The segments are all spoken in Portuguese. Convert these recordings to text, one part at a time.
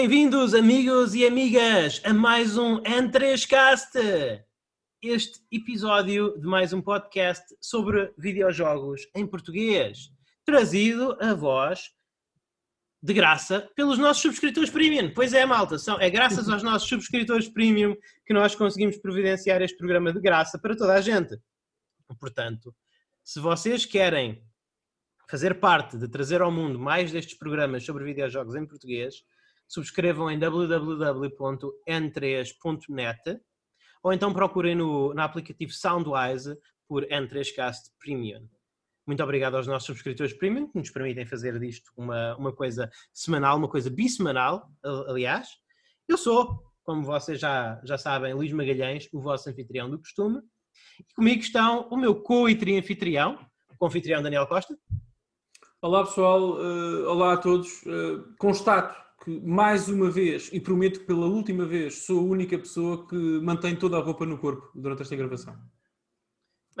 Bem-vindos, amigos e amigas, a mais um N3Cast. Este episódio de mais um podcast sobre videojogos em português, trazido a vós de graça pelos nossos subscritores premium. Pois é, malta, são, é graças aos nossos subscritores premium que nós conseguimos providenciar este programa de graça para toda a gente. Portanto, se vocês querem fazer parte de trazer ao mundo mais destes programas sobre videojogos em português, subscrevam em www.n3.net ou então procurem no, no aplicativo Soundwise por N3Cast Premium. Muito obrigado aos nossos subscritores premium que nos permitem fazer disto uma, uma coisa semanal, uma coisa bissemanal, aliás. Eu sou, como vocês já, já sabem, Luís Magalhães, o vosso anfitrião do costume. E comigo estão o meu co-anfitrião, o anfitrião Daniel Costa. Olá pessoal, uh, olá a todos. Uh, constato que mais uma vez, e prometo que pela última vez, sou a única pessoa que mantém toda a roupa no corpo durante esta gravação.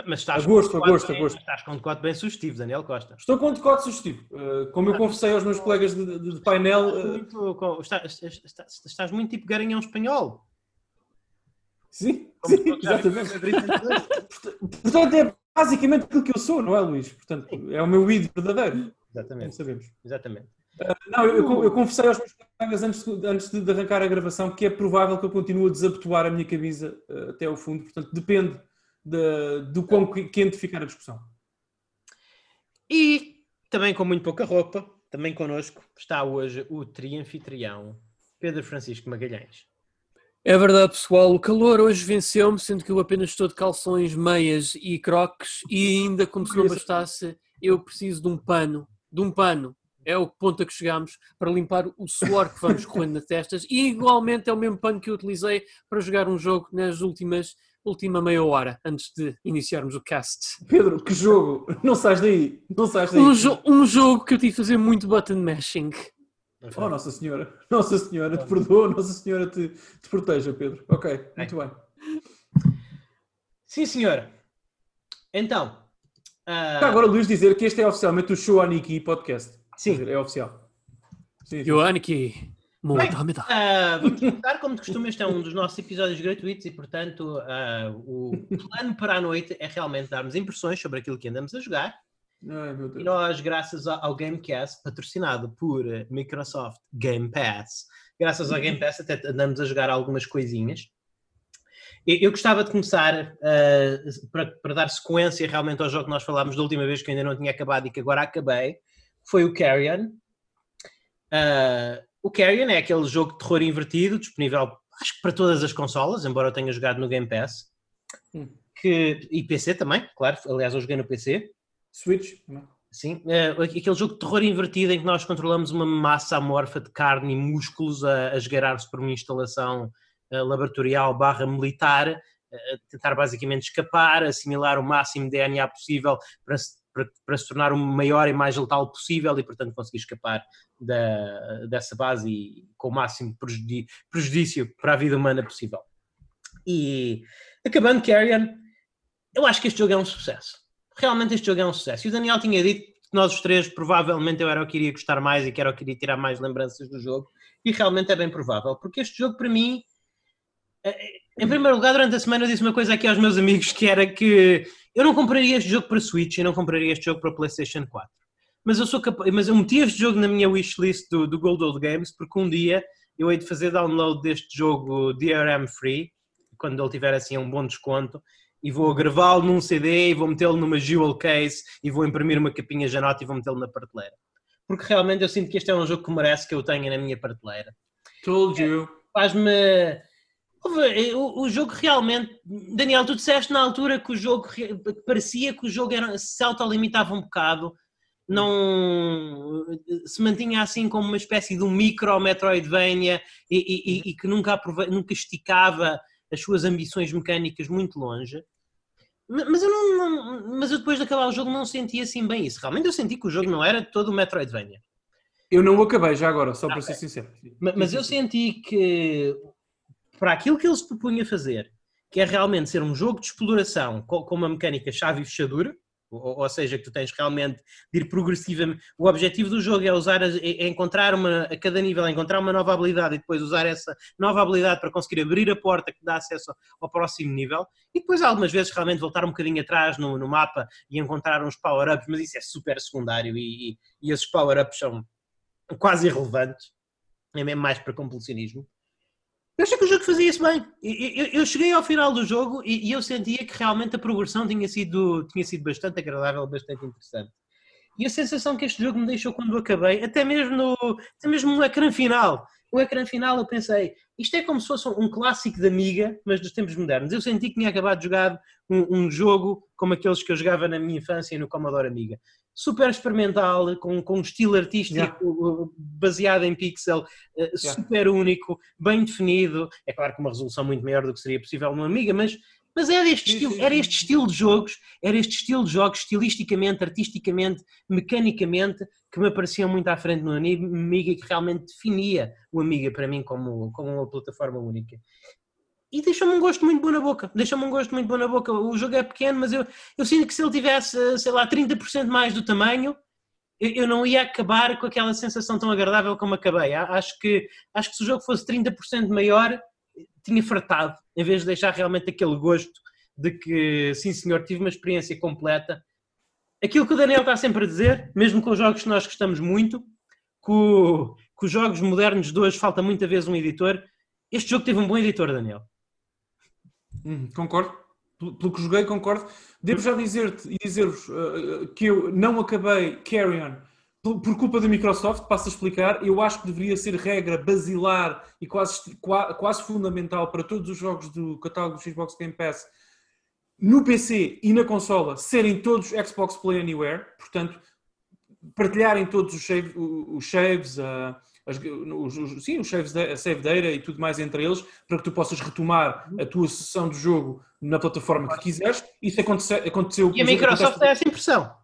Mas estás agosto, com agosto, bem, agosto. Estás com um decote bem sugestivo, Daniel Costa. Estou com um decote sugestivo. Uh, como eu confessei aos meus colegas de, de, de painel. Uh... Muito, com, estás, estás, estás, muito tipo garanhão espanhol. Sim, sim exatamente. Portanto, é basicamente aquilo que eu sou, não é, Luís? Portanto, é o meu ídolo verdadeiro. Exatamente. sabemos. Exatamente. Não, eu, eu, confessei aos meus colegas antes, antes de, arrancar a gravação que é provável que eu continue a desabotoar a minha camisa uh, até ao fundo, portanto depende de, do quão quente ficar a discussão. E também com muito pouca roupa, também connosco está hoje o trianfitrião Pedro Francisco Magalhães. É verdade, pessoal. O calor hoje venceu-me, sendo que eu apenas estou de calções, meias e croques, e ainda como se não bastasse, eu preciso de um pano, de um pano é o ponto a que chegamos para limpar o suor que vamos correndo nas testas e igualmente é o mesmo pano que eu utilizei para jogar um jogo nas últimas última meia hora antes de iniciarmos o cast. Pedro, que jogo? Não sais daí, não sais daí. Um, jo um jogo que eu tive de fazer muito button mashing. Oh, Nossa Senhora, Nossa Senhora te perdoa, Nossa Senhora te, te proteja, Pedro. Ok, muito bem. Sim, senhora. Então. Uh... Agora, Luís, dizer que este é oficialmente o Show Aniki podcast. Sim. É oficial. Sim, sim. Yoaniki. Bem, uh, vamos começar, como de costume, este é um dos nossos episódios gratuitos e, portanto, uh, o plano para a noite é realmente darmos impressões sobre aquilo que andamos a jogar. Ai, e nós, graças ao Gamecast, patrocinado por Microsoft Game Pass, graças ao Game Pass até andamos a jogar algumas coisinhas. Eu gostava de começar uh, para, para, dar sequência realmente ao jogo que nós falámos da última vez que ainda não tinha acabado e que agora acabei, foi o Carrion. Uh, o Carrion é aquele jogo de terror invertido, disponível acho que para todas as consolas, embora eu tenha jogado no Game Pass. Hum. Que, e PC também, claro. Aliás, eu joguei no PC. Switch? Sim, uh, aquele jogo de terror invertido em que nós controlamos uma massa amorfa de carne e músculos a, a esgueirar-se por uma instalação uh, laboratorial barra militar, uh, tentar basicamente escapar, assimilar o máximo DNA possível para se para, para, se tornar o maior e mais letal possível e, portanto, conseguir escapar da, dessa base e com o máximo prejudício, prejudício para a vida humana possível. E acabando Carrion, eu acho que este jogo é um sucesso. Realmente este jogo é um sucesso. E o Daniel tinha dito que nós os três, provavelmente, eu era o que iria gostar mais e que era o que iria tirar mais lembranças do jogo. E realmente é bem provável, porque este jogo, para mim, é, em primeiro lugar, durante a semana eu disse uma coisa aqui aos meus amigos que era que eu não compraria este jogo para Switch e não compraria este jogo para PlayStation 4. Mas eu sou capaz, mas eu meti este jogo na minha wishlist do, do Gold Old Games porque um dia eu hei de fazer download deste jogo DRM Free, quando ele tiver assim um bom desconto, e vou gravá-lo num CD e vou metê-lo numa jewel case e vou imprimir uma capinha janota e vou metê-lo na prateleira. Porque realmente eu sinto que este é um jogo que merece que eu tenha na minha prateleira. Told you. Faz-me o, o, jogo realmente, Daniel, tu disseste na altura que o jogo parecia que o jogo era, se autolimitava um bocado, não se mantinha assim como uma espécie de um micro Metroidvania e, e, e que nunca, aprove, nunca esticava as suas ambições mecânicas muito longe. Mas eu, não, não, mas eu depois de acabar o jogo não senti assim bem isso. Realmente eu senti que o jogo não era todo o Metroidvania. Eu não o acabei já agora, só ah, para ser sincero. Mas, mas eu senti que para aquilo que ele se propunha fazer, que é realmente ser um jogo de exploração com, com uma mecânica chave e fechadura, Ou, ou, seja, que tu tens realmente de ir progressivamente. O objetivo do jogo é usar, é encontrar uma, a cada nível, é encontrar uma nova habilidade e depois usar essa nova habilidade para conseguir abrir a porta que dá acesso ao próximo nível. E depois, algumas vezes, realmente voltar um bocadinho atrás no, no mapa e encontrar uns power-ups, mas isso é super secundário e, e, e esses power-ups são quase irrelevantes. É mesmo mais para completionismo. Eu achei que o jogo fazia isso bem. Eu, eu, cheguei ao final do jogo e, e, eu sentia que realmente a progressão tinha sido, tinha sido bastante agradável, bastante interessante. E a sensação que este jogo me deixou quando acabei, até mesmo no, até mesmo no ecrã final, o ecrã final eu pensei, isto é como se fosse um clássico de Amiga, mas dos tempos modernos. Eu senti que tinha acabado de jogar um, um jogo como aqueles que eu jogava na minha infância no Commodore Amiga super experimental, com, com um estilo artístico yeah. baseado em pixel, uh, super único, bem definido. É claro que uma resolução muito maior do que seria possível numa Amiga, mas, mas era, este estilo, era este estilo de jogos, era este estilo de jogos, estilisticamente, artisticamente, mecanicamente, que me aparecia muito à frente no Amiga e que realmente definia o Amiga para mim como, como uma plataforma única e deixa-me um gosto muito bom na boca. Deixa-me um gosto muito bom na boca. O jogo é pequeno, mas eu, eu sinto que se ele tivesse, sei lá, 30% mais do tamanho, eu, eu, não ia acabar com aquela sensação tão agradável como acabei. Acho que, acho que se o jogo fosse 30% maior, tinha fartado, em vez de deixar realmente aquele gosto de que, sim senhor, tive uma experiência completa. Aquilo que o Daniel está sempre a dizer, mesmo com os jogos que nós gostamos muito, o, que os jogos modernos de hoje falta muitas vezes um editor, este jogo teve um bom editor, Daniel. Hum, concordo. Pelo que joguei, concordo. Devo já dizer-te e dizer-vos uh, que eu não acabei Carrion por, culpa da Microsoft, passo a explicar. Eu acho que deveria ser regra basilar e quase, quase fundamental para todos os jogos do catálogo do Xbox Game Pass no PC e na consola serem todos Xbox Play Anywhere, portanto, partilharem todos os, save, os saves, uh, as, os, os, sim, os saves a save data e tudo mais entre eles, para que tu possas retomar a tua sessão de jogo na plataforma que quiseres. Isso aconteceu. aconteceu e a Microsoft tem essa impressão.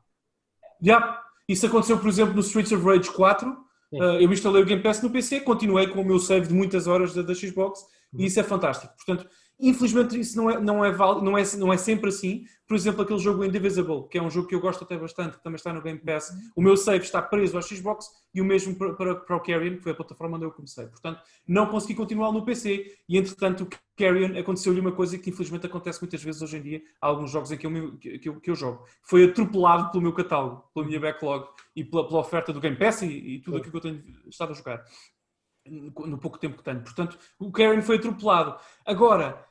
Yeah. Isso aconteceu, por exemplo, no Streets of Rage 4. Uh, eu instalei o Game Pass no PC, continuei com o meu save de muitas horas da, da Xbox uhum. e isso é fantástico. Portanto, Infelizmente isso não é, não, é, não, é, não é sempre assim. Por exemplo, aquele jogo Indivisible, que é um jogo que eu gosto até bastante, que também está no Game Pass. O meu save está preso ao Xbox e o mesmo para, para, para o Carrion, que foi a plataforma onde eu comecei. Portanto, não consegui continuar no PC e, entretanto, o Carrion aconteceu-lhe uma coisa que infelizmente acontece muitas vezes hoje em dia. Há alguns jogos em que eu, que eu, que eu jogo. Foi atropelado pelo meu catálogo, pela minha backlog e pela, pela oferta do Game Pass e, e tudo aquilo que eu tenho estado a jogar no pouco tempo que tenho. Portanto, o Carrion foi atropelado. Agora,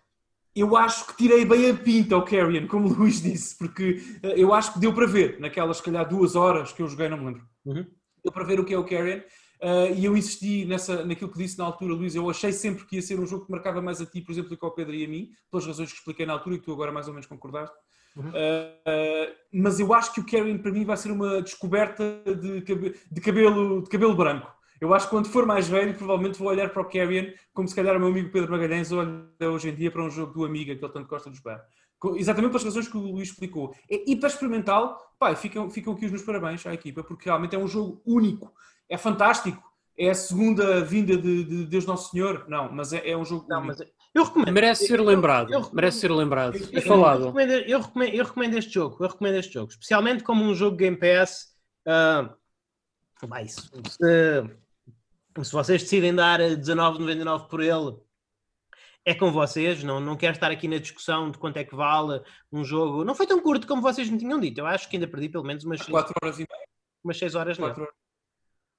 eu acho que tirei bem a pinta ao Carrion, como o Luís disse, porque eh, eu acho que deu para ver, naquelas, se calhar, duas horas que eu joguei, não me lembro. Uhum. Deu para ver o que é o Carrion. Uh, e eu insisti nessa, naquilo que disse na altura, Luís. Eu achei sempre que ia ser um jogo que marcava mais a ti, por exemplo, do que ao Pedro e a mim, pelas razões que expliquei na altura e que tu agora mais ou menos concordaste. Uhum. Uh, mas eu acho que o Carrion para mim vai ser uma descoberta de, de, cabelo, de cabelo branco. Eu acho que quando for mais velho, provavelmente vou olhar para o Carrion como se calhar o meu amigo Pedro Magalhães olha hoje em dia para um jogo do Amiga que ele tanto gosta de jogar. Exatamente pelas razões que o Luís explicou. É hiper experimental. Pai, ficam, ficam aqui os meus parabéns à equipa, porque realmente é um jogo único. É fantástico. É a segunda vinda de, de Deus Nosso Senhor. Não, mas é, é um jogo. Não, único. mas eu recomendo. Merece ser lembrado. Eu, eu Merece ser lembrado. Eu, falado. Eu recomendo, eu, recomendo, eu recomendo este jogo. Eu recomendo este jogo. Especialmente como um jogo Game Pass. Uh, vai, se, se vocês decidem dar 19,99 por ele, é com vocês. Não, não quero estar aqui na discussão de quanto é que vale um jogo. Não foi tão curto como vocês me tinham dito. Eu acho que ainda perdi pelo menos umas 4 horas e meia. Umas 6 horas, não. Horas.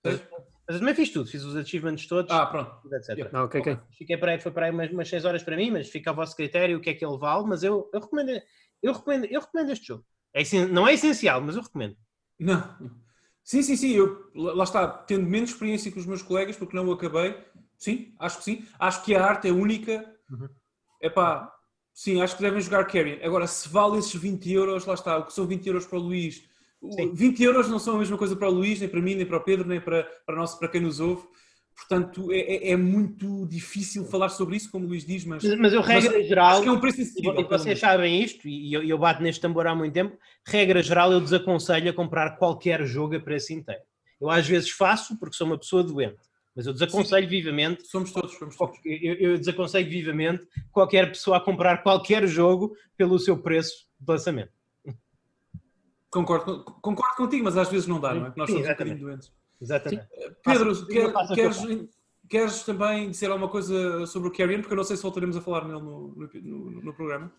Mas, mas eu também fiz tudo, fiz os achievements todos. Ah, pronto. Etc. Ah, okay, okay. Fiquei para aí, foi para aí umas, umas 6 horas para mim, mas fica a vosso critério o que é que ele vale. Mas eu, eu, recomendo, eu, recomendo, eu recomendo este jogo. É, não é essencial, mas eu recomendo. Não. Sim, sim, sim. Eu, lá está, tendo menos experiência que os meus colegas, porque não o acabei. Sim, acho que sim. Acho que a arte é única. Uhum. Epá, sim, acho que devem jogar Carrion. Agora, se vale esses 20 euros, lá está, o que são 20 euros para o Luís. Sim. 20 euros não são a mesma coisa para o Luís, nem para mim, nem para o Pedro, nem para, para, nosso, para quem nos ouve. Portanto, é, é, é, muito difícil falar sobre isso, como o Luís diz, mas. Mas, eu, regra mas, geral. Acho que é um preço acessível. E vocês sabem isto, e eu, eu bato neste tambor há muito tempo. Regra geral, eu desaconselho a comprar qualquer jogo a preço inteiro. Eu às vezes faço porque sou uma pessoa doente, mas eu desaconselho Sim. vivamente. Somos todos, somos todos. Eu, eu desaconselho vivamente qualquer pessoa a comprar qualquer jogo pelo seu preço de lançamento. Concordo, concordo contigo, mas às vezes não dá, não é? Nós Sim, somos um exatamente. bocadinho doentes. Exatamente. Pedro, Faça- quer- queres, queres também dizer alguma coisa sobre o Carrion? Porque eu não sei se voltaremos a falar nele no, no, no- no programa.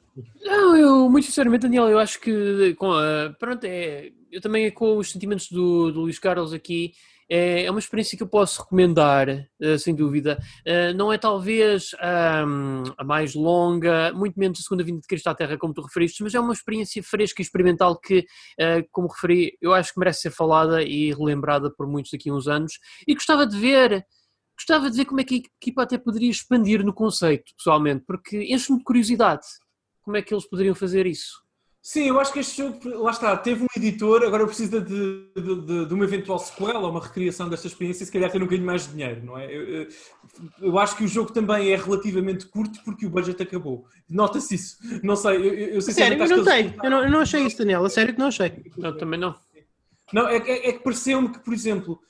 Não, eu, muito sinceramente, Daniel, eu acho que, com a- pronto, é, eu também com os sentimentos do, do Luís Carlos aqui, é, é uma experiência que eu posso recomendar, eh, sem dúvida. Eh, não é talvez a mais longa, muito menos a segunda vinda de Cristo à Terra, como tu referiste, mas é uma experiência fresca e experimental que, eh, como referi, eu acho que merece ser falada e relembrada por muitos daqui a uns anos. E gostava de ver. Gostava de ver como é que a equipa até poderia expandir no conceito, pessoalmente, porque enche-me de curiosidade como é que eles poderiam fazer isso. Sim, eu acho que este jogo, lá está, teve um editor, agora precisa de, de, de- de uma eventual sequela, uma recriação desta experiência, e se calhar ter um bocadinho mais de dinheiro, não é? Eu, eu- acho que o jogo também é relativamente curto porque o budget acabou. Nota-se isso. Não sei, eu, eu, sinceramente Sério, eu não tenho. Eu não, eu não achei isso, Daniel. A sério que não achei. Não, também não. Não, é, que- é que pareceu-me que, por exemplo,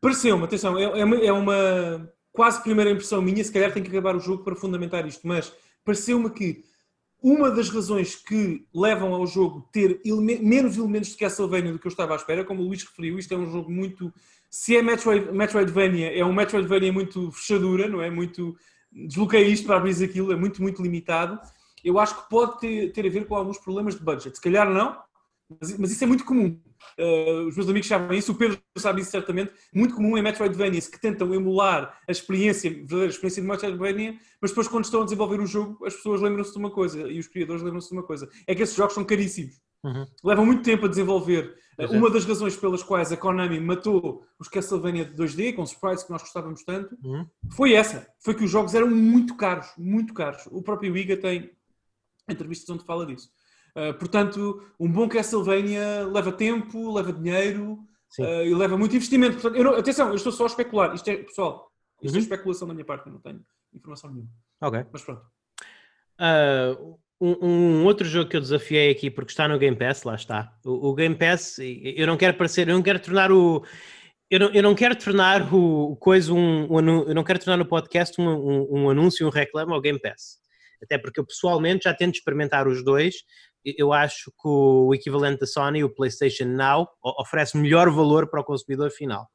pareceu-me, atenção, é, é uma, é uma quase primeira impressão minha, se calhar tenho que acabar o jogo para fundamentar isto, mas pareceu-me que uma das razões que levam ao jogo ter eleme- menos elementos de Castlevania do que eu estava à espera, como o Luís referiu, isto é um jogo muito. Se é Metroid, Metroidvania, é um Metroidvania muito fechadura, não é? Muito. Desloquei isto para abrir aquilo, é muito, muito limitado. Eu acho que pode ter, ter a ver com alguns problemas de budget. Se calhar não, mas, mas isso é muito comum. Uh, os meus amigos sabem isso, o Pedro sabe isso certamente. Muito comum em Metroidvanias que tentam emular a experiência, a verdadeira experiência de Metroidvania, mas depois, quando estão a desenvolver o jogo, as pessoas lembram-se de uma coisa e os criadores lembram-se de uma coisa: é que esses jogos são caríssimos. Uhum. Levam muito tempo a desenvolver. É. Uma das razões pelas quais a Konami matou os Castlevania de 2D, com sprites que nós gostávamos tanto, Uhum. foi essa. Foi que os jogos eram muito caros, muito caros. O próprio Iga tem entrevistas onde fala disso. Uh, portanto, um bom Castlevania leva tempo, leva dinheiro uh, e leva muito investimento. Portanto, eu não- atenção, eu estou só a especular. Isto é, pessoal, isto é Uhum. especulação da minha parte, eu não tenho informação nenhuma. Ok. Mas pronto. Ah, um, um outro jogo que eu desafiei aqui, porque está no Game Pass, lá está. O, o Game Pass, eu não quero parecer, eu não quero tornar o. Eu não, eu não quero tornar o, o coisa um, um eu não quero tornar no podcast um, um, um anúncio, um reclamo ao Game Pass. Até porque eu pessoalmente já tento experimentar os dois. Eu acho que o equivalente da Sony, o PlayStation Now, oferece melhor valor para o consumidor final.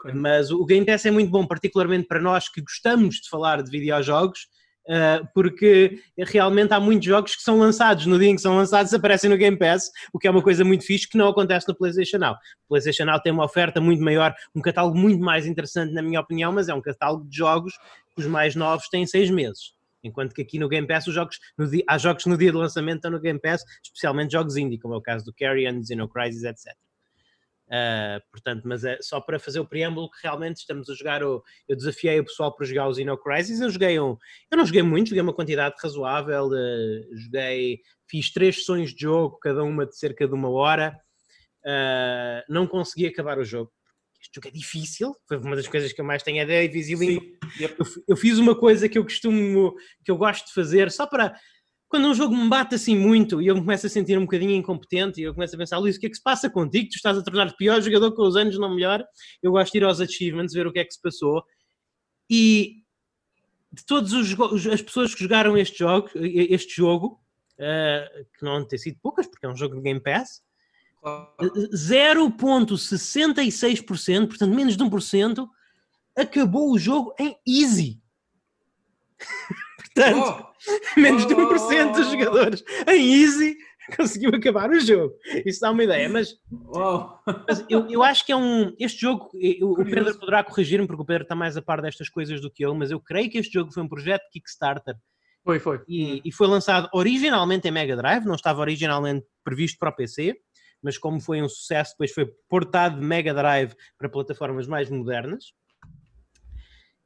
Ok. Mas o Game Pass é muito bom, particularmente para nós que gostamos de falar de videojogos, uh, porque realmente há muitos jogos que são lançados no dia em que são lançados aparecem no Game Pass, o que é uma coisa muito fixe que não acontece no PlayStation Now. O PlayStation Now tem uma oferta muito maior, um catálogo muito mais interessante, na minha opinião, mas é um catálogo de jogos que os mais novos têm seis meses. Enquanto que aqui no Game Pass os jogos, no dia, há jogos no dia de lançamento estão no Game Pass, especialmente jogos indie, como é o caso do Carrion, Xenocrisis, etc. Uh, portanto, mas é só para fazer o preâmbulo que realmente estamos a jogar o. Eu desafiei o pessoal para jogar o Xenocrisis. Eu joguei um. Eu não joguei muito, joguei uma quantidade razoável. uh, joguei. Fiz três sessões de jogo, cada uma de cerca de uma hora. Uh, não consegui acabar o jogo. Este jogo é difícil. Foi uma das coisas que eu mais tenho a ideia. Sim. Yep. Eu, fiz uma coisa que eu costumo, que eu gosto de fazer, só para quando um jogo me bate assim muito e eu me começo a sentir um bocadinho incompetente e eu começo a pensar, Luís, o que é que se passa contigo? Tu estás a tornar-te pior jogador com os anos, não melhor. Eu gosto de ir aos achievements, ver o que é que se passou. E de todas as pessoas que jogaram este jogo, este jogo uh, que não tem sido poucas, porque é um jogo de Game Pass. 0.66%, portanto menos de 1%, acabou o jogo em easy. portanto, Oh, menos de 1% dos Oh. jogadores em easy conseguiu acabar o jogo. Isso dá uma ideia, mas, uau. mas eu, eu acho que é um. Este jogo, eu- o. Pedro poderá corrigir-me, porque o Pedro está mais a par destas coisas do que eu, mas eu creio que este jogo foi um projeto de Kickstarter Foi, foi. e, e foi lançado originalmente em Mega Drive, não estava originalmente previsto para o PC, mas como foi um sucesso, depois foi portado de Mega Drive para plataformas mais modernas.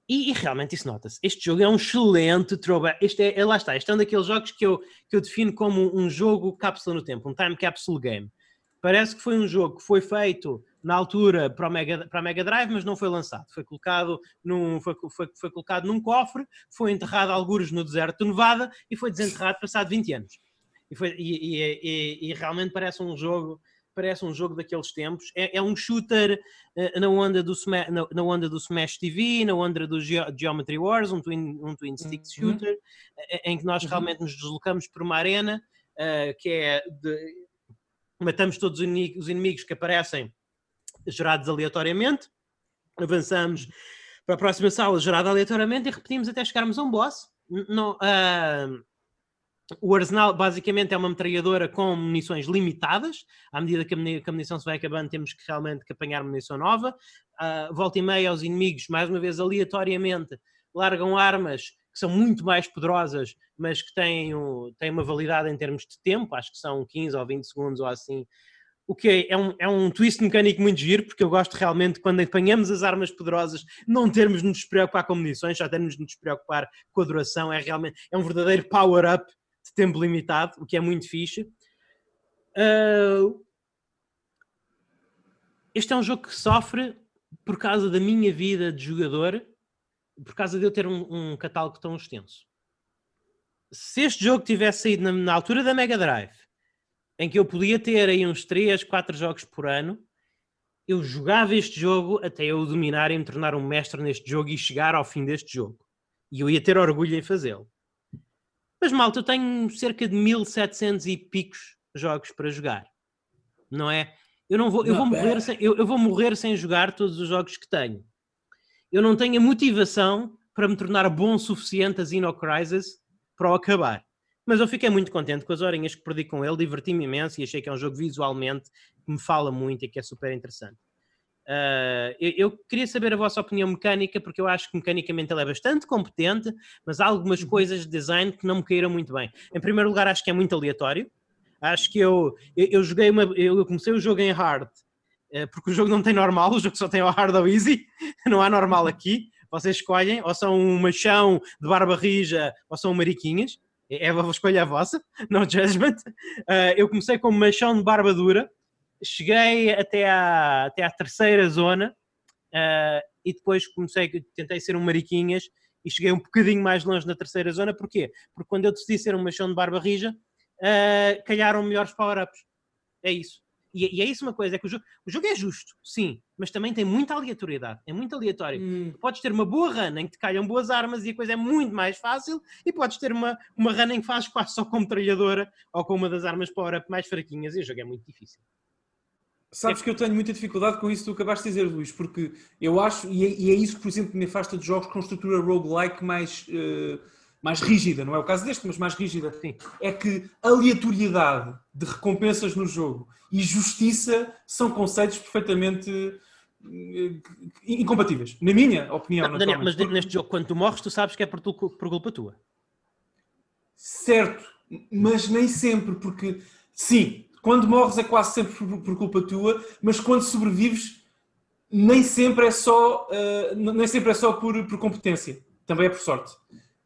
E, e realmente isso nota-se. Este jogo é um excelente throwback. Este é, é- lá está, este é um daqueles jogos que eu, que eu defino como um jogo cápsula no tempo, um time capsule game. Parece que foi um jogo que foi feito na altura para, o Mega, para a Mega Drive, mas não foi lançado. Foi colocado num, foi, foi, foi colocado num cofre, foi enterrado algures no deserto de Nevada e foi desenterrado passado 20 anos. E, foi, e, e- e- e realmente parece um jogo parece um jogo daqueles tempos. É, é um shooter eh, na, onda do Sma- na, na onda do Smash TV, na onda do Geo- Geometry Wars, um twin, um twin stick Uhum. shooter, eh, em que nós Uhum. realmente nos deslocamos por uma arena eh, que é de matamos todos os inimigos que aparecem gerados aleatoriamente, avançamos para a próxima sala gerada aleatoriamente e repetimos até chegarmos a um boss. Não, uh, o arsenal basicamente é uma metralhadora com munições limitadas. À medida que a munição se vai acabando, temos que realmente que apanhar munição nova. Uh, volta e meia aos inimigos, mais uma vez aleatoriamente, largam armas que são muito mais poderosas, mas que têm, um, têm uma validade em termos de tempo, acho que são 15 ou 20 segundos ou assim. O que é, um, é um twist mecânico muito giro, porque eu gosto realmente, quando apanhamos as armas poderosas, não termos de nos preocupar com munições, já termos de nos preocupar com a duração. É realmente é um verdadeiro power-up de tempo limitado, o que é muito fixe. Uh, este é um jogo que sofre por causa da minha vida de jogador, por causa de eu ter um, um catálogo tão extenso. Se este jogo tivesse saído na, na, altura da Mega Drive, em que eu podia ter aí uns 3, 4 jogos por ano, eu jogava este jogo até eu dominar e me tornar um mestre neste jogo e chegar ao fim deste jogo. E eu ia ter orgulho em fazê-lo. Mas malta, eu tenho cerca de 1700 e picos jogos para jogar. Não é? Eu não vou, eu vou morrer sem, eu, eu vou morrer sem jogar todos os jogos que tenho. Eu não tenho a motivação para me tornar bom o suficiente a Xeno Crisis para o acabar. Mas eu fiquei muito contente com as horinhas que perdi com ele, diverti-me imenso e achei que é um jogo visualmente que me fala muito e que é super interessante. Uh, eu, eu, queria saber a vossa opinião mecânica, porque eu acho que mecanicamente ele é bastante competente, mas há algumas uhum. coisas de design que não me caíram muito bem. Em primeiro lugar, acho que é muito aleatório. Acho que eu, eu, eu joguei uma. Eu comecei o jogo em hard, uh, porque o jogo não tem normal, o jogo só tem o hard ou easy, não há normal aqui. Vocês escolhem, ou são um machão de barba rija, ou são mariquinhas. É a escolha vossa, no judgment. Uh, eu comecei com um machão de barba dura cheguei até à, até à terceira zona uh, e depois comecei, tentei ser um mariquinhas e cheguei um bocadinho mais longe na terceira zona. Porquê? Porque quando eu decidi ser um machão de barba rija, uh, calharam melhores power-ups. É isso. E, e, é isso uma coisa, é que o jogo, o jogo é justo, sim, mas também tem muita aleatoriedade, é muito aleatório. Hum. Podes ter uma boa run em que te calham boas armas e a coisa é muito mais fácil, e podes ter uma, uma run em que fazes quase só com metralhadora ou com uma das armas power-up mais fraquinhas, e o jogo é muito difícil. Sabes que eu tenho muita dificuldade com isso que tu acabaste de dizer, Luís, porque eu acho, e é, e é isso que, por exemplo, me afasta de jogos com estrutura roguelike mais, uh, mais rígida, não é o caso deste, mas mais rígida. Sim. É que aleatoriedade de recompensas no jogo e justiça são conceitos perfeitamente uh, incompatíveis, na minha opinião. Não, Daniel, mas neste jogo, quando tu morres, tu sabes que é por, tu, por culpa tua. Certo, mas nem sempre, porque sim, quando morres é quase sempre por, por culpa tua, mas quando sobrevives nem sempre é só, uh, nem sempre é só por, por competência, também é por sorte.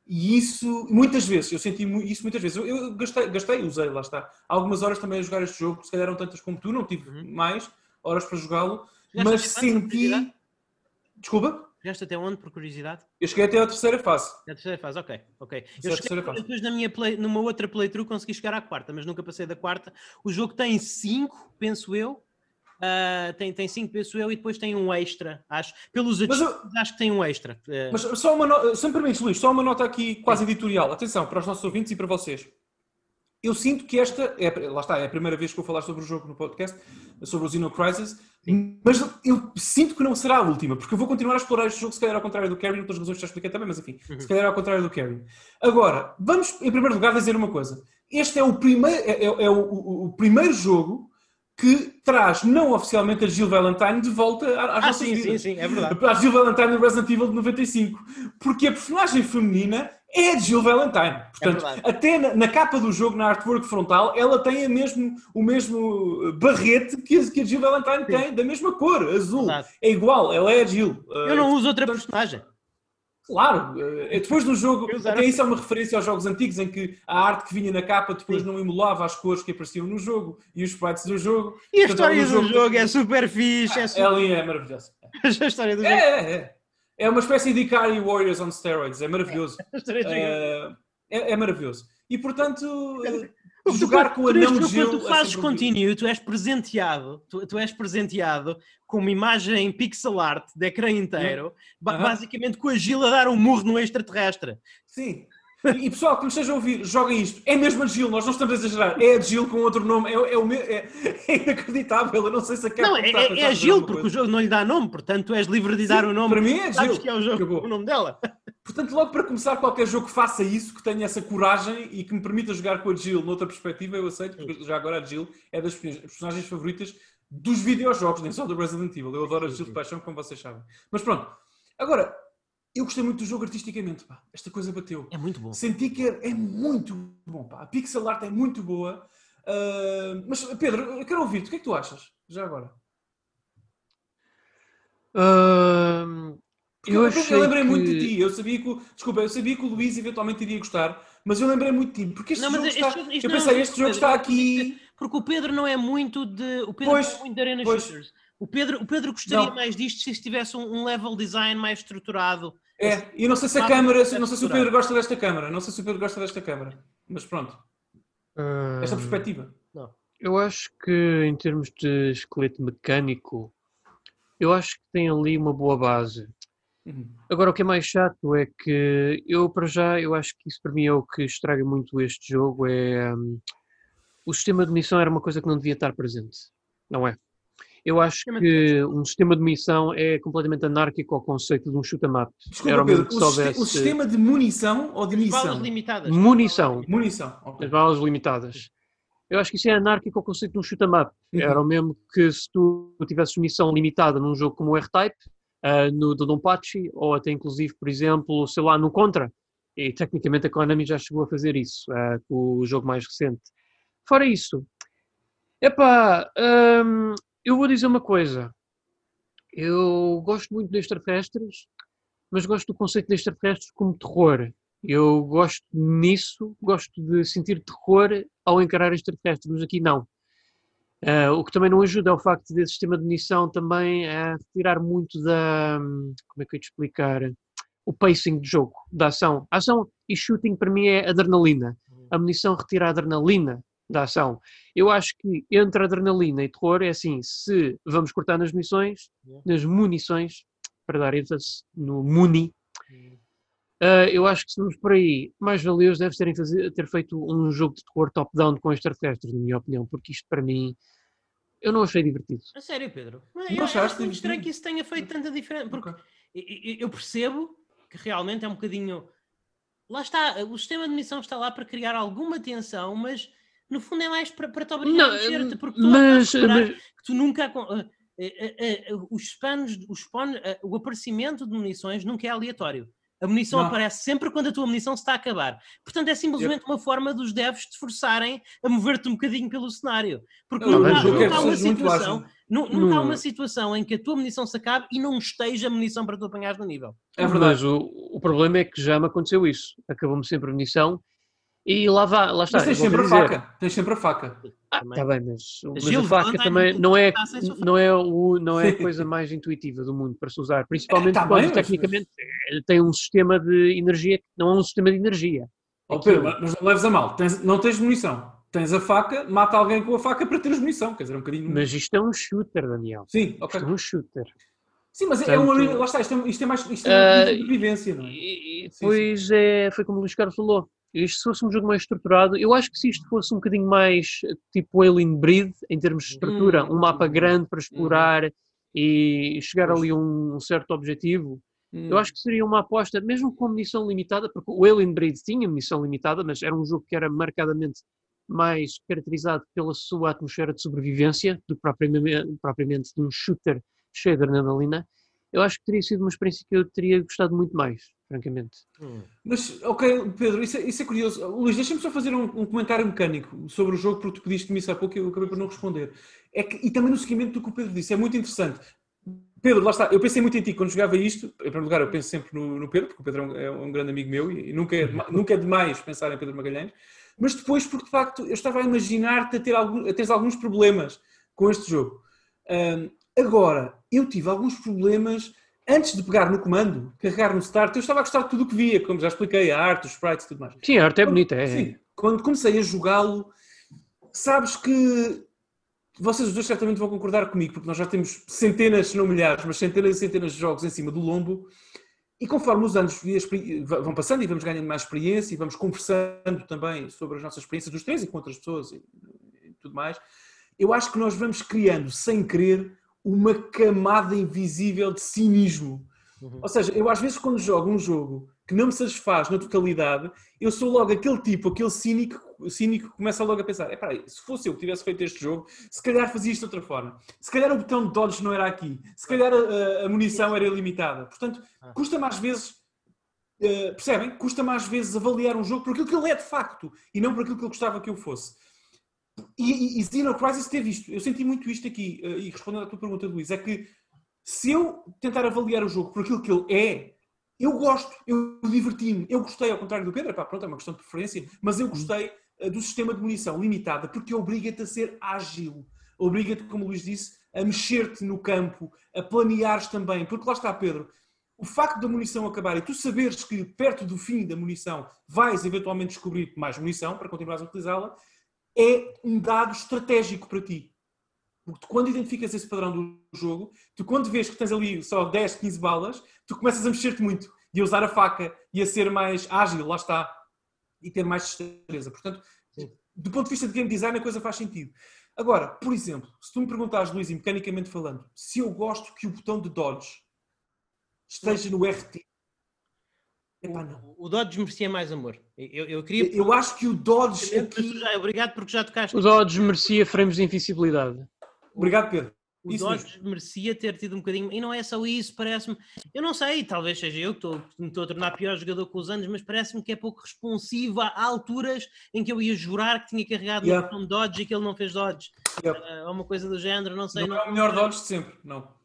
E isso, muitas vezes, eu senti isso muitas vezes. Eu, eu gastei, gastei, usei, lá está. algumas horas também a jogar este jogo, se calhar eram tantas como tu, não tive uhum. mais horas para jogá-lo, mas senti. Desculpa? Chegaste até onde, por curiosidade? Eu cheguei até à terceira fase. A terceira fase, ok. ok. Eu cheguei, depois na minha play, numa outra playthrough consegui chegar à quarta, mas nunca passei da quarta. O jogo tem cinco, penso eu. Uh, tem, tem cinco, penso eu, e depois tem um extra, acho. Pelos eu, acho que tem um extra. Uh... Mas só uma nota, se me permites, Luís, só uma nota aqui quase editorial. Atenção, para os nossos ouvintes e para vocês eu sinto que esta, é, lá está, é a primeira vez que vou falar sobre o jogo no podcast, sobre o Xeno Crisis, Sim. mas eu sinto que não será a última, porque eu vou continuar a explorar este jogo, se calhar ao contrário do Carrion, pelas razões que já expliquei também, mas enfim, uhum. se calhar ao contrário do Carrion. Agora, vamos em primeiro lugar dizer uma coisa. Este é o primeiro, é, é, é o, o, o, primeiro jogo que traz não oficialmente a Jill Valentine de volta às ah, nossas sim, vidas. Sim, sim, é verdade. A Jill Valentine no Resident Evil de 95. Porque a personagem feminina é de Jill Valentine. Portanto, é até na, na, capa do jogo, na artwork frontal, ela tem a mesmo, o mesmo barrete que a, que a Jill Valentine Sim. tem, da mesma cor, azul. Exato. É igual, ela é a Jill. Eu não uso outra portanto, personagem. Claro, eh, depois do jogo, até isso é uma referência aos jogos antigos em que a arte que vinha na capa depois não emulava as cores que apareciam no jogo e os sprites do jogo. E a história do jogo, jogo, é super fixe. É, super... Ela é maravilhosa. a história do é, jogo. É, é. É uma espécie de Ikari Warriors on steroids, é maravilhoso. É, é, é maravilhoso. E portanto, jogar com o anão de gelo. Quando tu fazes é continue, tu és presenteado, tu, tu, és presenteado com uma imagem pixel art de ecrã inteiro, uhum. basicamente com a Gila a dar um murro no extraterrestre. Sim. E, pessoal que me esteja a ouvir, joguem isto. É mesmo a Jill, nós não estamos a exagerar. É a Jill com outro nome. É, é, o é- é inacreditável. Eu não sei se a Não, é, é, é a Gil, alguma porque o coisa. jogo não lhe dá nome, portanto és livre de dar o nome. Para mim é Jill. que é o, jogo, o nome dela. Portanto, logo para começar, qualquer jogo que faça isso, que tenha essa coragem e que me permita jogar com a Jill noutra perspectiva, eu aceito, porque já agora a Jill é das personagens favoritas dos videojogos, nem só do Resident Evil. Eu adoro a Jill de paixão, como vocês sabem. Mas pronto, agora, eu gostei muito do jogo artisticamente, pá. Esta coisa bateu. É muito bom. Senti que é, é muito bom, pá. A pixel art é muito boa. Ah, mas, Pedro, eu quero ouvir-te. O que é que tu achas? Já agora. Porque eu achei eu lembrei que... muito de ti. Eu sabia que, o- desculpa, eu sabia que o Luís eventualmente iria gostar, mas eu lembrei muito de ti. Porque este Não, jogo este está. jogo- isto eu é pensei, jogo este jogo Pedro, está é aqui. Porque o Pedro não é muito de. O Pedro Pois, não é muito de arena pois. shooters. O Pedro, o Pedro gostaria Não. mais disto se tivesse um, um level design mais estruturado. É, e eu não sei se a câmara, não sei se o Pedro gosta desta câmara, não sei se o Pedro gosta desta câmara, mas pronto, esta ahm, perspectiva. Eu acho que em termos de esqueleto mecânico, eu acho que tem ali uma boa base. Uhum. Agora, o que é mais chato é que eu, para já, eu acho que isso para mim é o que estraga muito este jogo. É hum, o sistema de missão era uma coisa que não devia estar presente, não é? Eu acho que um sistema de missão é completamente anárquico ao conceito de um up. Desculpa, Era o mesmo Pedro, que o, houvesse o sistema de munição ou de Balas missão? limitadas. munição, Munição. ok. as balas limitadas. Eu acho que isso é anárquico ao conceito de um up. Uhum. Era o mesmo que se tu tivesses missão limitada num jogo como o R-Type, ah, no Dodonpachi, ou até inclusive, por exemplo, sei lá, no Contra. E tecnicamente a Konami já chegou a fazer isso, com o jogo mais recente. Fora isso, epá, hum, eu vou dizer uma coisa. Eu gosto muito de extraterrestres, mas gosto do conceito de extraterrestres como terror. Eu gosto nisso, gosto de sentir terror ao encarar extraterrestres, mas aqui não. Ah, o que também não ajuda é o facto desse sistema de munição também a retirar muito da. Como é que eu ia te explicar? O pacing de jogo, da ação. A ação e shooting para mim é adrenalina. A munição retira a adrenalina da ação. Eu acho que entre adrenalina e terror é assim: se vamos cortar nas munições, nas munições, para dar ênfase no muni, Uh, eu acho que se vamos por aí, mais valioso deve terem fazer, ter feito um jogo de terror top-down com extraterrestres, na minha opinião, porque isto para mim eu não achei divertido. A sério, Pedro. Não, eu achaste acho muito estranho que isso tenha feito tanta diferença. Porque Ok. eu- eu eu percebo que realmente é um bocadinho. Lá está, o sistema de missão está lá para criar alguma tensão, mas no fundo é mais para, para te obrigar Não, a mexer-te, porque tu mas, mas, mas- que tu nunca. eh, eh, eh, os spans, os spawn, o aparecimento de munições nunca é aleatório. A munição Não. aparece sempre quando a tua munição se está a acabar. Portanto, é simplesmente uma forma dos devs te forçarem a mover-te um bocadinho pelo cenário. Porque Não, nunca, eu nunca há uma situação, nunca há Não. uma situação em que a tua munição se acabe e não esteja munição para tu apanhares no nível. É verdade. O, o problema é que já me aconteceu isso. Acabou-me sempre a munição e lá, vá, lá está. Mas tens sempre a faca. Tens sempre a faca. Ah, Também. tá bem, mas, mas Gil a faca também não é, está faca. não é, o, não é a coisa mais intuitiva do mundo para se usar, principalmente tá quando bem, mas- tecnicamente eh, tem um sistema de energia que não é um sistema de energia. Ó Pedro, mas não leves a mal. Tens- não tens munição. Tens a faca, mata alguém com a faca para teres munição. Quer dizer, é um bocadinho. Mas isto é um shooter, Daniel. Sim, Isto ok. é um shooter. Sim, mas é, é um. Portanto- Lá está, isto é, isto é mais. Isto é uma sobrevivência, não é? E, e Sim, depois é, foi como o Luís Carlos falou. Isto se fosse um jogo mais estruturado, eu acho que se isto fosse um bocadinho mais eh, tipo Alien Breed, em termos de estrutura, Hum, um mapa uhum. grande para explorar e chegar ali a um certo objetivo, Hum. eu acho que seria uma aposta, mesmo com munição limitada, porque o Alien Breed tinha munição limitada, mas era um jogo que era marcadamente mais caracterizado pela sua atmosfera de sobrevivência do que propriamente, propriamente de um shooter cheio de adrenalina. Eu acho que teria sido uma experiência que eu teria gostado muito mais, francamente. Mas, ok, Pedro, isso é, isso é curioso. Luís, deixa-me só fazer um, um comentário mecânico sobre o jogo, porque tu pediste-me isso há pouco e eu acabei por não responder. É que, e também no seguimento do que o Pedro disse, é muito interessante. Pedro, lá está, eu pensei muito em ti quando jogava isto. Em primeiro lugar, eu penso sempre no, no Pedro, porque o Pedro é um, é um grande amigo meu e, e nunca, é, nunca é demais pensar em Pedro Magalhães. Mas depois, porque de facto, eu estava a imaginar-te a ter a teres alguns problemas com este jogo. Ahm, agora, eu tive alguns problemas antes de pegar no comando, carregar no start. Eu estava a gostar de tudo o que via, como já expliquei, a arte, os sprites e tudo mais. Sim, a arte é bonita, é. Sim, quando comecei a jogá-lo, sabes que vocês os dois certamente vão concordar comigo, porque nós já temos centenas, se não milhares, mas centenas e centenas de jogos em cima do lombo. E conforme os anos vão passando e vamos ganhando mais experiência e vamos conversando também sobre as nossas experiências dos três e com outras pessoas e, e tudo mais, eu acho que nós vamos criando, sem querer, uma camada invisível de cinismo. Uhum. Ou seja, eu às vezes quando jogo um jogo que não me satisfaz na totalidade, eu sou logo aquele tipo, aquele cínico, cínico que começa logo a pensar: é peraí, se fosse eu que tivesse feito este jogo, se calhar fazia isto de outra forma. Se calhar o botão de dodge não era aqui. Se calhar a, a munição era ilimitada. Portanto, ah. custa mais vezes. Uh, percebem? Custa mais vezes avaliar um jogo por aquilo que ele é de facto e não por aquilo que ele gostava que eu fosse. E, e, e Xenocrisis teve isto. Eu senti muito isto aqui, uh, e respondendo à tua pergunta, Luís, é que se eu tentar avaliar o jogo por aquilo que ele é, eu gosto, eu diverti-me, eu gostei, ao contrário do Pedro, pá, pronto, é uma questão de preferência, mas eu gostei uh, do sistema de munição limitada, porque obriga-te a ser ágil, obriga-te, como o Luís disse, a mexer-te no campo, a planeares também, porque lá está, Pedro, o facto da munição acabar e tu saberes que perto do fim da munição vais eventualmente descobrir mais munição para continuares a utilizá-la, é um dado estratégico para ti. Porque tu, quando identificas esse padrão do jogo, tu, quando vês que tens ali só 10, 15 balas, tu começas a mexer-te muito e a usar a faca e a ser mais ágil, lá está, e ter mais destreza. Portanto, do ponto de vista de game design, a coisa faz sentido. Agora, por exemplo, se tu me perguntares, Luís, mecanicamente falando, se eu gosto que o botão de dodge esteja no RT. Epá, não. O, o Dodge merecia mais amor. Eu, eu, queria. Eu acho que o Dodge. Aqui... Já, obrigado porque já tocaste. O Dodge merecia frames de invincibilidade. Obrigado, Pedro. O isso Dodge mesmo. merecia ter tido um bocadinho. E não é só isso, parece-me. Eu não sei, talvez seja eu que estou, me estou a tornar pior jogador com os anos, mas parece-me que é pouco responsivo a alturas em que eu ia jurar que tinha carregado yeah. botão Dodge e que ele não fez Dodge. Yeah. Uh, uma coisa do género, não sei. Não, não é o melhor Dodge de sempre, não.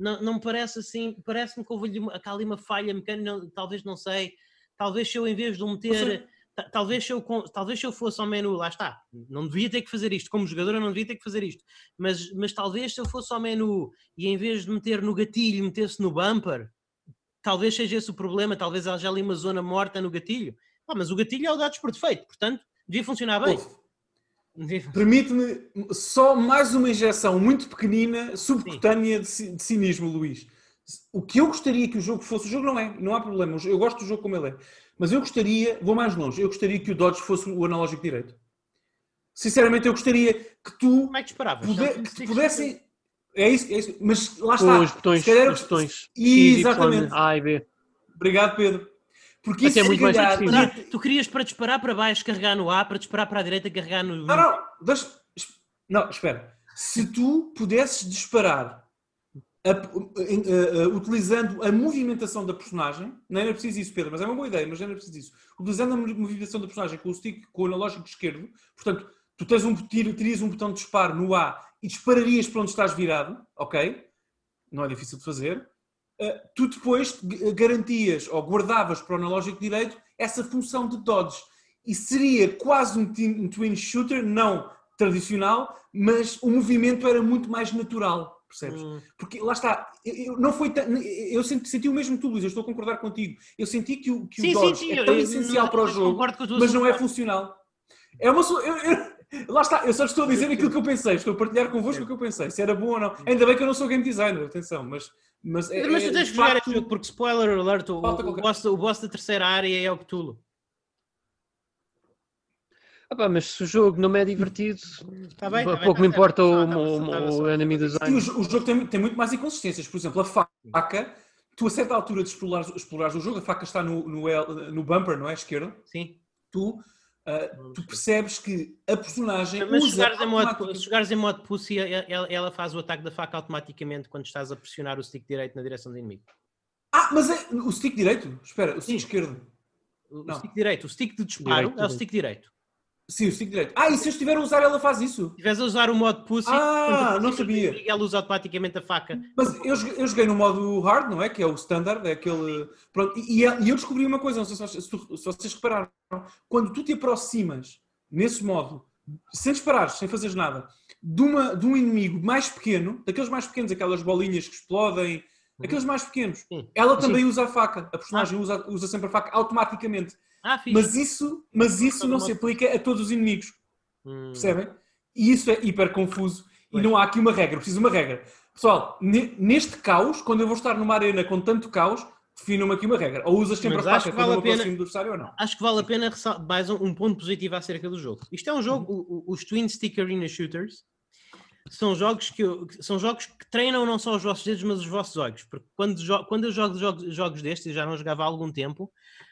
Não, não me parece assim, parece-me que houve ali uma falha mecânica, talvez não sei. Talvez se eu, em vez de meter talvez se, eu, talvez se eu fosse ao menu, lá está, não devia ter que fazer isto, como jogador eu não devia ter que fazer isto, mas, mas talvez se eu fosse ao menu e em vez de meter no gatilho, metesse no bumper, talvez seja esse o problema, talvez haja ali uma zona morta no gatilho. Ah, mas o gatilho é o dados por defeito, portanto, devia funcionar bem. Permite-me só mais uma injeção muito pequenina, subcutânea de, de cinismo, Luís. O que eu gostaria que o jogo fosse, o jogo não é, não há problema, eu gosto do jogo como ele é. Mas eu gostaria, vou mais longe, eu gostaria que o Dodge fosse o analógico direito. Sinceramente, eu gostaria que tu. Como é que esperavas? Puder, que pudessem. É isso, é isso, mas lá está. Os botões. Calhar, os botões. Exatamente. A e B. Obrigado, Pedro. Porque isso é muito mais. Tu querias para disparar para baixo carregar no A, para disparar para a direita carregar no. Não, não, deixa... não espera. Se tu pudesses disparar a, a, a, utilizando a movimentação da personagem, não era preciso isso, Pedro, mas é uma boa ideia, mas não era preciso isso. Utilizando a movimentação da personagem com o stick, com o analógico esquerdo, portanto, tu tens um, terias um botão de disparo no A e dispararias para onde estás virado, ok? Não é difícil de fazer. Uh, tu depois garantias ou guardavas para o analógico direito essa função de dodge. E seria quase um, twin shooter, não tradicional, mas o movimento era muito mais natural percebes? Hum. Porque lá está, eu, não foi eu senti, senti o mesmo tu, Luís, eu estou a concordar contigo. Eu senti que o, que sim, o Dodge sim, sim, é tão eu, essencial eu, para o jogo, mas não é funcional. É uma Lá está, eu só estou a dizer aquilo que eu pensei, estou a partilhar convosco o que eu pensei, se era bom ou não. Ainda bem que eu não sou game designer, atenção, mas. Mas, é, mas tu é, tens que jogar este jogo, porque spoiler alert, o, o, boss, o boss da terceira área é o Cthulhu. Ah, pá, mas se o jogo não me é divertido, tá bem, tá pouco tá me importa o, o, o enemy design. o, o, jogo tem, tem muito mais inconsistências. Por exemplo, a faca, tu a certa altura de explorar, explorar o jogo, a faca está no, no, no bumper, não é? Esquerdo. Sim. Tu Uh, tu percebes que a personagem. Mas se jogares, modo, se jogares, em modo, pussy, ela, ela, faz o ataque da faca automaticamente quando estás a pressionar o stick direito na direção do inimigo. Ah, mas é o stick direito? Espera, o stick Sim. esquerdo. O, o stick direito. O stick de disparo direito, é o stick direito. Sim, o stick direito. Ah, e se eu estiver a usar, ela faz isso? Se estiveres a usar o modo pussy, ah, não sabia. ela usa automaticamente a faca. Mas eu, eu joguei no modo hard, não é? Que é o standard, é aquele. Pronto, e, e eu descobri uma coisa, não sei se, se, se vocês repararam. Quando tu te aproximas nesse modo, sem disparares, sem fazeres nada, de, uma, de um inimigo mais pequeno, daqueles mais pequenos, aquelas bolinhas que explodem, uhum. aqueles mais pequenos, ela também usa a faca. A personagem ah. usa, usa sempre a faca automaticamente. Ah, mas isso, mas isso não se aplica a todos os inimigos. Hum. Percebem? E isso é hiper confuso. Pois. E não há aqui uma regra, preciso uma regra. Pessoal, neste caos, quando eu vou estar numa arena com tanto caos, defina-me aqui uma regra. Ou usas sempre Mas a faca vale quando pena- aproximo do adversário ou não. Acho que vale a pena mais um, um ponto positivo acerca do jogo. Isto é um jogo, o- os Twin Stick Arena Shooters são jogos que, eu- são jogos que treinam não só os vossos dedos, mas os vossos olhos. Porque quando, quando eu jogo jogos, jogos destes, e já não jogava há algum tempo,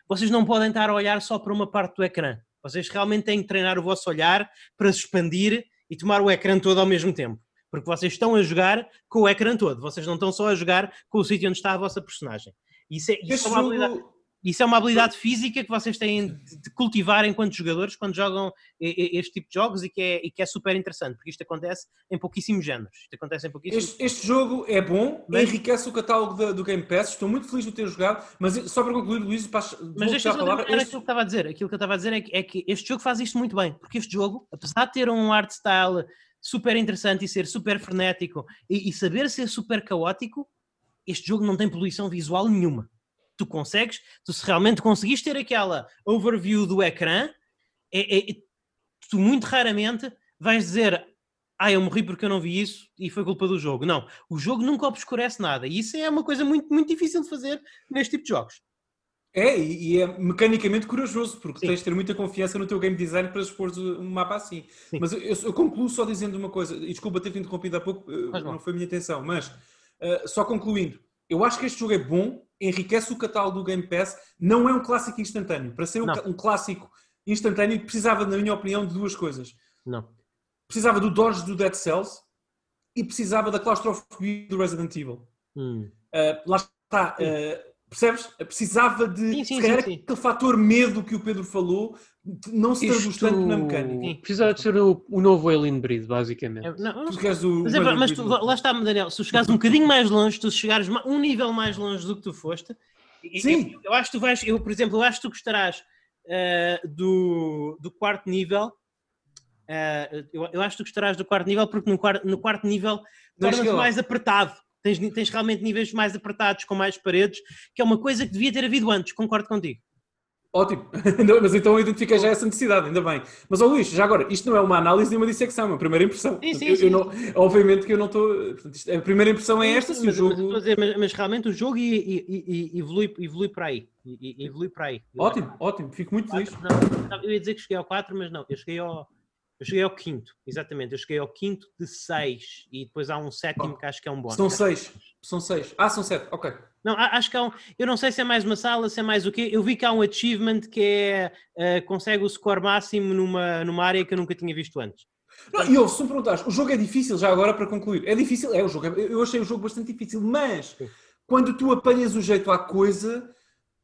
vocês não podem estar a olhar só para uma parte do ecrã. Vocês realmente têm que treinar o vosso olhar para se expandir e tomar o ecrã todo ao mesmo tempo. Porque vocês estão a jogar com o ecrã todo. Vocês não estão só a jogar com o sítio onde está a vossa personagem. Isso é, isso é uma habilidade. jogo, Isso é uma habilidade física que vocês têm de cultivar enquanto jogadores quando jogam este tipo de jogos e que, é, e que é super interessante, porque isto acontece em pouquíssimos géneros. Isto acontece em pouquíssimos. este, este jogo é bom, Mas- enriquece o catálogo da- do Game Pass. Estou muito feliz de ter jogado, mas só para concluir, Luís, passo- Mas deixa palavra. Este- aquilo que estava a dizer. Aquilo que eu estava a dizer é que, é que este jogo faz isto muito bem, porque este jogo, apesar de ter um art style super interessante e ser super frenético e, e saber ser super caótico, este jogo não tem poluição visual nenhuma. Tu consegues, tu se realmente conseguiste ter aquela overview do ecrã, é, é- tu muito raramente vais dizer ah, eu morri porque eu não vi isso e foi culpa do jogo. Não, o jogo nunca obscurece nada e isso é uma coisa muito, muito difícil de fazer neste tipo de jogos. É, e é mecanicamente corajoso, porque Sim. tens de ter muita confiança no teu game design para expor um mapa assim. Sim. Mas eu, eu concluo só dizendo uma coisa, e desculpa ter-te interrompido há pouco, eh, mal. não foi a minha intenção, mas eh, só concluindo, eu acho que este jogo é bom, enriquece o catálogo do Game Pass, não é um clássico instantâneo. Para ser um, um clássico instantâneo, precisava, na minha opinião, de duas coisas. Não. Precisava do Dodge do Dead Cells e precisava da claustrofobia do Resident Evil. Hum. Uh, lá está, uh, percebes? Precisava de Sim, sim, sim, aquele fator medo que o Pedro falou não se traduz Isto tanto na mecânica. Sim. precisava de ser o, o novo Alien Breed, basicamente. É, não, Tu queres o. Mas, é, mas tu, lá está, Daniel, se tu chegares um bocadinho mais longe, tu chegares um nível mais longe do que tu foste, Sim. Eu, eu acho que tu vais, eu, por exemplo, eu acho que tu gostarás eh, do, do quarto nível. eh, eu, eu acho que tu gostarás do quarto nível porque no quarto, no quarto nível torna-se mais apertado. Tens, tens realmente níveis mais apertados, com mais paredes, que é uma coisa que devia ter havido antes, concordo contigo. Ótimo, mas então eu identifiquei já essa necessidade, ainda bem. Mas, ó Luís, já agora, isto não é uma análise nem uma dissecção, é uma primeira impressão. Sim, sim, Eu- eu sim. não- obviamente que eu não estou. A primeira impressão é esta, se o mas, mas, jogo. dizer, mas- mas realmente o jogo evolui, evolui para aí. Evolui para aí. Ótimo, ótimo, fico muito feliz. Eu ia dizer que cheguei ao 4, mas não, eu cheguei ao, eu cheguei ao quinto, exatamente, eu cheguei ao quinto de 6 e depois há um sétimo que acho que é um bónus. São seis. São seis. Ah, são sete, ok. Não, acho que há um, eu não sei se é mais uma sala, se é mais o quê, eu vi que há um achievement que é, eh, consegue o score máximo numa, numa área que eu nunca tinha visto antes. Não, e ouve, se me perguntares, o jogo é difícil, já agora para concluir. É difícil, é o jogo. é- Eu achei o jogo bastante difícil, mas quando tu apanhas o jeito à coisa,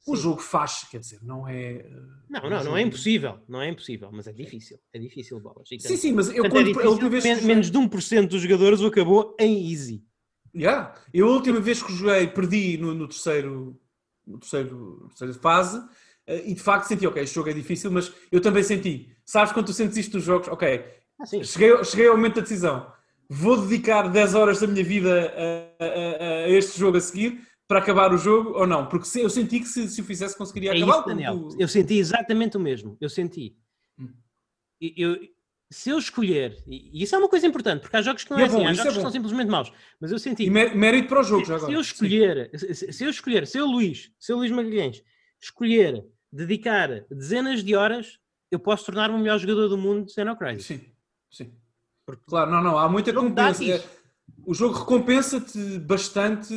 o Sim. jogo faz, quer dizer, não é. uh, Não, não, não jogo- é impossível, não é impossível, mas é difícil, é difícil, bolas. Sim, sim, mas eu portanto, quando é difícil, men- menos de 1% dos jogadores o acabou em easy. Yeah. Eu a última vez que joguei, perdi no, no terceiro, no terceiro, terceira fase eh, e de facto senti, ok, este jogo é difícil, mas eu também senti. Sabes quando tu sentes isto nos jogos? Ok, Ah, cheguei, cheguei ao momento da decisão. Vou dedicar 10 horas da minha vida a, a- a este jogo a seguir para acabar o jogo ou não? Porque se- eu senti que se, se o fizesse conseguiria É acabar. isso, Daniel. tu- Eu senti exatamente o mesmo. Eu senti. Hum. E- Eu, se eu escolher, e isso é uma coisa importante, porque há jogos que não é, é bom, assim, há é jogos que bom. são simplesmente maus. Mas eu senti. E mé- mérito para o jogo já se agora. eu escolher, se, se eu escolher, se eu Luís, se eu Luís Magalhães, escolher dedicar dezenas de horas, eu posso tornar-me o melhor jogador do mundo de Xenocrisis. Sim, sim. Porque- Claro, não, não, há muita recompensa. É, O jogo recompensa-te bastante.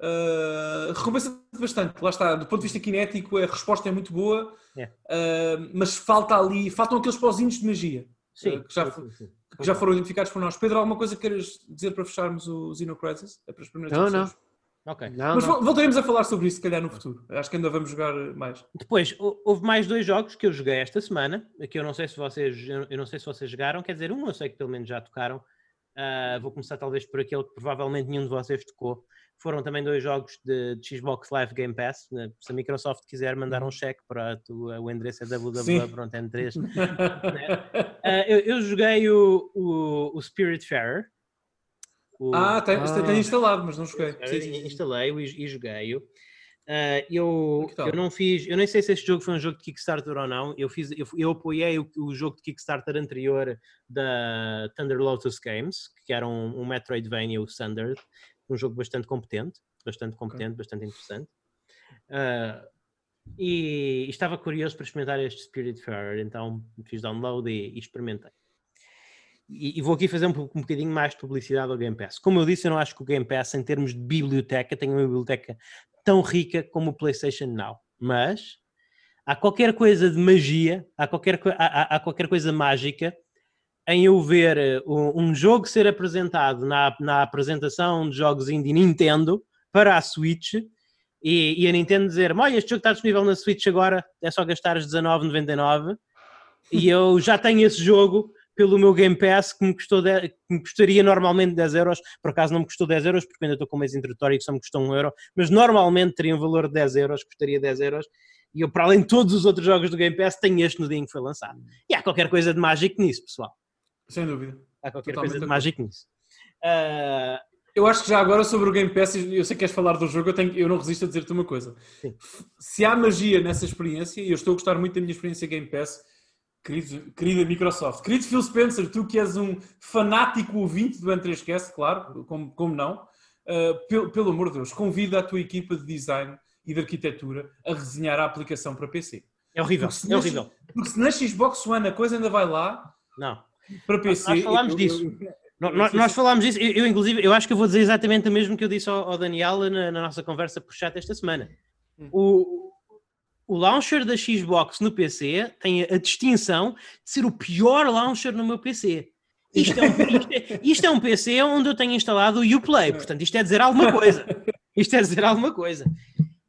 ah, recompensa-te bastante. Lá está, do ponto de vista cinético, a resposta é muito boa, É. ah, mas falta ali, faltam aqueles pozinhos de magia Sim, eh, que já sim, foi- sim, sim. que já foram identificados por nós. Pedro, alguma coisa que queiras dizer para fecharmos o Xeno Crisis? É para as primeiras Não, impressões? Ok. Não, Mas não. vol- voltaremos a falar sobre isso, se calhar, no futuro. Acho que ainda vamos jogar mais. Depois, hou- houve mais dois jogos que eu joguei esta semana, que eu não sei se vocês, eu não sei se vocês jogaram, quer dizer, um eu sei que pelo menos já tocaram. Ah, vou começar talvez por aquele que provavelmente nenhum de vocês tocou. Foram também dois jogos de, de Xbox Live Game Pass. né? Se a Microsoft quiser mandar um cheque para tu, o endereço é www.n3. Ah, eu, eu joguei o, o, o Spiritfarer. O- ah, tem, Ah. tem instalado, mas não joguei. sim. instalei-o e, e joguei-o. Ah, eu, Que tal? eu não fiz, eu nem sei se este jogo foi um jogo de Kickstarter ou não. Eu, fiz, eu, eu apoiei o, o jogo de Kickstarter anterior da Thunder Lotus Games, que era um, um Metroidvania o Standard, um jogo bastante competente, bastante competente, bastante interessante. Uh, e, e, estava curioso para experimentar este Spirit Fair, então fiz download e, e experimentei. E, e, vou aqui fazer um, um bocadinho mais de publicidade ao Game Pass. Como eu disse, eu não acho que o Game Pass, em termos de biblioteca, tenha uma biblioteca tão rica como o PlayStation Now. Mas há qualquer coisa de magia, há qualquer, há, há qualquer coisa mágica em eu ver eh, um, um jogo ser apresentado na, na apresentação de jogos indie Nintendo para a Switch e, e a Nintendo dizer: Olha, este jogo está disponível na Switch agora, é só gastar os 19,99 e eu já tenho esse jogo pelo meu Game Pass que me, custou de, que me custaria normalmente 10 euros, por acaso não me custou 10 euros porque ainda estou com um mês introdutório que só me custou 1 euro, mas normalmente teria um valor de 10 euros, custaria 10 euros e eu para além de todos os outros jogos do Game Pass tenho este no dia em que foi lançado. E há qualquer coisa de mágico nisso, pessoal. Sem dúvida. Há qualquer Totalmente coisa de mágico nisso. Uh... Eu acho que já agora sobre o Game Pass, eu sei que queres falar do jogo, eu, tenho, eu não resisto a dizer-te uma coisa. Sim. Se há magia nessa experiência, e eu estou a gostar muito da minha experiência Game Pass, querido, querida Microsoft, querido Phil Spencer, tu que és um fanático ouvinte do N3Cast, claro, como, como não, uh, pelo, pelo amor de Deus, convida a tua equipa de design e de arquitetura a resenhar a aplicação para PC. É horrível, é horrível. Porque se na Xbox One a coisa ainda vai lá, não para PC. Nós falámos disso. nós, nós, falámos disso, eu, eu, inclusive, eu acho que eu vou dizer exatamente o mesmo que eu disse ao, ao Daniel na, na, nossa conversa por chat esta semana. Hum. O, o launcher da Xbox no PC tem a distinção de ser o pior launcher no meu PC. Isto é, um, isto, é, isto é um PC onde eu tenho instalado o Uplay, portanto isto é dizer alguma coisa. Isto é dizer alguma coisa.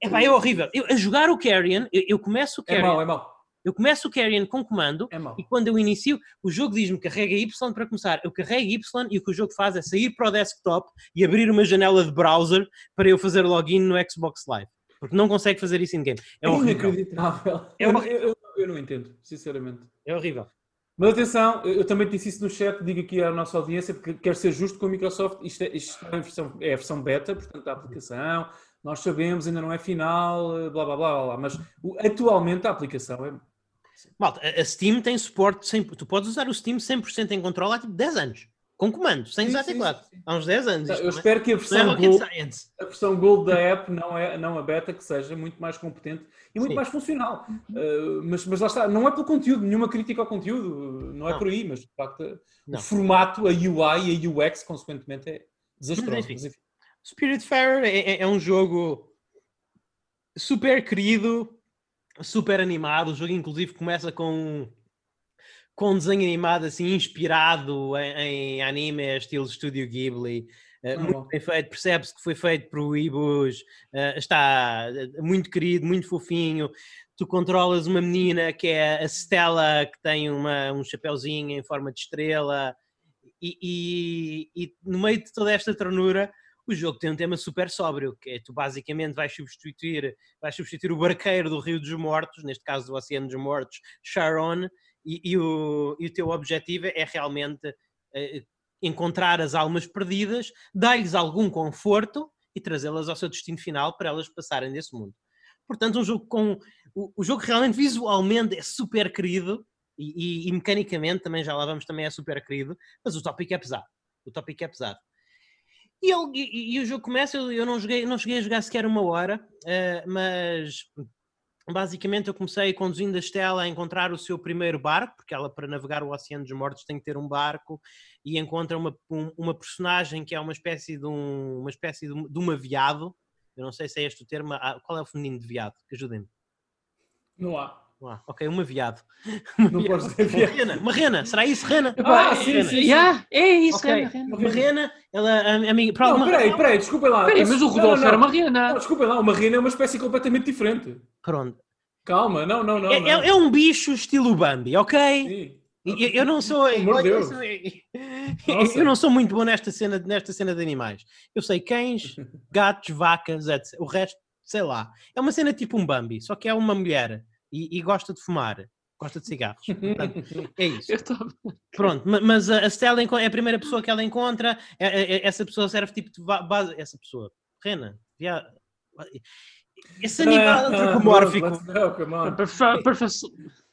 É, pá, é horrível. Eu, a jogar o Carrion, eu, eu começo o Carrion. É mau, é mau. Eu começo o carry com comando é e quando eu inicio, o jogo diz-me carrega Y para começar. Eu carrego Y e o que o jogo faz é sair para o desktop e abrir uma janela de browser para eu fazer login no Xbox Live. Porque não consegue fazer isso em game. É, é inacreditável. É eu, eu, eu, não entendo, sinceramente. É horrível. Mas atenção, eu também disse isso no chat, digo aqui à nossa audiência, porque quero ser justo com a Microsoft. Isto, é, isto é, a versão, é a versão beta, portanto, da aplicação. Nós sabemos, ainda não é final, blá blá blá blá. blá. Mas atualmente a aplicação é Malta, a Steam tem suporte, 100, tu podes usar o Steam 100% em controle há tipo 10 anos. Com comando, sem usar teclado. Há uns 10 anos. eu espero que a versão, é Gold, a versão Gold da app, não, é, não a beta, que seja muito mais competente e muito sim. mais funcional. Uh, mas, mas lá está, não é pelo conteúdo, nenhuma crítica ao conteúdo, não é não. por aí, mas de facto não. o formato, a UI e a UX, consequentemente, é desastroso. Mas, enfim. Spirit Fair é, é, é um jogo super querido, super animado. O jogo, inclusive, começa com, com um desenho animado assim, inspirado em, em anime, estilo Studio Ghibli. Uh, muito bem feito, percebe-se que foi feito por Ibus, uh, está eh, muito querido, muito fofinho. Tu controlas uma menina que é a Stella, que tem uma, um chapéuzinho em forma de estrela, e, e, e no meio de toda esta ternura, o jogo tem um tema super sóbrio, que é tu basicamente vais substituir, vais substituir o barqueiro do Rio dos Mortos, neste caso do Oceano dos Mortos, Sharon, e, e, o, e o teu objetivo é realmente uh, encontrar as almas perdidas, dar-lhes algum conforto e trazê-las ao seu destino final para elas passarem desse mundo. Portanto, um jogo com. O, o jogo realmente visualmente é super querido e, e, e, mecanicamente também já lá vamos também é super querido, mas o tópico é pesado. O tópico é pesado. E, ele, e, e, o jogo começa, eu, eu não, joguei, não cheguei a jogar sequer uma hora, uh, mas basicamente eu comecei conduzindo a Estela a encontrar o seu primeiro barco, porque ela para navegar o Oceano dos Mortos tem que ter um barco, e encontra uma, um, uma personagem que é uma espécie de um, uma espécie de, de uma veado, eu não sei se é este o termo, ah, qual é o feminino de veado? Que ajudem-me. Não há. Ah, ok, uma viado. Uma não viado. posso dizer Uma rena, uma rena, será isso, rena? Ah, ah sim, rena. sim, sim. Yeah, é isso, okay. rena, Uma rena, ela, amiga, para não, peraí, peraí, desculpa lá. Peraí, mas o Rodolfo era uma rena. Não, desculpa lá, uma rena é uma espécie completamente diferente. Pronto. Calma, não, não, não. É, não. é, é um bicho estilo Bambi, ok? Sim. Eu, eu, não sou, eu, eu, não sou muito bom nesta cena, nesta cena de animais. Eu sei cães, gatos, vacas, etc. O resto, sei lá. É uma cena tipo um Bambi, só que é uma mulher e, e gosta de fumar, gosta de cigarros. Portanto, é isso. Pronto, mas a Stella é a primeira pessoa que ela encontra, é, é, é, essa pessoa serve tipo de base. Essa pessoa, Rena, Esse animal antropomórfico.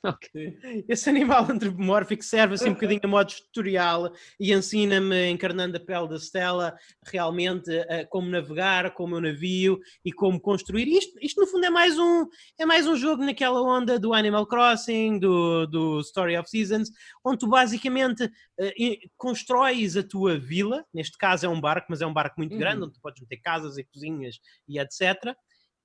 Okay. Esse animal antropomórfico serve assim um bocadinho a modo tutorial e ensina-me, encarnando a pele da Stella, realmente uh, como navegar, como o navio e como construir. Isto, isto, no fundo, é mais, um, é mais um jogo naquela onda do Animal Crossing, do, do Story of Seasons, onde tu basicamente uh, constróis a tua vila. Neste caso é um barco, mas é um barco muito uhum. grande, onde tu podes meter casas e cozinhas e etc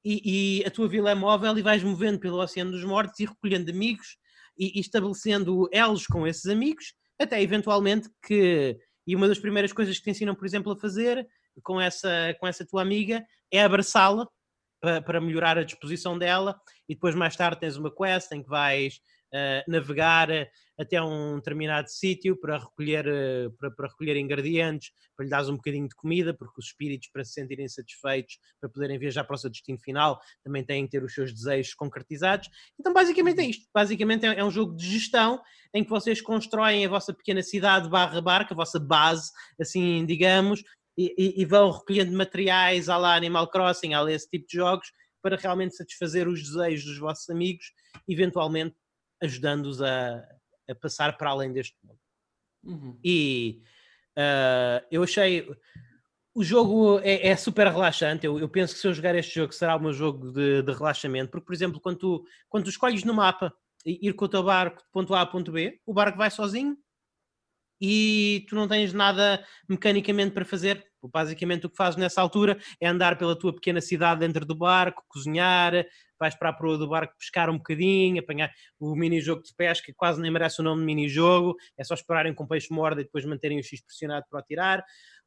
e, e, a tua vila é móvel e vais movendo pelo Oceano dos Mortos e recolhendo amigos e, e, estabelecendo elos com esses amigos, até eventualmente que. E uma das primeiras coisas que te ensinam, por exemplo, a fazer com essa, com essa tua amiga é abraçá-la para, para melhorar a disposição dela, e depois mais tarde tens uma quest em que vais uh, navegar até um determinado sítio para recolher, uh, para, para, recolher ingredientes, para lhe dar um bocadinho de comida, porque os espíritos, para se sentirem satisfeitos, para poderem viajar para o seu destino final, também têm que ter os seus desejos concretizados. Então, basicamente é isto. Basicamente é, é um jogo de gestão em que vocês constroem a vossa pequena cidade barra barca, a vossa base, assim digamos, e, e, vão recolhendo materiais à lá Animal Crossing, à lá esse tipo de jogos, para realmente satisfazer os desejos dos vossos amigos, eventualmente ajudando-os a, a, passar para além deste mundo. Uhum. E uh, eu achei. O jogo é, é super relaxante. Eu, eu, penso que se eu jogar este jogo será o meu jogo de, de relaxamento, porque, por exemplo, quando tu, quando tu escolhes no mapa ir com o teu barco de ponto A a ponto B, o barco vai sozinho e tu não tens nada mecanicamente para fazer. Basicamente, o que fazes nessa altura é andar pela tua pequena cidade dentro do barco, cozinhar, vais para a proa do barco pescar um bocadinho, apanhar o mini-jogo de pesca, quase nem merece o nome de mini-jogo, é só esperarem com o peixe morda e depois manterem o X pressionado para o tirar.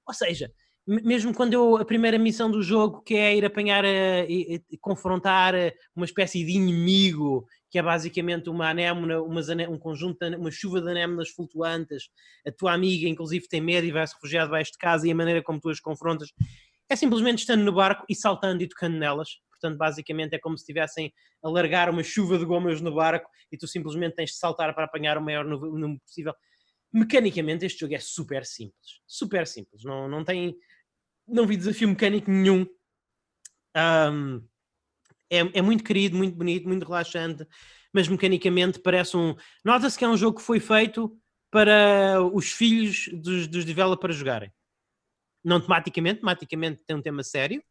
Ou seja, mesmo quando eu, a primeira missão do jogo, que é ir apanhar e, confrontar uma espécie de inimigo, que é basicamente uma anémona, umas, um conjunto, uma chuva de anémonas flutuantes, a tua amiga inclusive tem medo e vai se refugiar debaixo de casa e a maneira como tu as confrontas é simplesmente estando no barco e saltando e tocando nelas. Portanto, basicamente é como se estivessem a largar uma chuva de gomas no barco e tu simplesmente tens de saltar para apanhar o maior número possível. Mecanicamente, este jogo é super simples. Super simples. Não, não tem não vi desafio mecânico nenhum. Um, é, é, muito querido, muito bonito, muito relaxante, mas mecanicamente parece um. Nota-se que é um jogo que foi feito para os filhos dos, dos developers jogarem. Não tematicamente, tematicamente tem um tema sério,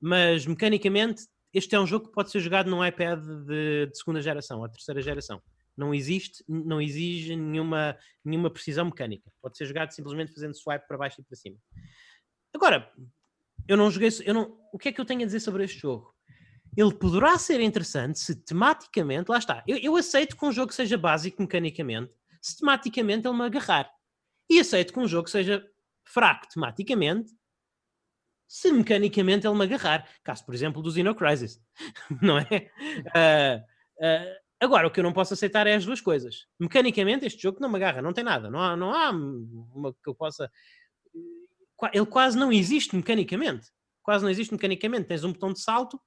mas mecanicamente este é um jogo que pode ser jogado num iPad de, de segunda geração ou terceira geração. Não existe, não exige nenhuma, nenhuma precisão mecânica. Pode ser jogado simplesmente fazendo swipe para baixo e para cima. Agora, eu não joguei. Eu não, o que é que eu tenho a dizer sobre este jogo? Ele poderá ser interessante se tematicamente. Lá está. Eu, eu aceito que um jogo seja básico mecanicamente, se tematicamente ele me agarrar. E aceito que um jogo seja fraco tematicamente, se mecanicamente ele me agarrar. Caso, por exemplo, do Xeno Crisis. não é? Uh, uh, agora, o que eu não posso aceitar é as duas coisas. Mecanicamente, este jogo não me agarra, não tem nada. Não há, não há uma que eu possa ele quase não existe mecanicamente. Quase não existe mecanicamente. Tens um botão de salto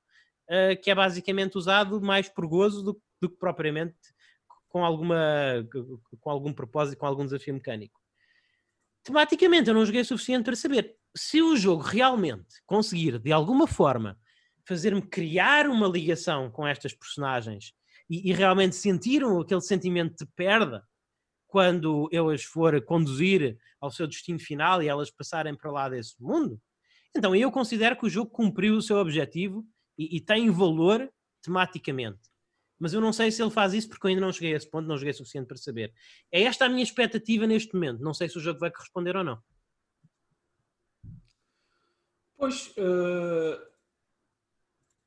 uh, que é basicamente usado mais por gozo do, do, que propriamente com, alguma, com algum propósito, com algum desafio mecânico. Tematicamente, eu não joguei o suficiente para saber se o jogo realmente conseguir, de alguma forma, fazer-me criar uma ligação com estas personagens e, e realmente sentir aquele sentimento de perda quando eu as for conduzir ao seu destino final e elas passarem para lá desse mundo, então eu considero que o jogo cumpriu o seu objetivo e, e tem valor tematicamente. Mas eu não sei se ele faz isso porque eu ainda não cheguei a esse ponto, não joguei suficiente para saber. É esta a minha expectativa neste momento. Não sei se o jogo vai corresponder ou não. Pois, uh,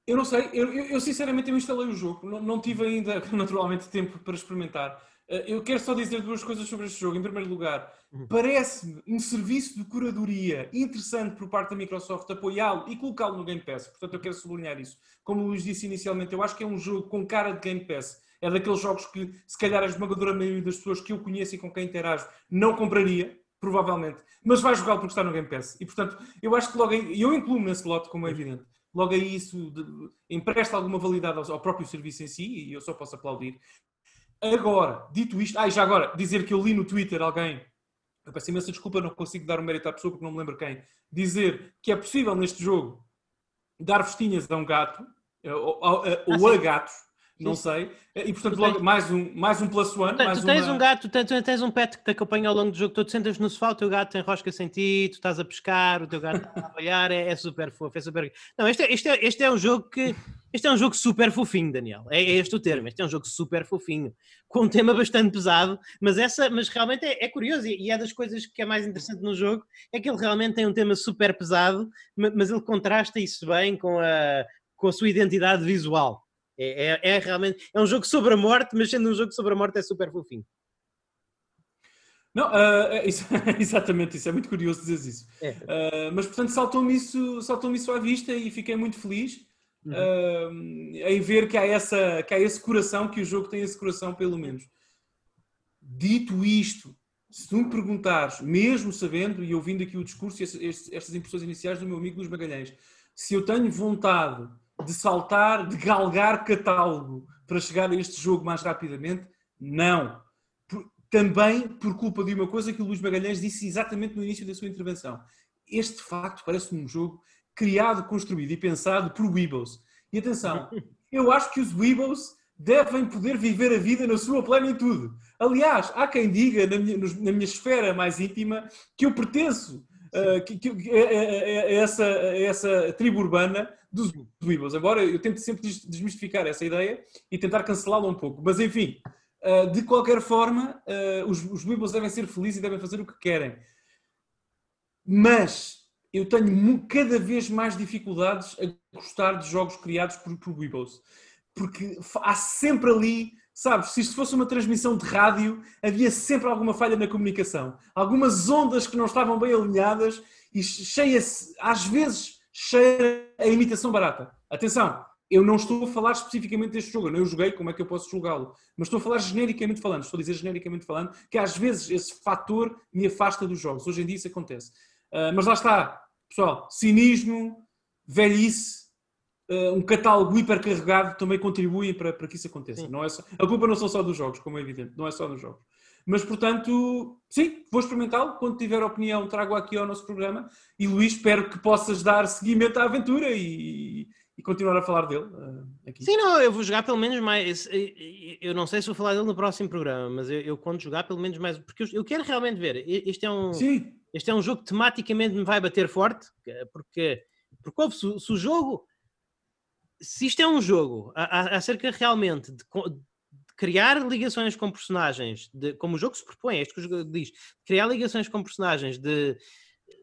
eu não sei. Eu, eu, eu, sinceramente eu instalei o jogo. Não, não tive ainda, naturalmente, tempo para experimentar. Eh, eu quero só dizer duas coisas sobre este jogo. Em primeiro lugar, uhum. parece-me um serviço de curadoria interessante por parte da Microsoft apoiá-lo e colocá-lo no Game Pass. Portanto, eu quero sublinhar isso. Como o Luís disse inicialmente, eu acho que é um jogo com cara de Game Pass. É daqueles jogos que, se calhar, a esmagadora maioria das pessoas que eu conheço e com quem interajo não compraria, provavelmente, mas vai jogá-lo porque está no Game Pass. E, portanto, eu acho que logo aí, eu incluo nesse lote, como é evidente, logo aí isso de, empresta alguma validade ao, ao, próprio serviço em si e eu só posso aplaudir. Agora, dito isto, ah, já agora, dizer que eu li no Twitter alguém, eu peço imensa desculpa, não consigo dar o mérito à pessoa porque não me lembro quem, dizer que é possível neste jogo dar festinhas a um gato. Ou, ou, ou ah, a gatos não sei. E portanto, logo, mais, um, mais um plus one. mais tu tens uma... um gato, tu tens, tens, um pet que te acompanha ao longo do jogo, tu te sentas no sofá, o teu gato tem rosca sem ti, tu estás a pescar, o teu gato está a olhar, é, é, super fofo, é super. Não, este é, este, é, este é um jogo que. Este é um jogo super fofinho, Daniel. É, é este o termo. Este é um jogo super fofinho, com um tema bastante pesado, mas, essa, mas realmente é, é curioso e é das coisas que é mais interessante no jogo, é que ele realmente tem um tema super pesado, mas ele contrasta isso bem com a, com a sua identidade visual. É, é, é, realmente é um jogo sobre a morte, mas sendo um jogo sobre a morte é super fofinho. Não, uh, isso, exatamente, isso é muito curioso dizer isso. É. Uh, mas portanto saltou-me isso, saltou isso à vista e fiquei muito feliz uhum. uh, em ver que há, essa, que há esse coração, que o jogo tem esse coração, pelo menos. Dito isto, se tu me perguntares, mesmo sabendo e ouvindo aqui o discurso e estas impressões iniciais do meu amigo Luís Magalhães, se eu tenho vontade de saltar, de galgar catálogo para chegar a este jogo mais rapidamente? Não. Por, também por culpa de uma coisa que o Luís Magalhães disse exatamente no início da sua intervenção. Este, facto, parece um jogo criado, construído e pensado por Weebles. E atenção, eu acho que os Weebles devem poder viver a vida na sua plenitude. Aliás, há quem diga, na minha, na minha esfera mais íntima, que eu pertenço uh, que, que, a, a, a, essa, essa tribo urbana dos Weebles. Agora, eu tento sempre desmistificar essa ideia e tentar cancelá-la um pouco. Mas, enfim, uh, de qualquer forma, uh, os, os Weebles devem ser felizes e devem fazer o que querem. Mas eu tenho cada vez mais dificuldades a gostar de jogos criados por, por Weebles. Porque há sempre ali Sabes, se isto fosse uma transmissão de rádio, havia sempre alguma falha na comunicação. Algumas ondas que não estavam bem alinhadas e cheia às vezes, cheia a imitação barata. Atenção, eu não estou a falar especificamente deste jogo, eu não joguei, como é que eu posso julgá-lo? Mas estou a falar genericamente falando, estou a dizer genericamente falando, que às vezes esse fator me afasta dos jogos. Hoje em dia isso acontece. Uh, mas lá está, pessoal, cinismo, velhice, um catálogo hipercarregado também contribuem para, para que isso aconteça. Não é só, a culpa não são só dos jogos, como é evidente, não é só dos jogos. Mas, portanto, sim, vou experimentá-lo. Quando tiver opinião, trago aqui ao nosso programa. E Luís, espero que possas dar seguimento à aventura e, e continuar a falar dele uh, aqui. Sim, não, eu vou jogar pelo menos mais. Eu não sei se vou falar dele no próximo programa, mas eu, eu quando jogar pelo menos mais. Porque eu, eu quero realmente ver. Este é um. Sim. Este é um jogo que tematicamente me vai bater forte, porque, porque se, se o jogo se isto é um jogo acerca realmente de, de, criar ligações com personagens, de, como o jogo se propõe, é isto que o jogo diz, criar ligações com personagens, de,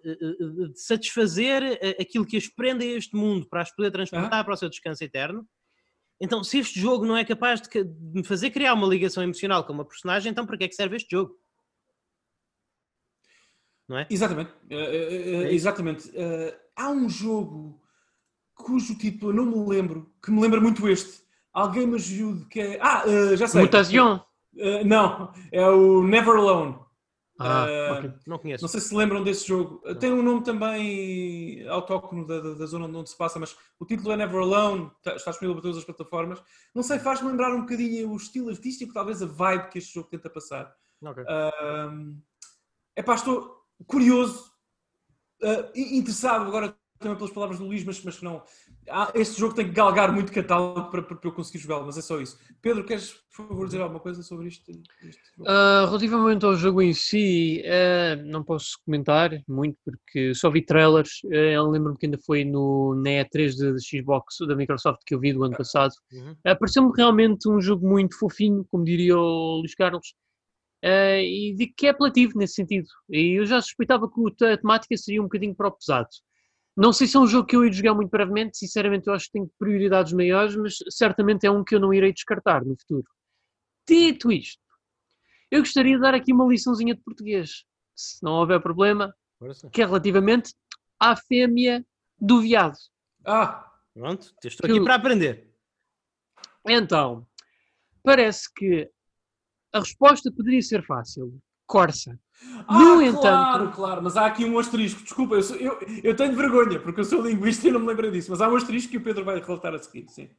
de satisfazer aquilo que as prende a este mundo para as poder transportar ah. para o seu descanso eterno. Então, se este jogo não é capaz de, me fazer criar uma ligação emocional com uma personagem, então para que é que serve este jogo? Não é? Exatamente. Uh, uh, uh, exatamente. há um jogo cujo título eu não me lembro, que me lembra muito este. Alguém me ajude, que é... Ah, uh, já sei. Mutação? Uh, não, é o Never Alone. Ah, uh, okay. não conheço. Não sei se lembram desse jogo. Não. Tem um nome também autóctono da, da, da, zona onde se passa, mas o título é Never Alone, está, está disponível para todas as plataformas. Não sei, faz-me lembrar um bocadinho o estilo artístico, talvez a vibe que este jogo tenta passar. Okay. Uh, epá, estou curioso, uh, interessado agora também pelas palavras do Luís, mas, mas não. Ah, este jogo tem que galgar muito catálogo para, para, eu conseguir jogá-lo, mas é só isso. Pedro, queres, por favor, dizer alguma coisa sobre isto? Uh, relativamente ao jogo em si, uh, não posso comentar muito porque só vi trailers. Uh, eu lembro-me que ainda foi no, na E3 de, de, Xbox da Microsoft que eu vi do ano passado. Uhum. Uh, Pareceu-me realmente um jogo muito fofinho, como diria o Luís Carlos. Uh, e digo que é apelativo nesse sentido. E eu já suspeitava que a temática seria um bocadinho para o pesado. Não sei se é um jogo que eu irei jogar muito brevemente, sinceramente eu acho que tenho prioridades maiores, mas certamente é um que eu não irei descartar no futuro. Dito isto, eu gostaria de dar aqui uma liçãozinha de português, se não houver problema, que é relativamente à fêmea do viado. Ah, pronto, estou aqui para aprender. Então, parece que a resposta poderia ser fácil. Corsa. Ah, no entanto. Claro, claro, mas há aqui um asterisco. Desculpa, eu, sou, eu, eu, tenho vergonha, porque eu sou linguista e não me lembro disso, mas há um asterisco que o Pedro vai relatar a seguir, sim.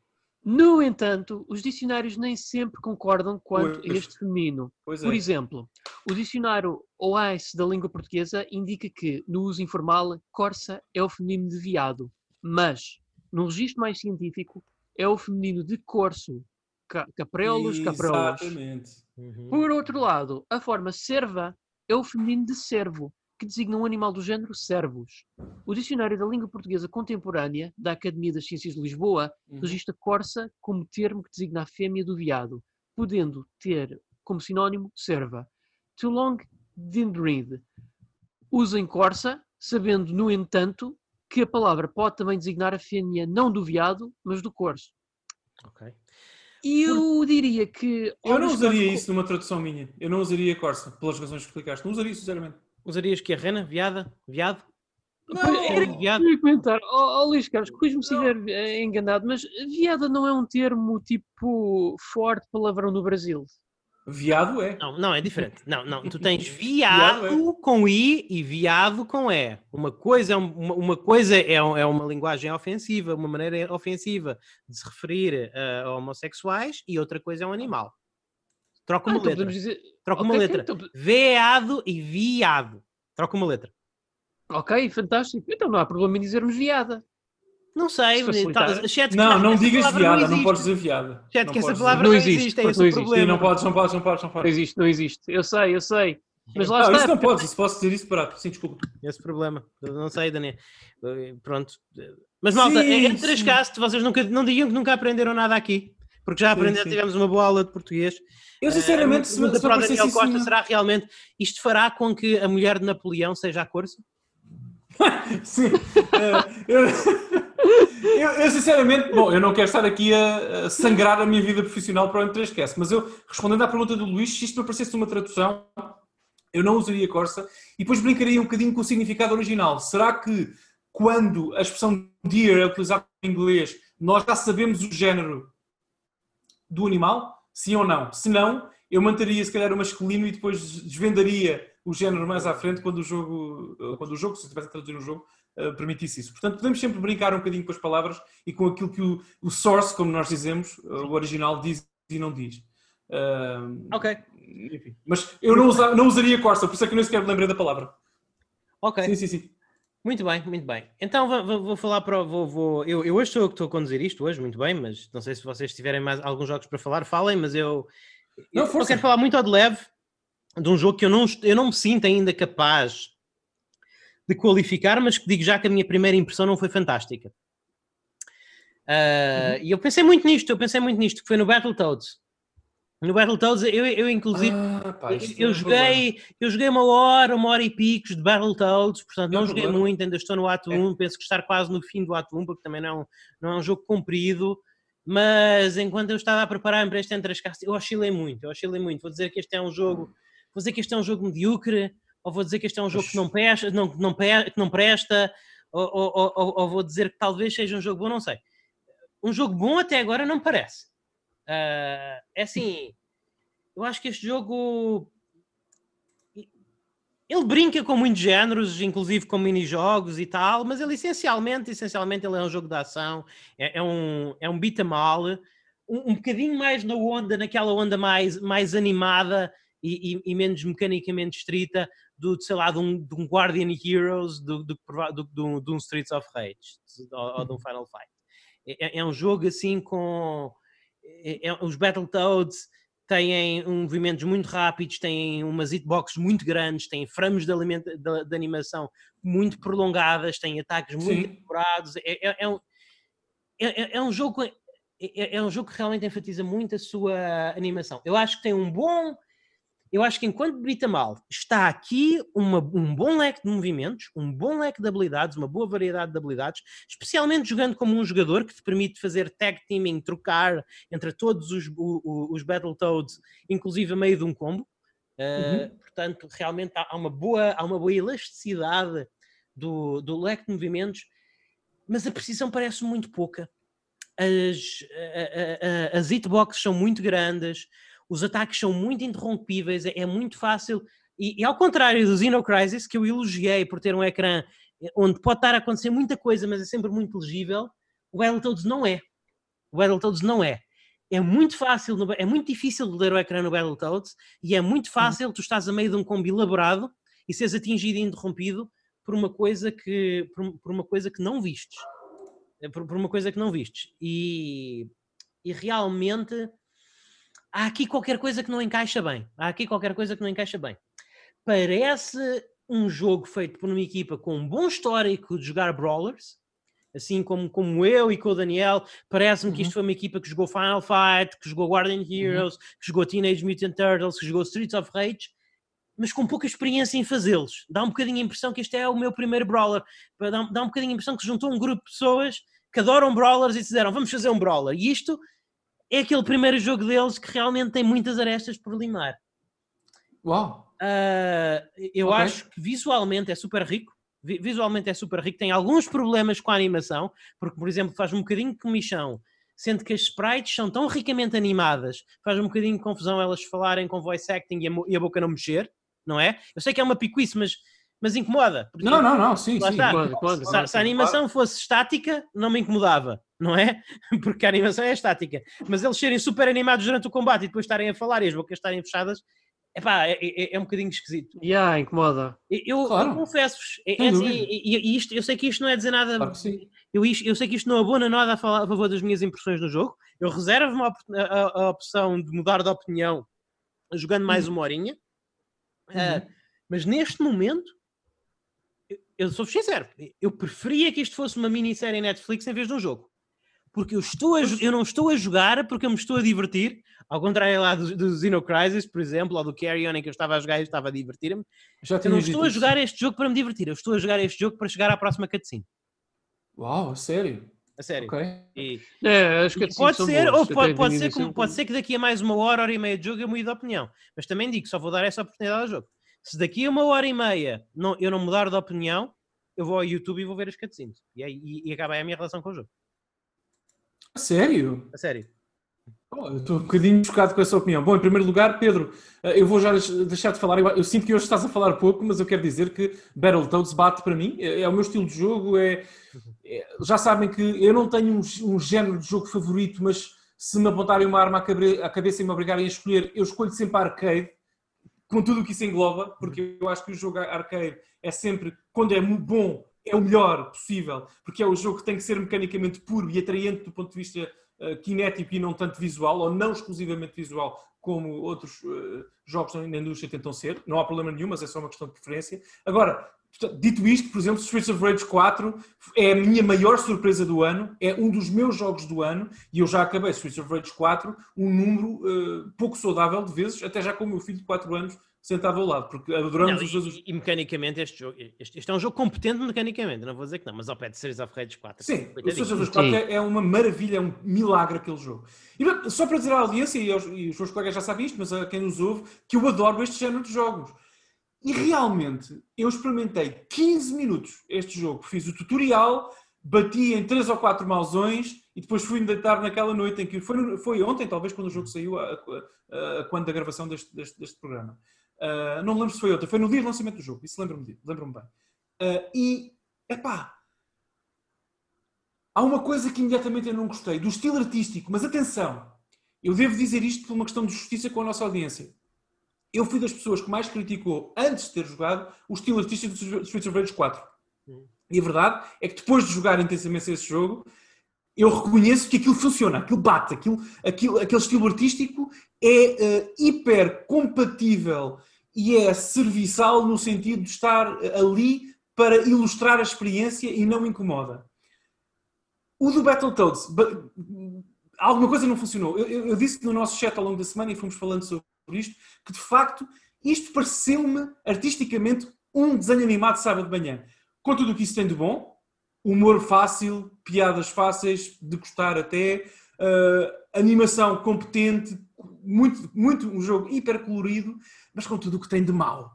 No entanto, os dicionários nem sempre concordam quanto pois, a este feminino. Por é. exemplo, o dicionário OAS da língua portuguesa indica que, no uso informal, corsa é o feminino de viado, mas, no registro mais científico, é o feminino de corso, ca capreolos, capreolas. Exatamente. Uhum. Por outro lado, a forma serva é o feminino de servo, que designa um animal do género servos. O Dicionário da Língua Portuguesa Contemporânea, da Academia das Ciências de Lisboa, Uhum. registra corça como termo que designa a fêmea do veado, podendo ter como sinónimo serva. Too long didn't read. Usem corça, sabendo, no entanto, que a palavra pode também designar a fêmea não do veado, mas do corso. Ok. E eu diria que. Eu não usaria isso numa tradução minha. Eu não usaria Corsa, pelas razões que explicaste. Não usaria, sinceramente. Usarias que a rena? Viada? Viado? Não, Era viado? Eu ia comentar, ó oh, Luís Carlos, corrijo-me se estiver eh, enganado, mas viada não é um termo tipo forte palavrão no Brasil. Viado é. Não, não, é diferente. Não, não. Tu tens Viado viado com I e viado com E. Uma coisa, é um- uma, uma coisa é, é uma linguagem ofensiva, uma maneira ofensiva de se referir eh, a homossexuais e outra coisa é um animal. Troca Ah, uma então letra. dizer. Troca Ok, uma letra. então- Veado e viado. Troca uma letra. Ok, fantástico. Então não há problema em dizermos viada. Não sei. Se tá- chat, Não, não digas viada, não existe. podes dizer viada. Chat, Não que essa palavra não Não existe, existe, é porque esse não existe. problema. Sim, não podes, não podes, não podes, não Não podes. existe, não existe. Eu sei, eu sei. Mas lá Não, está. isso não podes, isso posso dizer isso barato. Sim, desculpa. Esse problema. Eu Não sei, Daniel. Eh, Pronto. Mas, malta, Sim, é- entre as castes, vocês nunca, não digam que nunca aprenderam nada aqui. Porque já aprenderam, tivemos uma boa aula de português. Eu, sinceramente, Eh, se, mas se a para Daniel isso Costa numa- será realmente. Isto fará com que a mulher de Napoleão seja a corça? Sim. Eh, eu, eu, eu, sinceramente, bom, eu não quero estar aqui a, a sangrar a minha vida profissional para o M3Cast, mas eu, respondendo à pergunta do Luís, se isto me aparecesse numa tradução, eu não usaria Corsa e depois brincaria um bocadinho com o significado original. Será que quando a expressão deer é utilizada em inglês, nós já sabemos o género do animal? Sim ou não? Se não, eu manteria se calhar o masculino e depois desvendaria o género mais à frente quando o jogo, quando o jogo se estivesse a traduzir um jogo, permitisse isso. Portanto, podemos sempre brincar um bocadinho com as palavras e com aquilo que o, o source, como nós dizemos, eh, o original diz e não diz. Ah, Ok. enfim. Mas eu não, usa- não usaria Corsa, por isso é que eu nem sequer me lembrei da palavra. Ok. Sim, sim, sim. Muito bem, muito bem. Então vou, vou- falar para. o- Vou, vou, eu, eu hoje sou eu que estou a conduzir isto, hoje, muito bem, mas não sei se vocês tiverem mais alguns jogos para falar, falem, mas eu. Não, eu quero falar muito ao de leve de um jogo que eu não, eu não me sinto ainda capaz de qualificar, mas que digo já que a minha primeira impressão não foi fantástica. Ah, E eu pensei muito nisto, eu pensei muito nisto, que foi no Battletoads. No Battletoads, eu, eu inclusive. Ah, pá, Eu- eu, é problema. joguei, eu joguei uma hora, uma hora e picos de Battletoads, portanto É um não joguei problema. muito, ainda estou no ato É. 1, penso que estar quase no fim do ato 1, porque também não, é um- não é um jogo comprido, mas enquanto eu estava a preparar-me para este entre as casas, eu oscilei muito, eu oscilei muito. Vou dizer que este é um jogo, vou dizer que este é um jogo medíocre, ou vou dizer que este é um jogo que não, presta, não, não, que não presta, ou, ou- ou- ou- ou vou dizer que talvez seja um jogo bom, não sei. Um jogo bom até agora não parece. Ah, é assim, eu acho que este jogo ele brinca com muitos géneros, inclusive com mini-jogos e tal, mas ele essencialmente, essencialmente ele é um jogo de ação, é, é um, é um beat 'em all, um, um bocadinho mais na onda, naquela onda mais, mais animada e, e- e menos mecanicamente estrita do, sei lá, de um, de um Guardian Heroes, do, do, do, de um Streets of Rage, ou, ou de um Final Fight. É, é um jogo assim com... é- é- os Battletoads têm um movimentos muito rápidos, têm umas hitboxes muito grandes, têm frames de, alimenta- de- de animação muito prolongadas, têm ataques muito Sim. elaborados. É, é- é um, é- é- é um jogo é, é- é um jogo que realmente enfatiza muito a sua animação. Eu acho que tem um bom. Eu acho que enquanto Brita Mal está aqui uma- um bom leque de movimentos, um bom leque de habilidades, uma boa variedade de habilidades, especialmente jogando como um jogador que te permite fazer tag teaming, trocar entre todos os, o- os Battletoads, inclusive a meio de um combo. Uh, Portanto, realmente há há uma boa, há uma boa elasticidade do, do leque de movimentos, mas a precisão parece muito pouca. As, a- a- a- as hitboxes são muito grandes, os ataques são muito interrompíveis, é, é muito fácil. E, e ao contrário do Xeno Crisis, que eu elogiei por ter um ecrã onde pode estar a acontecer muita coisa, mas é sempre muito legível, o Battletoads não é. O Battletoads não é. É muito fácil, é muito difícil de ler o ecrã no Battletoads e é muito fácil, tu estás a meio de um combo elaborado e seres atingido e interrompido por uma coisa que, por, por uma coisa que não vistes. por, por uma coisa que não vistes. E, e realmente há aqui qualquer coisa que não encaixa bem. Há aqui qualquer coisa que não encaixa bem. Parece um jogo feito por uma equipa com um bom histórico de jogar brawlers, assim como, como eu e com o Daniel, parece-me uhum. que isto foi uma equipa que jogou Final Fight, que jogou Guardian uhum. Heroes, uhum. que jogou Teenage Mutant Turtles, que jogou Streets of Rage, mas com pouca experiência em fazê-los. Dá um bocadinho a impressão que este é o meu primeiro brawler. Dá, dá um bocadinho a impressão que juntou um grupo de pessoas que adoram brawlers e disseram vamos fazer um brawler. E isto é aquele primeiro jogo deles que realmente tem muitas arestas por limar. Uau! Uh, eu okay. acho que visualmente é super rico. Visualmente é super rico. Tem alguns problemas com a animação, porque, por exemplo, faz um bocadinho de comichão, sendo que as sprites são tão ricamente animadas, faz um bocadinho de confusão elas falarem com voice acting e a, e a boca não mexer, não é? Eu sei que é uma picuice, mas mas incomoda. Não, não, não, sim, sim. Incomoda, incomoda, se, se, a animação fosse estática, não me incomodava, não é? Porque a animação é estática. Mas eles serem super animados durante o combate e depois estarem a falar e as bocas estarem fechadas, epá, é, é, é um bocadinho esquisito. Yeah, incomoda. Eu, claro. eu confesso-vos, é, é assim, e, isto, eu sei que isto não é dizer nada. Claro eu, eu sei que isto não abona nada a, falar, a favor das minhas impressões no jogo. Eu reservo-me a, a, a, opção de mudar de opinião jogando mais uhum. uma horinha. Uhum. Uh, mas neste momento eu sou sincero, eu preferia que isto fosse uma minissérie Netflix em vez de um jogo. Porque eu, estou a, eu não estou a jogar porque eu me estou a divertir, ao contrário lá do, do Xeno Crisis, por exemplo, ou do Carry On em que eu estava a jogar e estava a divertir-me. Eu não estou a jogar este jogo para me divertir, eu estou a jogar este jogo para chegar à próxima cutscene. Uau, a sério? A sério. Okay. E, é, pode ser, ou pode, pode, ser como, pode ser que daqui a mais uma hora, hora e meia de jogo eu mude de opinião. Mas também digo, só vou dar essa oportunidade ao jogo. Se daqui a uma hora e meia não, eu não mudar de opinião, eu vou ao YouTube e vou ver as cutscenes. E, e, e acaba aí a minha relação com o jogo. A sério? A sério. Oh, eu estou um bocadinho chocado com essa opinião. Bom, em primeiro lugar, Pedro, eh, eu vou já deixar de falar. Eu sinto que hoje estás a falar pouco, mas eu quero dizer que Battletoads bate para mim. É, é o meu estilo de jogo. É, é, já sabem que eu não tenho um, um, género de jogo favorito, mas se me apontarem uma arma à cabeça e me obrigarem a escolher, eu escolho sempre arcade com tudo o que isso engloba, porque eu acho que o jogo arcade é sempre, quando é bom, é o melhor possível, porque é o jogo que tem que ser mecanicamente puro e atraente do ponto de vista uh, kinético e não tanto visual, ou não exclusivamente visual, como outros uh, jogos na indústria tentam ser. Não há problema nenhum, mas é só uma questão de preferência. Agora, dito isto, por exemplo, Streets of Rage 4 é a minha maior surpresa do ano, é um dos meus jogos do ano, e eu já acabei Streets of Rage 4 um número uh, pouco saudável de vezes, até já com o meu filho de 4 anos sentado ao lado, porque adoramos não, os dois. E, e, mecanicamente este jogo, este, este, é um jogo competente mecanicamente, não vou dizer que não, mas ao pé de Series of Rage 4. Sim, o Series of Rage 4 é, é, uma maravilha, é um milagre aquele jogo. E só para dizer à audiência, e, aos, e os meus colegas já sabem isto, mas a quem nos ouve, que eu adoro este género de jogos. E realmente, eu experimentei 15 minutos este jogo, fiz o tutorial, bati em 3 ou 4 mausões e depois fui-me deitar naquela noite em que foi, foi ontem, talvez, quando o jogo saiu, a, a, a, quando gravação deste, deste, deste programa. Uh, não me lembro se foi outra, foi no dia de lançamento do jogo, isso lembro-me lembro bem. Uh, e, epá, há uma coisa que imediatamente eu não gostei, do estilo artístico, mas atenção, eu devo dizer isto por uma questão de justiça com a nossa audiência. Eu fui das pessoas que mais criticou, antes de ter jogado, o estilo artístico do Streets of Rage 4. Uhum. E a verdade é que depois de jogar intensamente esse jogo, eu reconheço que aquilo funciona, aquilo bate, aquilo, aquilo, aquele estilo artístico é uh, hiper compatível e é serviçal no sentido de estar ali para ilustrar a experiência e não incomoda. O do Battletoads, alguma coisa não funcionou. Eu, eu, eu, disse no nosso chat ao longo da semana e fomos falando sobre isto, que de facto isto pareceu-me artisticamente um desenho animado de sábado de manhã. Com tudo o que isso tem de bom, humor fácil, piadas fáceis de gostar até, uh, animação competente, muito, muito um jogo hiper colorido, mas com tudo o que tem de mal.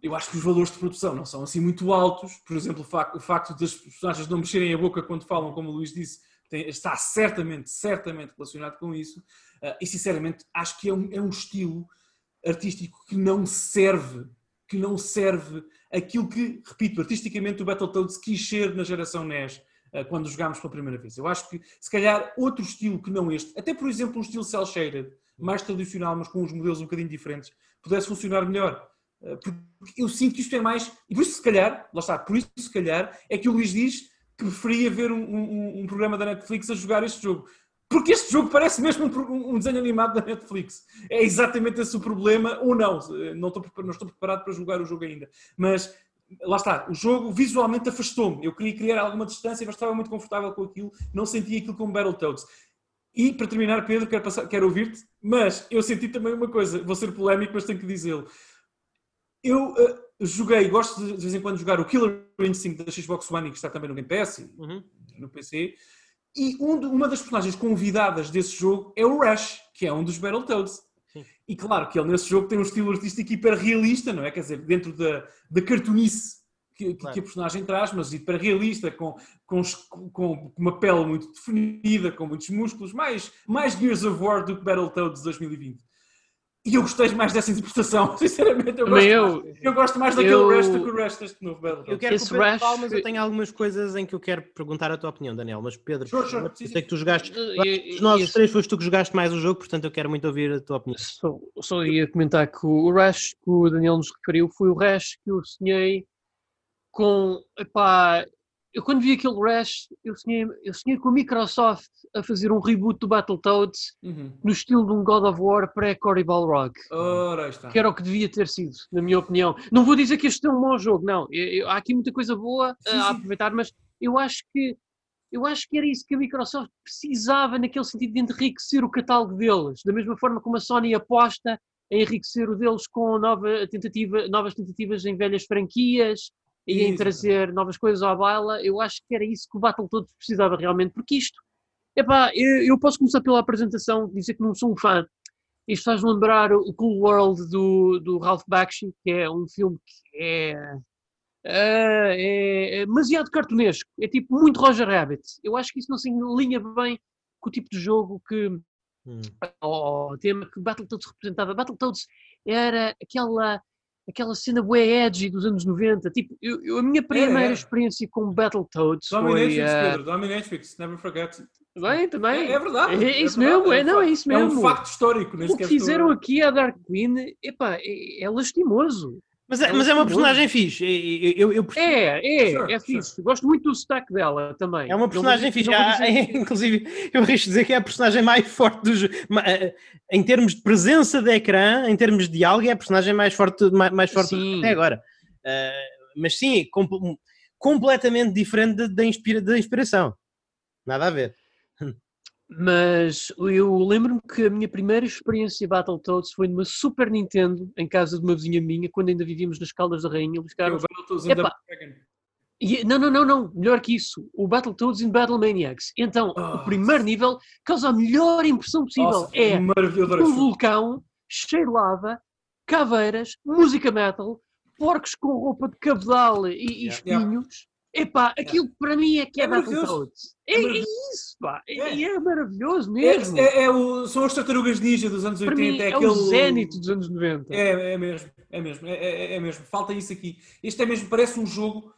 Eu acho que os valores de produção não são assim muito altos. Por exemplo, o facto, o facto das personagens não mexerem a boca quando falam, como o Luís disse, tem, está certamente, certamente relacionado com isso. Uh, e sinceramente, acho que é um, é um estilo artístico que não serve, que não serve aquilo que, repito, artisticamente o Battletoads quis ser na geração NES uh, quando jogámos pela primeira vez. Eu acho que, se calhar, outro estilo que não este, até por exemplo um estilo cel-shaded, mais tradicional, mas com uns modelos um bocadinho diferentes, pudesse funcionar melhor. Uh, porque eu sinto que isto é mais, e por isso se calhar, lá está, por isso se calhar, é que o Luís diz, que preferia ver um, um, um, programa da Netflix a jogar este jogo. Porque este jogo parece mesmo um, um, desenho animado da Netflix. É exatamente esse o problema, ou não. Não estou, não estou preparado para jogar o jogo ainda. Mas lá está, o jogo visualmente afastou-me. Eu queria criar alguma distância, mas estava muito confortável com aquilo, não sentia aquilo como Battletoads. E para terminar, Pedro, quero, passar, quero ouvir-te, mas eu senti também uma coisa, vou ser polémico, mas tenho que dizê-lo. Eu uh, joguei, gosto de, de, vez em quando jogar o Killer Instinct da Xbox One, que está também no Game Pass, uhum. no PC, e um, uma das personagens convidadas desse jogo é o Rush, que é um dos Battletoads. Sim. E claro que ele nesse jogo tem um estilo artístico hiper realista, não é? Quer dizer, dentro da, da cartunice que, claro. que, a personagem traz, mas hiper realista, com, com, com, uma pele muito definida, com muitos músculos, mais, mais Gears of War do que Battletoads 2020. E eu gostei mais dessa interpretação, sinceramente. Eu gosto, eu, mais, eu gosto mais daquele eu, resto do que o resto deste novo Battletoads. Eu quero Esse Rush... mas eu tenho algumas coisas em que eu quero perguntar a tua opinião, Daniel. Mas Pedro, sure, sure. eu sei que tu jogaste. Os nossos três foste tu que jogaste mais o jogo, portanto eu quero muito ouvir a tua opinião. Só, só ia comentar que o Rush que o Daniel nos referiu foi o Rush que eu sonhei com. Epá, eu quando vi aquele Rush, eu sonhei, eu sonhei com a Microsoft a fazer um reboot do Battletoads uhum. no estilo de um God of War pré-Cory Balrog. Ora, está. Que era o que devia ter sido, na minha opinião. Não vou dizer que este é um mau jogo, não. Eu, eu, há aqui muita coisa boa sim, a, sim. aproveitar, mas eu acho que eu acho que era isso que a Microsoft precisava naquele sentido de enriquecer o catálogo deles, da mesma forma como a Sony aposta em enriquecer o deles com nova tentativa, novas tentativas em velhas franquias, e em trazer novas coisas à baila, eu acho que era isso que o Battletoads precisava realmente, porque isto, epá, eu, eu posso começar pela apresentação, dizer que não sou um fã, isto faz lembrar o Cool World do, do Ralph Bakshi, que é um filme que é, é, é demasiado cartunesco, é tipo muito Roger Rabbit. Eu acho que isso não se alinha bem com o tipo de jogo que, hum. o tema que Battletoads representava. Battletoads era aquela aquela cena bué edgy dos anos 90. Tipo, eu, eu a minha primeira é, é. experiência com Battletoads Dominatrix, foi... Uh... Pedro, Dominatrix, never forget. Bem, também. É, é verdade. É, é isso verdade, mesmo, é, não, é isso mesmo. É um facto histórico. O que fizeram aqui a Dark Queen, epá, é, é lastimoso. Mas é, mas é uma personagem fixe. Eu, eu, eu é, é, sure, é fixe. Sure. Gosto muito do sotaque dela também. É uma personagem fixe. Ah, inclusive, eu risco dizer que é a personagem mais forte do jogo. Eh, em termos de presença de ecrã, em termos de diálogo, é a personagem mais forte, mais, mais forte até agora. Uh, mas sim, com, completamente diferente da, inspira, da inspiração. Nada a ver. Mas eu lembro-me que a minha primeira experiência Battletoads foi numa Super Nintendo, em casa de uma vizinha minha, quando ainda vivíamos nas Caldas da Rainha. Luís Carlos. E, não, não, não, não, melhor que isso. O Battletoads in Battle Maniacs. Então, oh, o primeiro nível causa a melhor impressão possível. Nossa, é um vulcão, cheio de lava, caveiras, música metal, porcos com roupa de cabedal e, e espinhos. Epá, aquilo para mim é que é, é. É, é, é, isso, pá. É, é, é maravilhoso mesmo. É, é, o, são as tartarugas ninja dos anos 80. Mim, é, aquele... o zénito dos anos 90. É, é mesmo, é mesmo, é, mesmo. Falta isso aqui. Este é mesmo, parece um jogo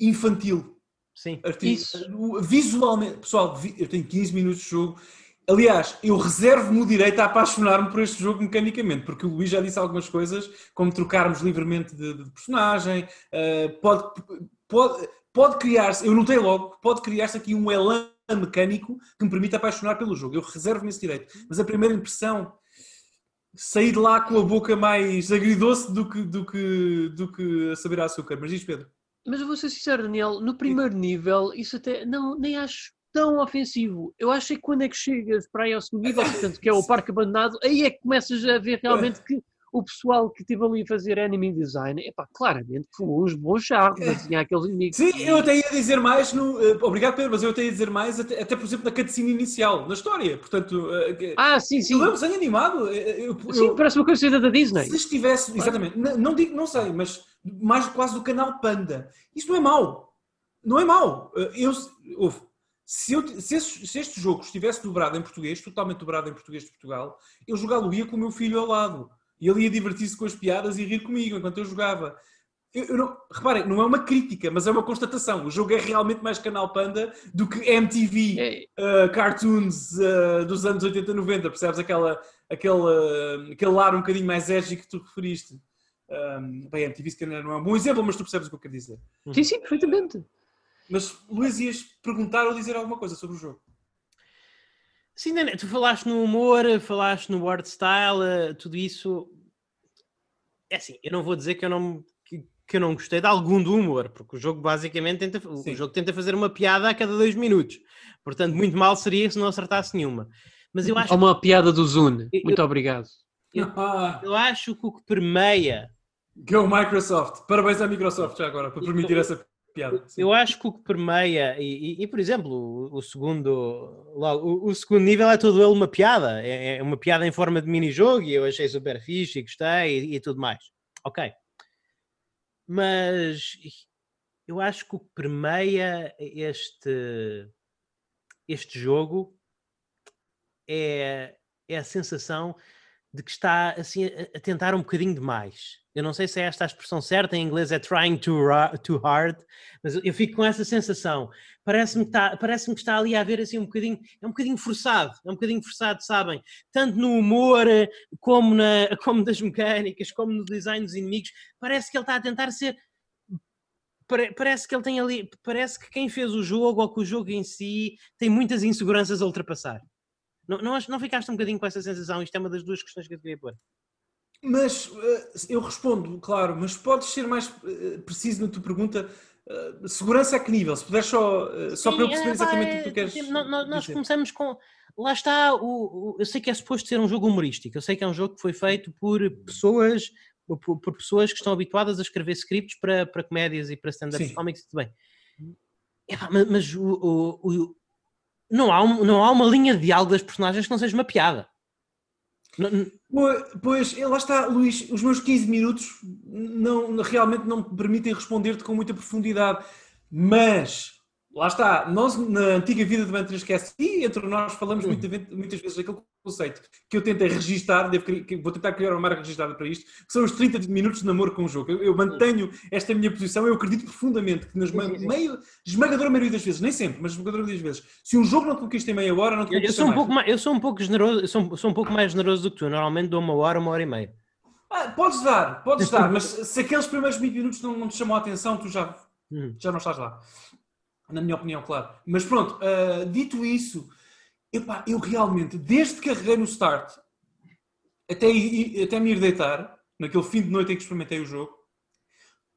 infantil. Sim. Isso. Visualmente, pessoal, eu tenho 15 minutos de jogo. Aliás, eu reservo-me o direito a apaixonar-me por este jogo mecanicamente, porque o Luís já disse algumas coisas, como trocarmos livremente de, de personagem, uh, pode pode, pode criar-se, eu notei logo, pode criar-se aqui um elan mecânico que me permite apaixonar pelo jogo. Eu reservo-me esse direito. Mas a primeira impressão, sair de lá com a boca mais agridoce do que, do que, do que a saber a açúcar. Mas diz, Pedro. Mas eu vou ser sincero, Daniel, no primeiro nível, isso até não, nem acho tão ofensivo. Eu acho que quando é que chegas para aí ao segundo nível, portanto, que é o parque abandonado, aí é que começas a ver realmente que o pessoal que esteve ali a fazer enemy design, epá, claramente foram uns bons charros a desenhar aqueles inimigos. Sim, eu até ia dizer mais, no, uh, obrigado Pedro, mas eu até ia dizer mais, até, até por exemplo na cutscene inicial, na história, portanto... Uh, ah, sim, sim. Eu desenho animado. Eu, sim, eu, parece uma coisa da Disney. Se estivesse, exatamente, não, não digo, não sei, mas mais quase do canal Panda. Isto não é mau. Não é mau. Eh, eu, ouve, se, eu, se, este, se, este, jogo estivesse dobrado em português, totalmente dobrado em português de Portugal, eu jogá-lo-ia com o meu filho ao lado. E ele ia divertir-se com as piadas e rir comigo enquanto eu jogava. Eu, eu não, reparem, não é uma crítica, mas é uma constatação. O jogo é realmente mais Canal Panda do que MTV uh, cartoons uh, dos anos 80 90. Percebes aquela, aquele, uh, aquele ar um bocadinho mais edgy que tu referiste? Um, bem, MTV se calhar não é um bom exemplo, mas tu percebes o que eu quero dizer. Sim, sim, perfeitamente. Mas Luís, ias perguntar ou dizer alguma coisa sobre o jogo? Sim, tu falaste no humor, falaste no art style, eh, tudo isso. É assim, eu não vou dizer que eu não, que, que eu não gostei de algum do humor, porque o jogo basicamente tenta, o jogo tenta fazer uma piada a cada dois minutos. Portanto, muito mal seria se não acertasse nenhuma. Mas eu acho. Há uma piada do Zune. Muito eu, obrigado. Eu, eu, acho que o que permeia. Go Microsoft! Parabéns à Microsoft já agora por permitir essa piada. Sim. Eu acho que o que permeia, e, e, e por exemplo, o, o segundo logo, o, o, segundo nível é todo ele uma piada. É, é, uma piada em forma de mini-jogo e eu achei super fixe e gostei e, e tudo mais. Ok. Mas eu acho que o que permeia este, este jogo é, é a sensação de que está assim a, tentar um bocadinho demais. Eu não sei se é esta a expressão certa, em inglês é trying too, too hard, mas eu fico com essa sensação. Parece-me que, está, parece que está ali a haver assim um bocadinho, é um bocadinho forçado, é um bocadinho forçado, sabem? Tanto no humor, como, na, como das mecânicas, como no design dos inimigos, parece que ele está a tentar ser parece que ele tem ali, parece que quem fez o jogo ou que o jogo em si tem muitas inseguranças a ultrapassar. Não, não, não ficaste um bocadinho com essa sensação? Isto é uma das duas questões que eu queria pôr. Mas uh, eu respondo, claro, mas podes ser mais uh, preciso na tua pergunta. Uh, segurança a que nível? Se puderes só, só Sim, para eu perceber é, exatamente o que tu queres. Tipo, nós, nós começamos com. Lá está, o, o, eu sei que é suposto ser um jogo humorístico, eu sei que é um jogo que foi feito por pessoas, por, por pessoas que estão habituadas a escrever scripts para, para comédias e para stand-up comics e tudo bem. É, mas, mas o, não há, um, não há uma linha de diálogo das personagens que não seja uma piada. Pois, lá está, Luís, os meus 15 minutos não, realmente não me permitem responder-te com muita profundidade, mas lá está, nós na antiga vida do Mantrascast e entre nós falamos muitas, vezes aquele conceito que eu tentei registar, devo, vou tentar criar uma marca registrada para isto, que são os 30 minutos de namoro com o jogo. Eu, eu mantenho esta minha posição, eu acredito profundamente que nas meio, esmagadora maioria das vezes, nem sempre, mas esmagadora maioria das vezes, se um jogo não te conquista em meia hora, não te conquista eu sou um mais. Pouco mais. Eu sou um pouco generoso, sou, sou um pouco mais generoso do que tu, normalmente dou uma hora, uma hora e meia. Ah, podes dar, podes dar, mas se aqueles primeiros 20 minutos não, não te chamam a atenção, tu já, hum. já não estás lá na minha opinião, claro. Mas pronto, uh, dito isso, epá, eu realmente, desde que carreguei no start até, até me ir deitar, naquele fim de noite em que experimentei o jogo,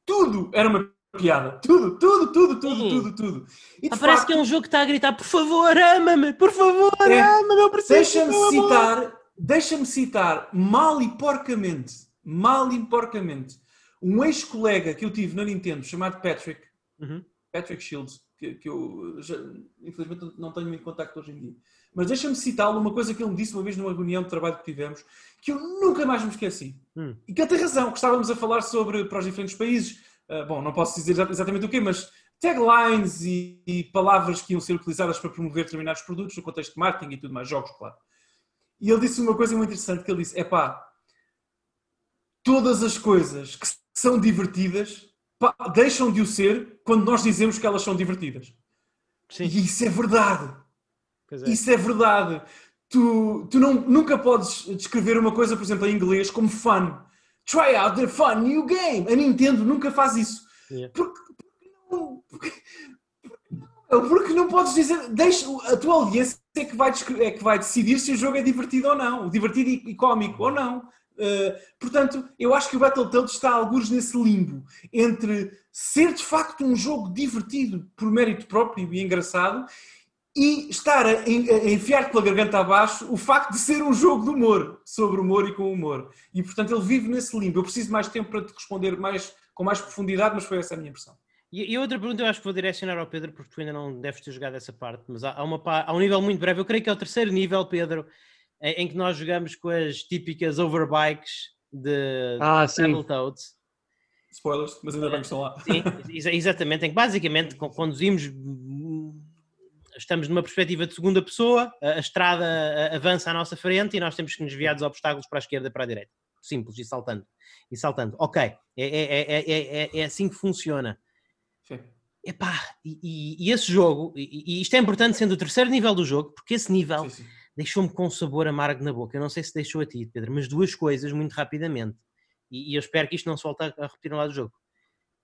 tudo era uma piada. Tudo, tudo, tudo, tudo, tudo, tudo. E ah, parece facto, que é um jogo que está a gritar: por favor, ama-me, por favor, é, ama-me, eu preciso. Deixa-me citar, deixa-me citar mal e porcamente, mal e porcamente, um ex-colega que eu tive na Nintendo chamado Patrick, uhum. Patrick Shields, que, que eu já, infelizmente não tenho muito contacto hoje em dia. Mas deixa-me citá-lo uma coisa que ele me disse uma vez numa reunião de trabalho que tivemos, que eu nunca mais me esqueci. Hum. E que ele tem razão, que estávamos a falar sobre para os diferentes países. Uh, bom, não posso dizer exatamente o quê, mas taglines e, e, palavras que iam ser utilizadas para promover determinados produtos no contexto de marketing e tudo mais, jogos, claro. E ele disse uma coisa muito interessante, que ele disse, é pá, todas as coisas que são divertidas deixam de o ser quando nós dizemos que elas são divertidas. Sim. E isso é verdade. É. Isso é verdade. Tu, tu não, nunca podes descrever uma coisa, por exemplo, em inglês como fun. Try out the fun new game. A Nintendo nunca faz isso. Yeah. Porque, porque, não, porque, porque, não podes dizer. Deixa, a tua audiência é que, vai, é que vai decidir se o jogo é divertido ou não. Divertido e, e cómico ou não. Uh, portanto, eu acho que o Battletoads está a alguns nesse limbo entre ser de facto um jogo divertido por mérito próprio e engraçado e estar a, enfiar pela garganta abaixo o facto de ser um jogo de humor, sobre humor e com humor. E portanto ele vive nesse limbo. Eu preciso de mais tempo para te responder mais, com mais profundidade, mas foi essa a minha impressão. E, outra pergunta eu acho que vou direcionar ao Pedro, porque tu ainda não deves ter jogado essa parte, mas há, uma, há um nível muito breve, eu creio que é o terceiro nível, Pedro, em, que nós jogamos com as típicas overbikes de ah, Battletoads. Spoilers, mas ainda bem que estão lá. Sim, exatamente, em que basicamente conduzimos, estamos numa perspectiva de segunda pessoa, a estrada avança à nossa frente e nós temos que nos desviar dos obstáculos para a esquerda e para a direita. Simples, e saltando. E saltando. Ok, é, é, é, é, é assim que funciona. Sim. Epá, e, e, e esse jogo, e, e, isto é importante sendo o terceiro nível do jogo, porque esse nível sim, sim deixou-me com um sabor amargo na boca. Eu não sei se deixou a ti, Pedro, mas duas coisas muito rapidamente. E, e eu espero que isto não se volte a, a repetir no lado do jogo.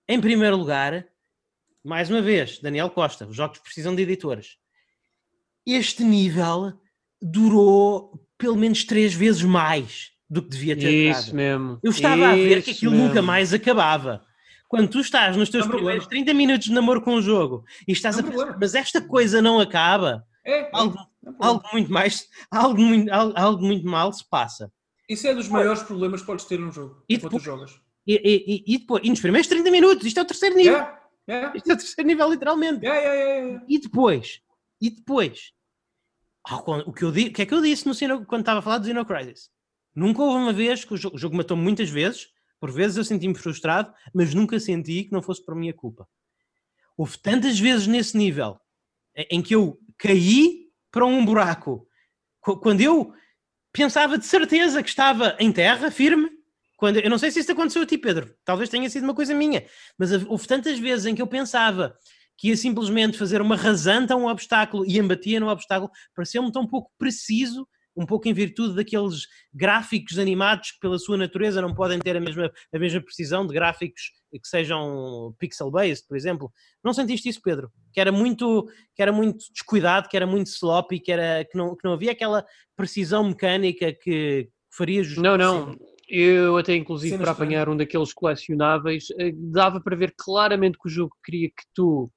Em primeiro lugar, mais uma vez, Daniel Costa, os jogos precisam de editores. Este nível durou pelo menos três vezes mais do que devia ter Isso durado. mesmo. Eu estava a ver que Isso aquilo mesmo. nunca mais acabava. Quando tu estás nos teus Não primeiros problema. 30 minutos de namoro com o jogo e estás Não a pensar, mas esta coisa não acaba, É, é, algo, problema. algo muito mais, algo muito, algo, algo muito mal se passa. Isso é dos maiores problemas que podes ter num jogo. E enquanto depois- jogas. E, e, e, e depois, e nos primeiros 30 minutos, isto é o terceiro nível. Yeah, yeah, Isto é o terceiro nível, literalmente. yeah, yeah, yeah, yeah. E depois, e depois, con- o que, eu o que é que eu disse no Xeno- quando estava a falar do Xeno Crisis? Nunca houve uma vez que o jogo, o jogo matou-me muitas vezes, por vezes eu senti-me frustrado, mas nunca senti que não fosse por minha culpa. Houve tantas vezes nesse nível em que eu caí para um buraco, Qu- quando eu pensava de certeza que estava em terra, firme. Quando, eu não sei se isso aconteceu a ti, Pedro, talvez tenha sido uma coisa minha, mas houve tantas vezes em que eu pensava que ia simplesmente fazer uma rasante a um obstáculo e embatia no obstáculo, pareceu-me tão pouco preciso, um pouco em virtude daqueles gráficos animados que pela sua natureza não podem ter a mesma, a mesma precisão de gráficos que sejam pixel-based, por exemplo. Não sentiste isso, Pedro? Que era muito, que era muito descuidado, que era muito sloppy, que, era, que, não, que não havia aquela precisão mecânica que faria justiça. Não, não. Eu até inclusive Cenas para apanhar um daqueles colecionáveis eh, dava para ver claramente que o jogo queria que tu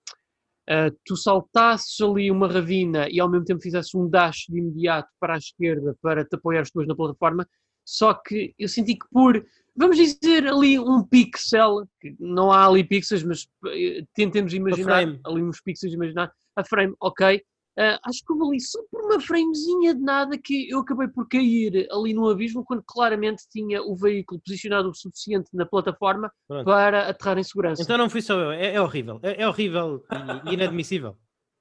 eh, tu saltasses ali uma ravina e ao mesmo tempo fizesses um dash de imediato para a esquerda para te apoiares depois na plataforma, só que eu senti que por, vamos dizer ali um pixel, que não há ali pixels, mas eh, tentemos imaginar ali uns pixels, imaginar a frame, ok, ah, acho que houve ali só por uma framezinha de nada que eu acabei por cair ali no abismo quando claramente tinha o veículo posicionado o suficiente na plataforma Pronto. para aterrar em segurança. Então não fui só eu, é, é horrível, é, é horrível e inadmissível.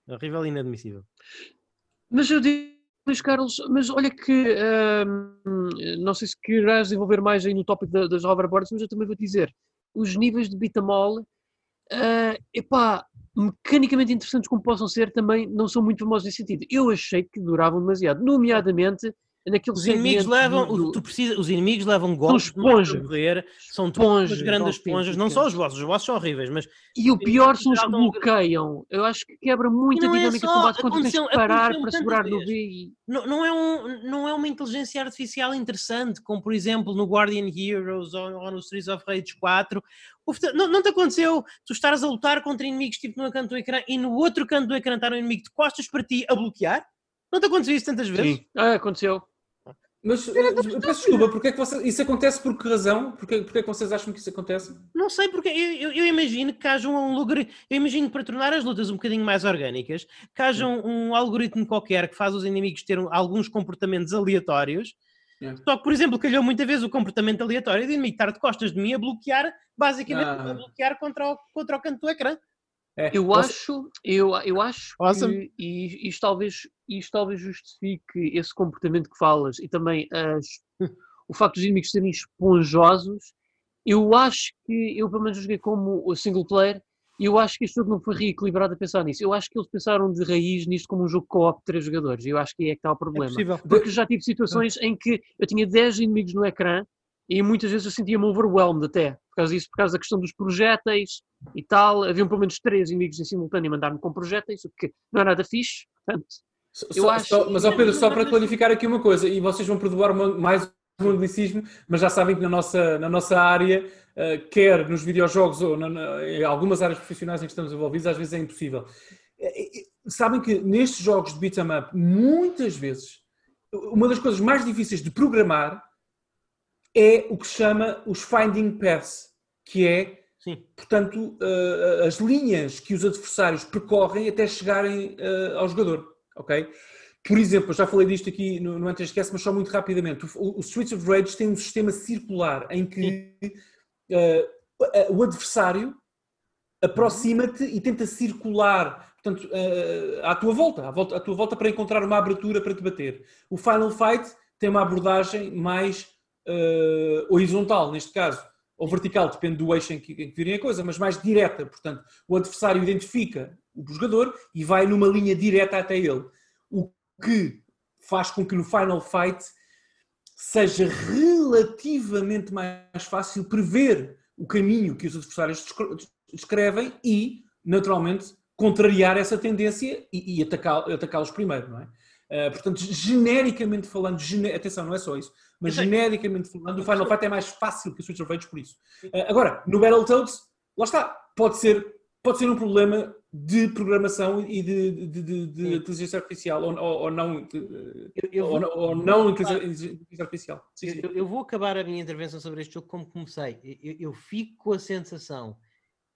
É horrível e inadmissível. Mas eu digo, Luís Carlos, mas olha que hum, não sei se querás desenvolver mais aí no tópico da- das hoverboards, mas eu também vou dizer, os níveis de 'em all, ah, epá, mecanicamente interessantes como possam ser, também não são muito famosos nesse sentido. Eu achei que duravam demasiado, nomeadamente Os inimigos levam, do- tu precisa, os inimigos levam golpes, não correr, são Esponjas todas grandes esponjas, não só os vossos, os vossos são horríveis, mas E o pior são os que bloqueiam. Eu acho que quebra muito a é dinâmica de só, combate quando tens que parar para segurar no. B não, não, é um, não é uma inteligência artificial interessante, como por exemplo no Guardian Heroes ou, ou no Streets of Rage 4. O fute- Não, não te aconteceu tu estares a lutar contra inimigos tipo num canto do ecrã e no outro canto do ecrã estar um inimigo de costas para ti a bloquear? Não te aconteceu isso tantas vezes? Sim, ah, aconteceu. Mas eh, eu peço desculpa, porque é que isso acontece por que razão? Porque, porque é que vocês acham que isso acontece? Não sei, porque eu, eu- eu imagino que haja um algoritmo. Eu imagino que para tornar as lutas um bocadinho mais orgânicas, que haja um, um algoritmo qualquer que faz os inimigos terem alguns comportamentos aleatórios. É. Só que, por exemplo, calhou muita vez o comportamento aleatório de inimigo estar de costas de mim a bloquear, basicamente Ah. a bloquear contra o, contra o canto do ecrã. É, Eu você- acho, eu, eu acho Awesome. que e isto talvez, isto talvez justifique esse comportamento que falas e também as, o facto dos inimigos serem esponjosos. Eu acho que, eu pelo menos joguei como o single player e eu acho que este jogo não foi reequilibrado a pensar nisso. Eu acho que eles pensaram de raiz nisto como um jogo co-op de três jogadores eu acho que aí é que está o É problema. possível. Porque já tive situações em que eu tinha 10 inimigos no ecrã e muitas vezes eu sentia-me overwhelmed até, por causa disso, por causa da questão dos projéteis e tal. Haviam pelo menos 3 inimigos em simultâneo a mandar-me com projéteis, o que não é nada fixe. Portanto, Só- Eu acho- mas, ó Pedro, só para clarificar aqui uma coisa, e vocês vão perdoar uma- mais um anglicismo, mas já sabem que na nossa, na nossa área, eh, quer nos videojogos ou na- na- em algumas áreas profissionais em que estamos envolvidos, às vezes é impossível. Eh, eh, Sabem que nestes jogos de beat'em up, muitas vezes, uma das coisas mais difíceis de programar é o que se chama os finding paths, que é Sim. portanto, eh, as linhas que os adversários percorrem até chegarem eh, ao jogador, ok? Por exemplo, eu já falei disto aqui no, no Antes Esquece, mas só muito rapidamente. O, o Streets of Rage tem um sistema circular em que eh, o adversário aproxima-te e tenta circular, portanto, à tua volta, à volta, à tua volta para encontrar uma abertura para te bater. O Final Fight tem uma abordagem mais eh, horizontal, neste caso, ou vertical, depende do eixo em que, em que virem a coisa, mas mais direta, portanto, o adversário identifica o jogador e vai numa linha direta até ele. O que faz com que no Final Fight seja relativamente mais fácil prever o caminho que os adversários descre- descrevem e naturalmente, contrariar essa tendência e, e atacá-los atacá primeiro, não é? Uh, portanto, genericamente falando, gener... atenção, não é só isso, mas genericamente falando, o Final Fight é mais fácil que o Switch of Rage por isso. Uh, agora, no Battletoads, lá está, pode ser, pode ser um problema de programação e de, de, de, de inteligência artificial ou, ou, ou não, eu, vou, ou, ou, não inteligência artificial. Sim, sim. Eu, eu, vou acabar a minha intervenção sobre este jogo como comecei. Eu, eu fico com a sensação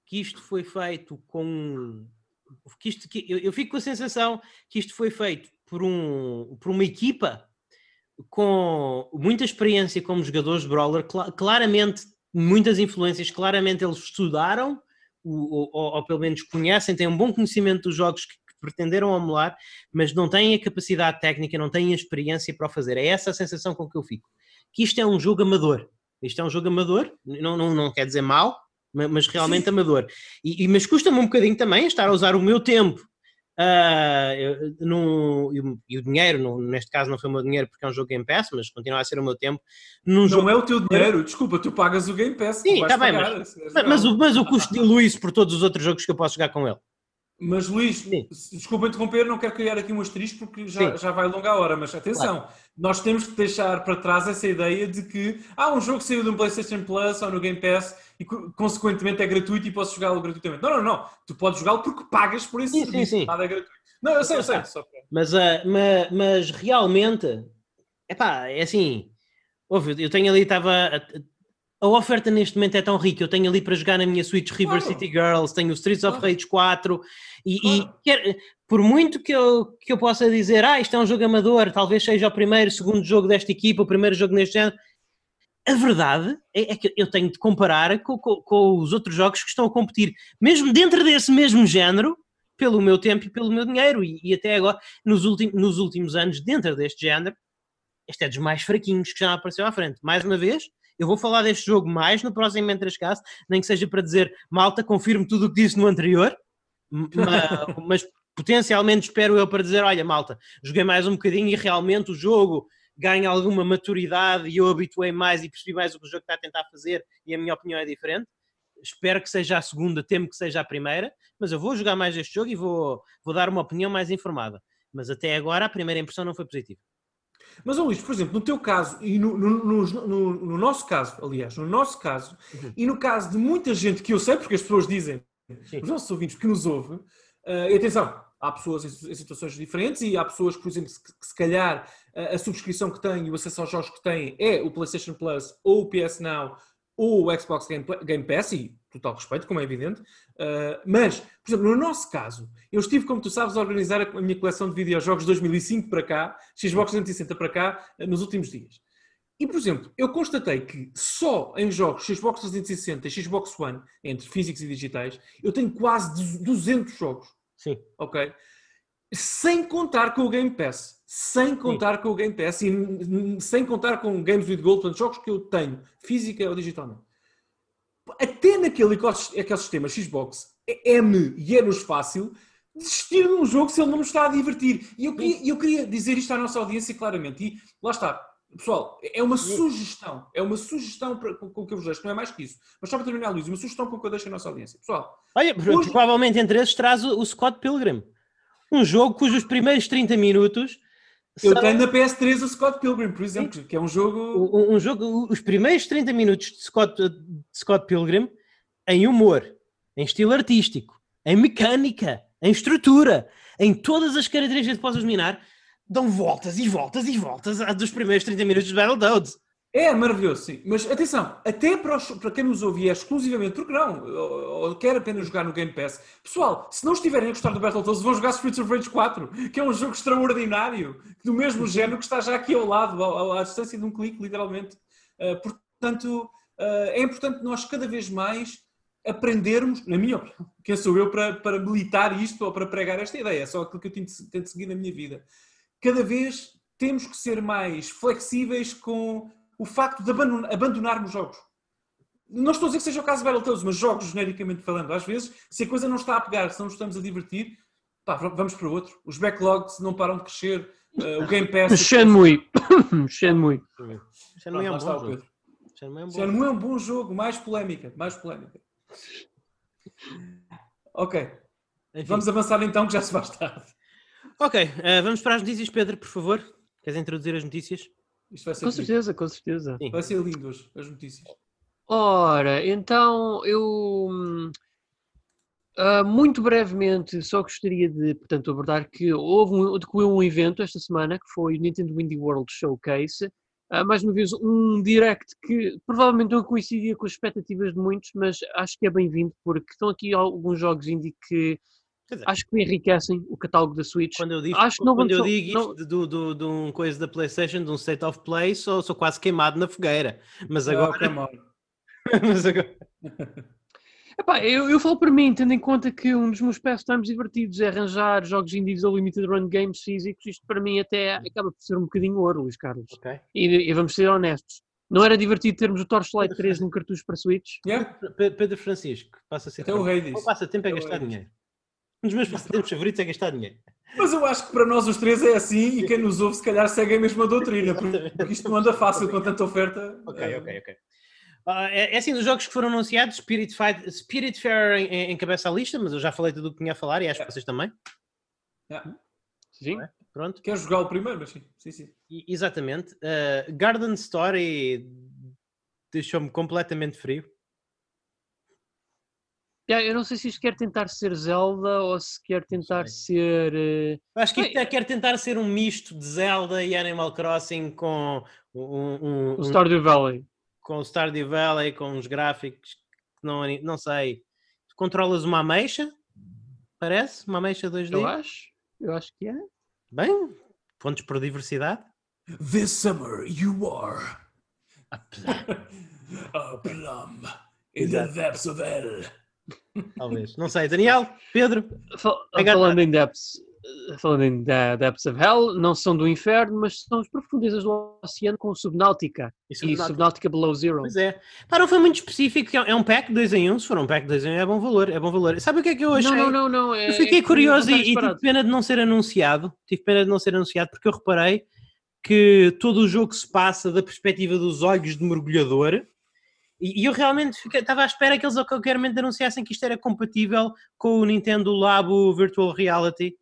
que isto foi feito com que isto, que, eu, eu, fico com a sensação que isto foi feito por, um, por uma equipa com muita experiência como jogadores de brawler, cl claramente muitas influências, claramente eles estudaram ou, ou, ou, pelo menos conhecem, têm um bom conhecimento dos jogos que, que pretenderam emular, mas não têm a capacidade técnica, não têm a experiência para o fazer. É essa a sensação com que eu fico. Que isto é um jogo amador. Isto é um jogo amador, não, não, não quer dizer mal, mas realmente Sim. amador. E, e mas custa-me um bocadinho também estar a usar o meu tempo Uh, e, o dinheiro, no, neste caso não foi o meu dinheiro porque é um jogo Game Pass, mas continua a ser o meu tempo. Não jogo... é o teu dinheiro, desculpa, tu pagas o Game Pass. Sim, está bem, mas, mas, mas, o, mas o custo dilui isso por todos os outros jogos que eu posso jogar com ele. Mas Luís, Sim. desculpa interromper, não quero criar aqui um asterisco porque já, já vai longa a hora, mas atenção, claro. nós temos que deixar para trás essa ideia de que há ah, um jogo que saiu no PlayStation Plus ou no Game Pass e consequentemente é gratuito e posso jogá-lo gratuitamente. Não, não, não. Tu podes jogá-lo porque pagas por esse sim, serviço. Sim, sim. Nada é gratuito. Não, eu sei, eu sei. Mas, uh, mas, mas realmente, epá, é assim, ouve, eu tenho ali, estava a oferta neste momento é tão rica. Eu tenho ali para jogar na minha Switch River claro. City Girls, tenho o Streets of Rage 4 e, claro. e quer, por muito que eu, que eu possa dizer, ah, isto é um jogo amador, talvez seja o primeiro, segundo jogo desta equipa, o primeiro jogo neste género. A verdade é, é que eu tenho de comparar com, com, com, os outros jogos que estão a competir, mesmo dentro desse mesmo género, pelo meu tempo e pelo meu dinheiro. E, e até agora, nos, ultim, nos últimos anos, dentro deste género, este é dos mais fraquinhos que já apareceu à frente. Mais uma vez, eu vou falar deste jogo mais no próximo Entrescasse, nem que seja para dizer, malta, confirme tudo o que disse no anterior, mas, mas potencialmente espero eu para dizer, olha, malta, joguei mais um bocadinho e realmente o jogo ganha alguma maturidade e eu habituei mais e percebi mais o que o jogo está a tentar fazer e a minha opinião é diferente. Espero que seja a segunda, temo que seja a primeira, mas eu vou jogar mais este jogo e vou, vou dar uma opinião mais informada. Mas até agora a primeira impressão não foi positiva. Mas, Luís, por exemplo, no teu caso e no, no, no, no nosso caso, aliás, no nosso caso, uhum. e no caso de muita gente que eu sei, porque as pessoas dizem, Sim. os nossos ouvintes que nos ouvem, uh, e atenção, há pessoas em, em, situações diferentes e há pessoas, por exemplo, que, que se calhar a, subscrição que têm e o acesso aos jogos que têm é o PlayStation Plus ou o PS Now ou o Xbox Game, Pass, e total respeito, como é evidente, uh, mas, por exemplo, no nosso caso, eu estive, como tu sabes, a organizar a minha coleção de videojogos de 2005 para cá, Xbox 360 para cá, uh, nos últimos dias. E, por exemplo, eu constatei que só em jogos Xbox 360 e Xbox One, entre físicos e digitais, eu tenho quase 200 jogos. Sim. Ok? Sem contar com o Game Pass. Sem contar Sim. com o Game Pass e sem contar com Games with Gold, portanto, jogos que eu tenho, física ou digitalmente até naquele ecossistema Xbox é-me e é-nos fácil desistir de um jogo se ele não me está a divertir. E eu queria, eu queria dizer isto à nossa audiência claramente. E lá está. Pessoal, é uma sugestão. É uma sugestão para, com, com que eu vos deixo, não é mais que isso. Mas só para terminar, Luís, uma sugestão com que eu deixo a nossa audiência. Pessoal, Olha, hoje... provavelmente entre esses traz o, o Scott Pilgrim. Um jogo cujos primeiros 30 minutos eu Só... tenho na PS3 o Scott Pilgrim, por exemplo, Sim. que é um jogo. Um, um, jogo, os primeiros 30 minutos de Scott, de Scott Pilgrim em humor, em estilo artístico, em mecânica, em estrutura, em todas as características que possas dominar, dão voltas e voltas e voltas dos primeiros 30 minutos de Battletoads. É maravilhoso, sim. Mas atenção, até para, os, para quem nos ouve é exclusivamente, porque não, ou, ou, quer apenas jogar no Game Pass. Pessoal, se não estiverem a gostar do Battletoads, vão jogar Streets of Rage 4, que é um jogo extraordinário, do mesmo género que está já aqui ao lado, à, à distância de um clique, literalmente. Uh, portanto, uh, é importante nós cada vez mais aprendermos, na minha opinião, quem sou eu para, para militar isto ou para pregar esta ideia, é só aquilo que eu tento, tento seguir na minha vida. Cada vez temos que ser mais flexíveis com o facto de abandonarmos jogos. Não estou a dizer que seja o caso de Battletoads, mas jogos genericamente falando. Às vezes, se a coisa não está a pegar, se não nos estamos a divertir, pá, vamos para outro. Os backlogs não param de crescer. Uh, o Game Pass. Shenmue. Shenmue. Shenmue é um bom jogo. Shenmue é um bom jogo. Mais polémica. Mais polémica. Ok. Enfim. Vamos avançar então, que já se faz tarde. Ok, eh, vamos para as notícias, Pedro, por favor. Queres introduzir as notícias? Isto vai ser, Com bonito. certeza, com certeza. Sim. vai ser lindo hoje, as notícias. Ora, então eu ah, muito brevemente só gostaria de, portanto, abordar que houve um, decorreu um evento esta semana que foi o Nintendo Indie World Showcase. Ah, mais uma vez, um direct que provavelmente não coincidia com as expectativas de muitos, mas acho que é bem-vindo porque estão aqui alguns jogos indie que dizer, acho que enriquecem o catálogo da Switch. Quando eu digo, Acho que não quando eu digo não- isto de, do, do, de um coisa da PlayStation, de um State of Play, sou, sou quase queimado na fogueira. Mas Ah, agora. on. mas agora- Epá, eu, eu falo para mim, tendo em conta que um dos meus pastimes divertidos é arranjar jogos indies ou limited run games físicos, isto para mim até acaba por ser um bocadinho ouro, Luís Carlos. Ok. E, e vamos ser honestos. Não era divertido termos o Torchlight 3 num cartucho para Switch? Yeah? Pe- Pedro Francisco, passa a ser. Até o rei disse. O passatempo é Até o gastar dinheiro. Um dos meus passatempos favoritos é gastar dinheiro. Mas eu acho que para nós os três é assim e quem nos ouve se calhar segue a mesma doutrina, porque isto não anda fácil com tanta oferta. Ok, Eh, ok, ok. Ah, é, é assim, dos jogos que foram anunciados, Spirit, Fight, Spirit Fair em, em- encabeça a lista, mas eu já falei tudo o que tinha a falar e acho que vocês também. yeah. Sim. Pronto. Quero jogá-lo primeiro, mas sim. sim, sim. E- exatamente. Ah, Garden Story deixou-me completamente frio. Yeah, eu não sei se isto quer tentar ser Zelda ou se quer tentar ser. eh, Eu Acho que isto é- quer tentar ser um misto de Zelda e Animal Crossing com um, um- o um- Stardew Valley. com Stardew Valley, com uns gráficos que não, não sei. Controlas uma ameixa? Parece? Uma ameixa 2D? Eu acho. Eu acho que é. Bem, pontos por diversidade. This summer you are Apesar, a plum in the depths of hell. Talvez. Não sei. Daniel? Pedro? Fal- falando em depths, falando em de- depths of Hell, não são do inferno, mas são as profundezas do oceano com Subnáutica E e Subnautica? Subnáutica Below Zero. Pois é. Pá, não foi muito específico. É um pack 2 em 1. Um. Se for um pack 2 em 1, um, é bom valor. É bom valor. Sabe o que é que eu achei? Não, não, não, não. É, Eu fiquei é curioso e, está e tive pena de não ser anunciado. Tive pena de não ser anunciado porque eu reparei que todo o jogo se passa da perspectiva dos olhos de mergulhador. E, e eu realmente fiquei- estava à espera que eles a qualquer momento anunciassem que isto era compatível com o Nintendo Labo Virtual Reality,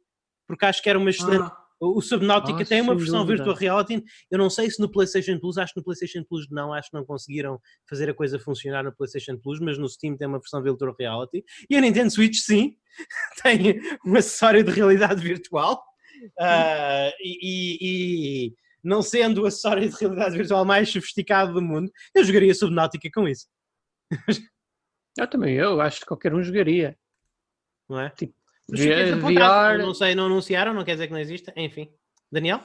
porque acho que era uma excelente. Ah, O Subnautica Ah, tem uma versão dúvida. Virtual Reality. Eu não sei se no PlayStation Plus, acho que no PlayStation Plus não, acho que não conseguiram fazer a coisa funcionar no PlayStation Plus, mas no Steam tem uma versão Virtual Reality. E a Nintendo Switch, sim, tem um acessório de realidade virtual. E, e- e não sendo o acessório de realidade virtual mais sofisticado do mundo, eu jogaria Subnautica com isso, Eu também, eu acho que qualquer um jogaria. não é? Tipo, Mas V- fiquei desapontado. VR Não sei, não anunciaram, não quer dizer que não exista. Enfim. Daniel?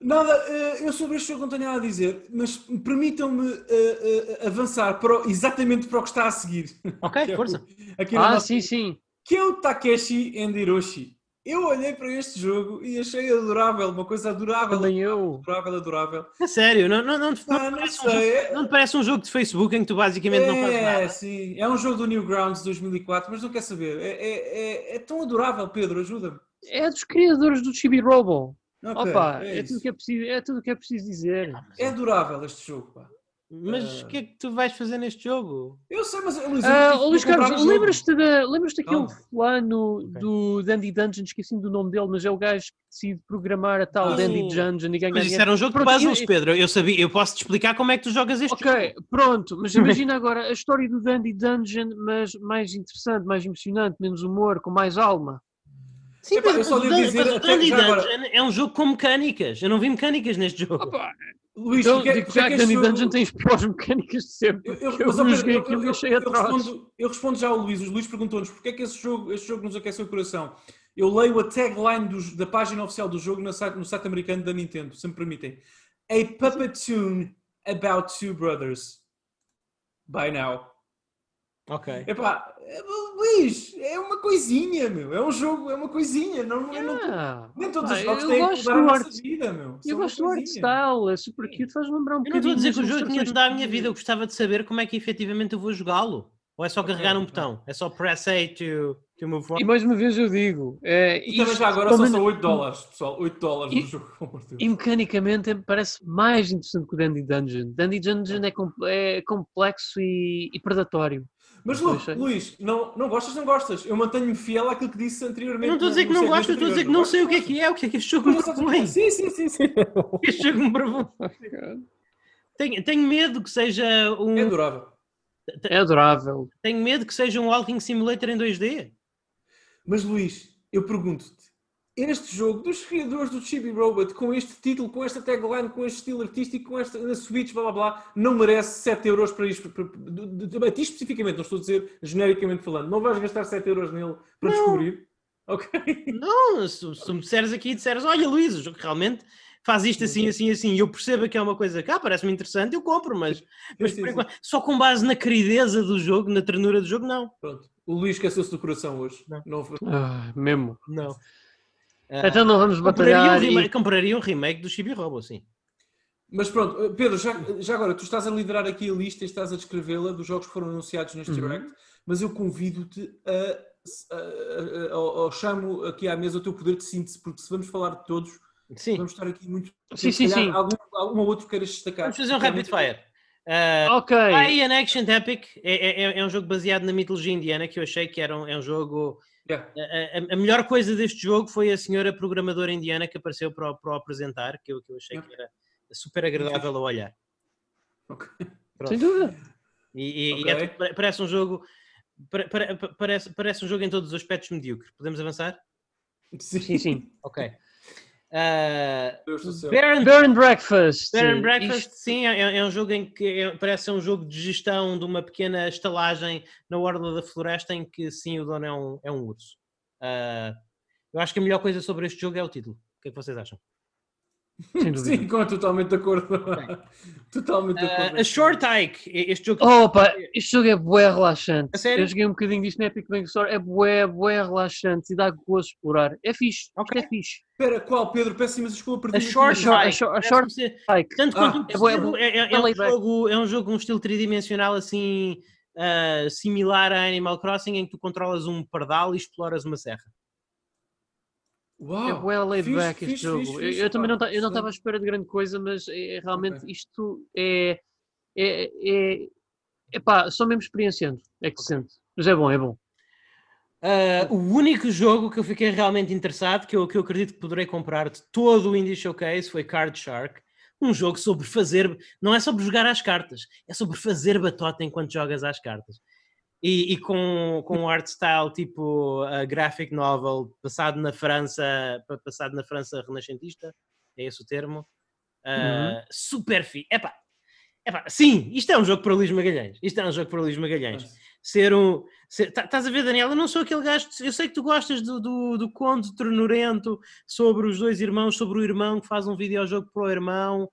Nada, eh, eu sobre este jogo não tenho nada a dizer, mas permitam-me eh, eh, avançar para o- exatamente para o que está a seguir. Ok, Que é força. Aqui Ah, sim, sim. Que é o Takeshi and Hiroshi. Eu olhei para este jogo e achei adorável, uma coisa adorável, Também eu. adorável, adorável. É sério, não, não, não, te- não Ah, não parece um jogo, é- não te parece um jogo de Facebook em que tu basicamente não fazes É, nada? sim, é um jogo do Newgrounds 2004, mas não quer saber. É, é, é, é tão adorável, Pedro, ajuda-me. É dos criadores do Chibi Robo. Ok, Opa, é, é, tudo que é, preciso, é tudo que é preciso dizer. é adorável este jogo, pá. Mas Ah. o que é que tu vais fazer neste jogo? Eu sei, mas Luís, Ah, oh, que Luís Carlos, lembras-te da- lembras-te daquele Calma. fulano Ok. do Dandy Dungeon? Esqueci do nome dele, mas é o gajo que decide programar a tal Ah, Dandy. Dungeon e ganhar Mas isso era um jogo de Pronto, puzzles, eu- Pedro. Eu sabia, eu posso te explicar como é que tu jogas este Ok, jogo. pronto, mas imagina agora a história do Dandy Dungeon, mas mais interessante, mais emocionante, menos humor, com mais alma. Sim, Epá, Pedro, eu só mas o devo dizer mas até agora- Dungeon é um jogo com mecânicas. Eu não vi mecânicas neste jogo. Opa, Luís, então, porque, digo porque é já que que este Dandy jogo... Dungeon tem as piores mecânicas de sempre. Eu, eu, Eu, mas, ó, eu Pedro, joguei eu- aquilo e eu- achei eu atroz. respondo, eu respondo já ao Luís. O Luís perguntou-nos porque é que esse jogo, este jogo nos aqueceu o coração. Eu leio a tagline dos- da página oficial do jogo no site, no site americano da Nintendo, se me permitem. A puppet tune about two brothers. By now. Ok. Epá, é, Luís, é uma coisinha, meu. É um jogo, é uma coisinha. Não, eu não- Ah, nem todos pá, os jogos eu têm que gosto mudar a do nossa vida, meu. Eu gosto do art style, é super cute, faz lembrar um Eu não estou a bocadinho. dizer que o jogo tinha de mudar a minha vida. Eu gostava de saber como é que efetivamente eu vou jogá-lo. Ou é só carregar num ok. botão? É só press A to, to move E forward? mais uma vez eu digo, é, E também já agora só são 8 dólares, pessoal. 8 dólares E- no jogo. E mecanicamente parece mais interessante que o Dandy Dungeon. Dandy Dungeon é, é complexo e, e predatório. Mas Não Lu. Luís, não, não gostas, não gostas. Eu mantenho-me fiel àquilo que disse anteriormente. Eu não estou a dizer que não gosto, eu estou a dizer que não sei o que é que é, o que é que este jogo me propõe. Sim, sim, sim, sim. Este jogo me propõe. Tenho, tenho medo que seja um. É adorável. É adorável. Tenho medo que seja um Walking Simulator em 2D. Mas Luís, eu pergunto-te, este jogo dos criadores do Chibi Robot, com este título, com esta tagline, com este estilo artístico, com esta na Switch, blá blá blá, não merece 7 euros para isto. para- para- A ti especificamente, não estou a dizer genericamente falando, não vais gastar 7 euros nele para descobrir. Ok? Não, se, se me disseres aqui e disseres, olha Luís, o jogo realmente faz isto assim, assim, assim, e eu percebo que é uma coisa que ah, parece-me interessante, eu compro, mas, mas sim, sim. enquanto, só com base na querideza do jogo, na ternura do jogo, não. Pronto. O Luís esqueceu-se do coração hoje. Não. Não. Ah, mesmo. Não. Então não vamos compraria, um batalhar. remake, E... compraria um remake do Chibi Robo, sim. Mas pronto, Pedro, já, já agora, tu estás a liderar aqui a lista e estás a descrevê-la dos jogos que foram anunciados neste Uhum. Direct, mas eu convido-te a, a, a- a- ao- ao- chamo aqui à mesa o teu poder de síntese, porque se vamos falar de todos, Sim. vamos estar aqui muito. Sim, sim, sim. Algum, algum outro queiras destacar. Vamos fazer um rapid fire. Ah, Ok. I An Action Epic é, é, é um jogo baseado na mitologia indiana que eu achei que era um, é um jogo. Yeah. A, a- a melhor coisa deste jogo foi a senhora programadora indiana que apareceu para, o- para o apresentar, que eu, que eu achei que era super agradável a olhar. Ok. Pronto. Sem dúvida. E, e- e Ok. é parece um jogo. pare- pare- Parece, parece um jogo em todos os aspectos medíocre. Podemos avançar? Sim, sim. Ok. Bear and Breakfast. And Breakfast, Isto- sim, é, é um jogo em que é- parece ser um jogo de gestão de uma pequena estalagem na orla da floresta em que sim, o dono é um, é um urso. Ah, eu acho que a melhor coisa sobre este jogo é o título. O que é que vocês acham? Sim, com totalmente de acordo. totalmente de acordo. Ah, a Short Hike, este jogo. Opa, este jogo é bué relaxante. A sério? Eu joguei um bocadinho disto na Epic Bank Store. É bué, bué relaxante e dá gosto explorar. É fixe. Ok. Isto é fixe. Espera, qual, Pedro? Peço imensa desculpa, A perdi Short a Hike. short- a short Like. Tanto Ah, quanto é bué- é bué- é, é- é é um jogo, é um jogo, um estilo tridimensional assim, ah, similar a Animal Crossing, em que tu controlas um pardal e exploras uma serra. Uau, É bué laid fixe, back este fixe, jogo. fixe, Eu- eu, também não estava à espera de grande coisa, mas é, é realmente Ok. isto é. É, é, é pá, só mesmo experienciando. É que se sente. Mas é bom, é bom. Uh, o único jogo que eu fiquei realmente interessado, que eu, que eu acredito que poderei comprar de todo o Indie Showcase, foi Card Shark. Um jogo sobre fazer, não é sobre jogar às cartas, é sobre fazer batota enquanto jogas às cartas. E, e com, com um art style tipo a graphic novel, passado na França, pa- passado na França renascentista, é esse o termo. Uh, Uhum. Super fi. Epá, epá, sim, isto é um jogo para Luís Magalhães. Isto é um jogo para Luís Magalhães ser um. ser- tá- Estás a ver, Daniel? Eu não sou aquele gajo. Eu sei que tu gostas do, do, do conto ternurento sobre os dois irmãos, sobre o irmão que faz um videojogo para o irmão.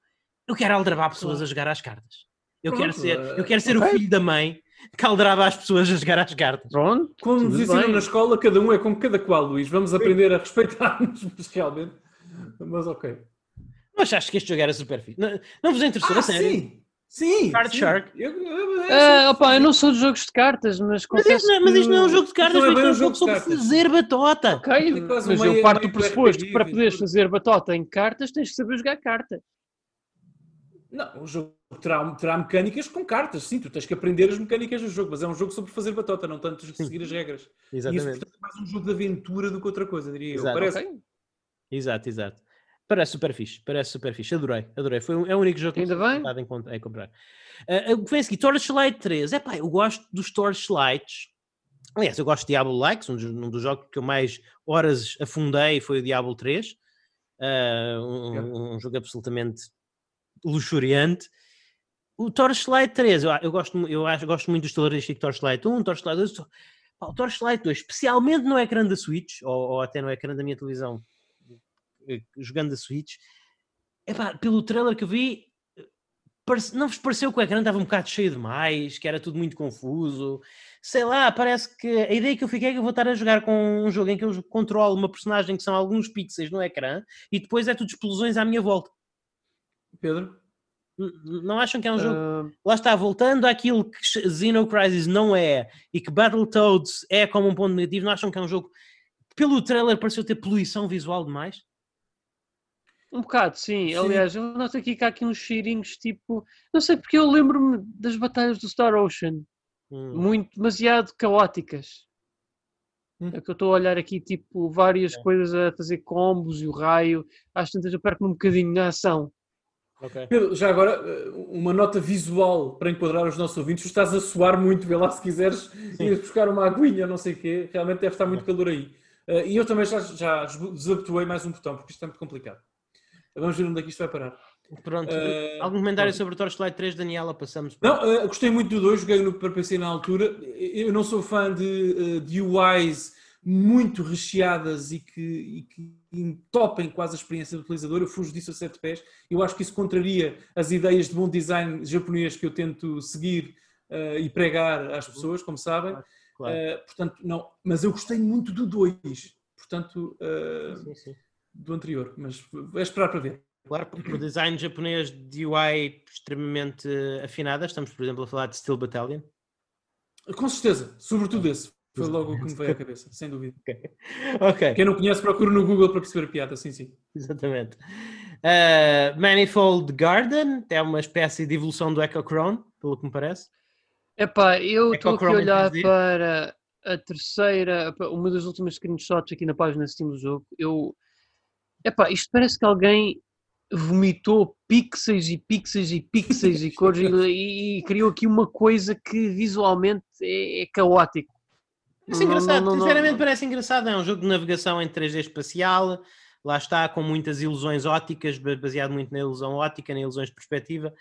Eu quero aldrabar pessoas a jogar às cartas. Eu quero ser, eh, eu quero ser o ok. filho da mãe que aldraba as pessoas a jogar às cartas. Pronto. Como nos ensinam na escola, cada um é como cada qual, Luís. Vamos aprender a respeitar-nos, mas realmente. Mas ok. Mas acho que este jogo era super fixe. Não, não vos interessou, a Ah, sério? sim! Sim! Card sim. Shark. Eu, eu, eu, Ah, opa, eu não sou de jogos de cartas, mas Mas confesso isto, não, é- mas isto não é um jogo de cartas, é mas bem é um jogo sobre cartas. fazer batota. Ok, É mas eu parto do pressuposto que para poderes tudo. fazer batota em cartas tens que saber jogar carta. Não, o jogo terá, terá mecânicas com cartas, sim, tu tens que aprender as mecânicas do jogo, mas é um jogo sobre fazer batota, não tanto seguir as regras. E isso, portanto, é mais um jogo de aventura do que outra coisa, diria Exato. eu. Parece. Ok? Exato, exato. Parece super fixe, parece super fixe. Adorei, adorei. Foi um- é o único jogo que Ainda bem. em, em comprar. Ah, O que vem a seguir, Torchlight 3. É pá, eu gosto dos Torchlights. Aliás, eu gosto de Diablo Likes, um dos, um dos jogos que eu mais horas afundei foi o Diablo 3. Ah, um, um jogo absolutamente luxuriante. O Torchlight 3, eu, eu, gosto, eu acho, gosto muito do estilo artístico Torchlight 1, Torchlight 2. Pá, o Torchlight 2, especialmente no ecrã da Switch, ou, ou até no ecrã da minha televisão, eh, jogando a Switch, epá, pelo trailer que vi, não vos pareceu que o ecrã estava um bocado cheio demais, que era tudo muito confuso? Sei lá, parece que a ideia que eu fiquei é que eu vou estar a jogar com um jogo em que eu controlo uma personagem que são alguns pixels no ecrã e depois é tudo explosões à minha volta. Pedro? Não acham que é um jogo Ah, lá está, voltando àquilo que Xeno Crisis não é e que Battletoads é como um ponto negativo, não acham que é um jogo pelo trailer pareceu ter poluição visual demais? um bocado, sim. Sim. Aliás, eu noto aqui que há aqui uns cheirinhos tipo. Não sei porque eu lembro-me das batalhas do Star Ocean. Hum. muito, demasiado caóticas. Hum. É que eu estou a olhar aqui, tipo, várias Ok. coisas a fazer combos e o raio. Às tantas eu perco um bocadinho na ação. Ok. Pedro, já agora, eh, uma nota visual para enquadrar os nossos ouvintes. Estás a suar muito, vê lá se quiseres ir buscar uma aguinha, não sei o quê. Realmente deve estar muito calor aí. Eh, E eu também já, já desabituei mais um botão, porque isto é muito complicado. Vamos ver onde é que isto vai parar. Pronto. Eh, Algum comentário pronto. sobre o Torchlight 3, Daniela? Passamos para. Não, eh, gostei muito do 2, joguei no para PC na altura. Eu não sou fã de, de UIs muito recheadas e que, e que entopem quase a experiência do utilizador. Eu fujo disso a sete pés. Eu acho que isso contraria as ideias de bom design japonês que eu tento seguir eh, e pregar às pessoas, como sabem. Claro. Eh, portanto, não. Mas eu gostei muito do 2. Portanto, eh, Sim, sim. do anterior. Mas é esperar para ver. Claro, porque o design japonês de UI extremamente afinada. Estamos, por exemplo, a falar de Steel Battalion. Com certeza, sobretudo esse. Foi logo o que me veio à cabeça, sem dúvida. Ok, Quem não conhece, procura no Google para perceber a piada, sim, sim. exatamente. Uh, Manifold Garden é uma espécie de evolução do Echo Crown, pelo que me parece. Epá, eu É estou aqui a olhar 3D? para a terceira, uma das últimas screenshots aqui na página Steam do jogo. Eu, epá, isto parece que alguém vomitou pixels e pixels e pixels e cores e, e- e criou aqui uma coisa que visualmente é, é caótico. Parece Não- engraçado, não- não- sinceramente parece engraçado. É um jogo de navegação em 3D espacial, lá está, com muitas ilusões ópticas, ba- baseado muito na ilusão óptica, na ilusões de perspectiva.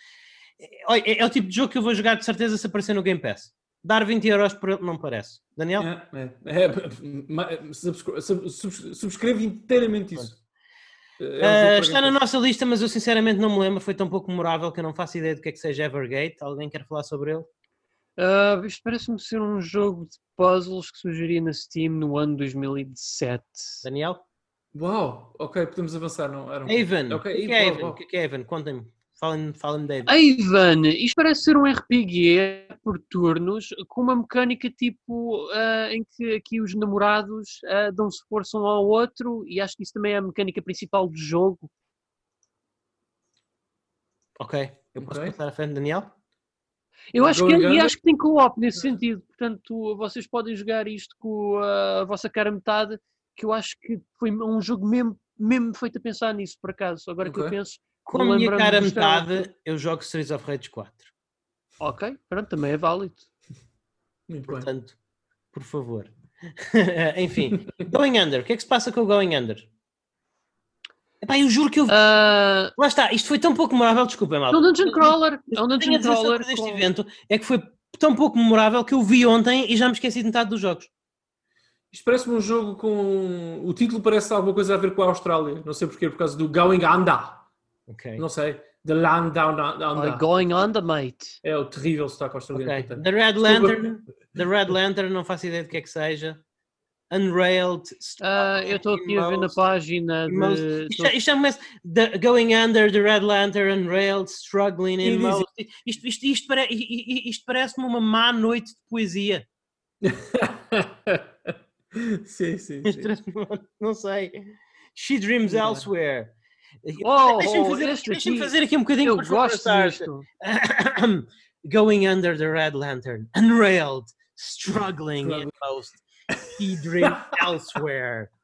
É, é, é o tipo de jogo que eu vou jogar de certeza se aparecer no Game Pass. Dar 20 euros por ele não parece. Daniel? É, é, é, ma- subscre- sub- sub- subscrevo inteiramente isso. É um Uh, está na nossa lista, mas eu sinceramente não me lembro. Foi tão pouco memorável que eu não faço ideia do que é que seja Evergate. Alguém quer falar sobre ele? Ah, isto parece-me ser um jogo de puzzles que surgiria na Steam no ano 2017. Daniel? Uau, ok, podemos avançar. Não, era um-. Ok, o que é uau. O que é Haven? Contem-me. Falem-me falem de Haven. Ivan, isto parece ser um RPG por turnos, com uma mecânica tipo ah, em que aqui os namorados ah, dão-se força um ao outro, e acho que isso também é a mecânica principal do jogo. Ok. Eu posso Ok. passar à frente, Daniel? Eu acho que, Going e Under? acho que tem co-op nesse sentido, portanto vocês podem jogar isto com a, a vossa cara metade, que eu acho que foi um jogo mesmo, mesmo feito a pensar nisso, por acaso. Agora que eu penso, Com a minha cara metade, eu jogo Streets of Rage 4. ok, pronto, também é válido. Muito bem. Portanto, por favor. Enfim, Going Under. O que é que se passa com o Going Under? Epá, eu juro que eu. Ah, Lá está, isto foi tão pouco memorável, desculpem, é malta. um dungeon crawler, é um dungeon crawler. deste com- evento é que foi tão pouco memorável que eu vi ontem e já me esqueci de metade dos jogos. Isto parece-me um jogo com. O título parece alguma coisa a ver com a Austrália. Não sei porquê, por causa do Going Under. Ok. Não sei. The Land Down Under. going on the mate. É o terrível sotaque australiano Ok. que eu tenho. The Red Desculpa. Lantern. The Red Lantern, não faço ideia do que é que seja. Unrailed. Ah, eu estou aqui a ver na página Most- de. Isto, já- isto começa. The, going under the Red Lantern, unrailed, struggling in most. Isto, isto, isto, pare- isto parece-me uma má noite de poesia. sim, sim. Sim. Não sei. She dreams elsewhere. Oh, Deixa-me oh, fazer, deixa-me aqui, fazer aqui um bocadinho Eu para gosto disto. Going under the red lantern, unrailed, struggling in most. She dreams elsewhere.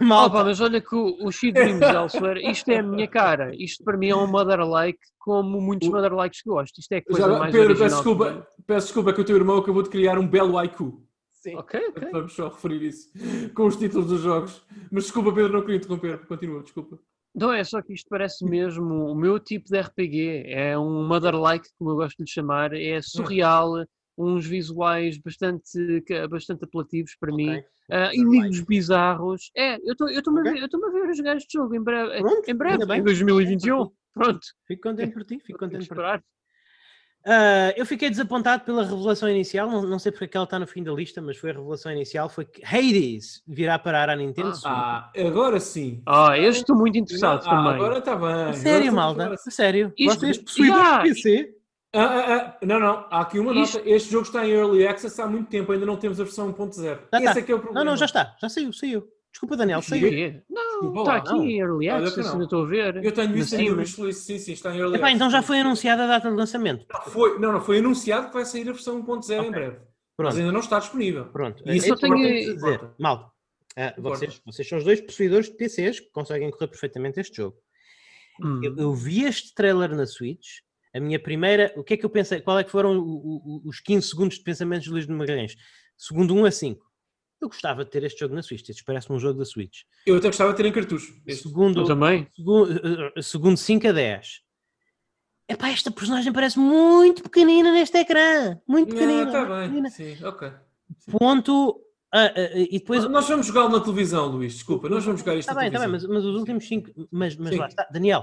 Oh, Malta, pá, mas olha que o, o She Dreams Elsewhere, isto é a minha cara. Isto para mim é um Mother-like, como muitos O- Mother-likes que gosto. Isto é Já coisa agora, mais Pedro, peço desculpa, peço desculpa que o teu irmão acabou de criar um belo haiku. Sim. Ok, ok. Vamos só referir isso com os títulos dos jogos. Mas desculpa, Pedro, não queria interromper. Continua, desculpa. Não, é só que isto parece mesmo o meu tipo de RPG. É um Mother-like, como eu gosto de lhe chamar. É surreal, uns visuais bastante, bastante apelativos para mim. Ok. Ah, inimigos bizarros. É, eu estou-me a, Ok. ver- eu estou-me a ver a jogar este jogo em breve. Pronto, em breve, em 2021. Pronto, Fico contente por ti, fico contente por ti. Ah, eu fiquei desapontado pela revelação inicial, não, não sei porque é que ela está no fim da lista, mas foi a revelação inicial, foi que Hades virá parar à Nintendo Switch. Ah, agora sim. Ah, este estou muito interessado ah, também. agora está bem. A sério, a malda? A assim. sério? Isto- Vocês possuem Yeah, PC? Ah, ah, ah, não, não, há aqui uma Isto- nota. Este jogo está em Early Access há muito tempo, ainda não temos a versão 1.0. Já Esse é que é o Não, problema. não, já está, já saiu, saiu. Desculpa, Daniel, saiu. Não, Desculpa está lá, aqui não. em Early Access, não. ainda estou a ver. Eu tenho Mas isso sim, em mas- wishlist, sim, sim, está em early Epá, então já access. foi anunciada a data de lançamento. Não, foi, não, não, foi anunciado que vai sair a versão 1.0 em Ok. breve. Mas Pronto, ainda não está disponível. pronto. E isso só tenho- importante dizer. Malta, Importa. vocês, vocês são os dois possuidores de PCs que conseguem correr perfeitamente este jogo. Hum. Eu, eu vi este trailer na Switch. A minha primeira. O que é que eu pensei? Qual é que foram o- o- o- os 15 segundos de pensamentos de Luís de Magalhães? Segundo 1 a 5. Eu gostava de ter este jogo na Switch. Este parece-me um jogo da Switch. Eu até gostava de ter em cartucho. Este. Segundo, Eu também. segundo, eh, segundo 5 a 10. Epá, esta personagem parece muito pequenina neste ecrã. Muito pequenina. Ah, está muito bem. pequenina. Sim, ok. Ponto. ah, ah, e depois. Nós vamos jogá-lo na televisão, Luís. Desculpa, nós vamos jogar isto Está na bem, está bem, televisão. mas, mas os últimos 5. Mas, mas lá está. Daniel,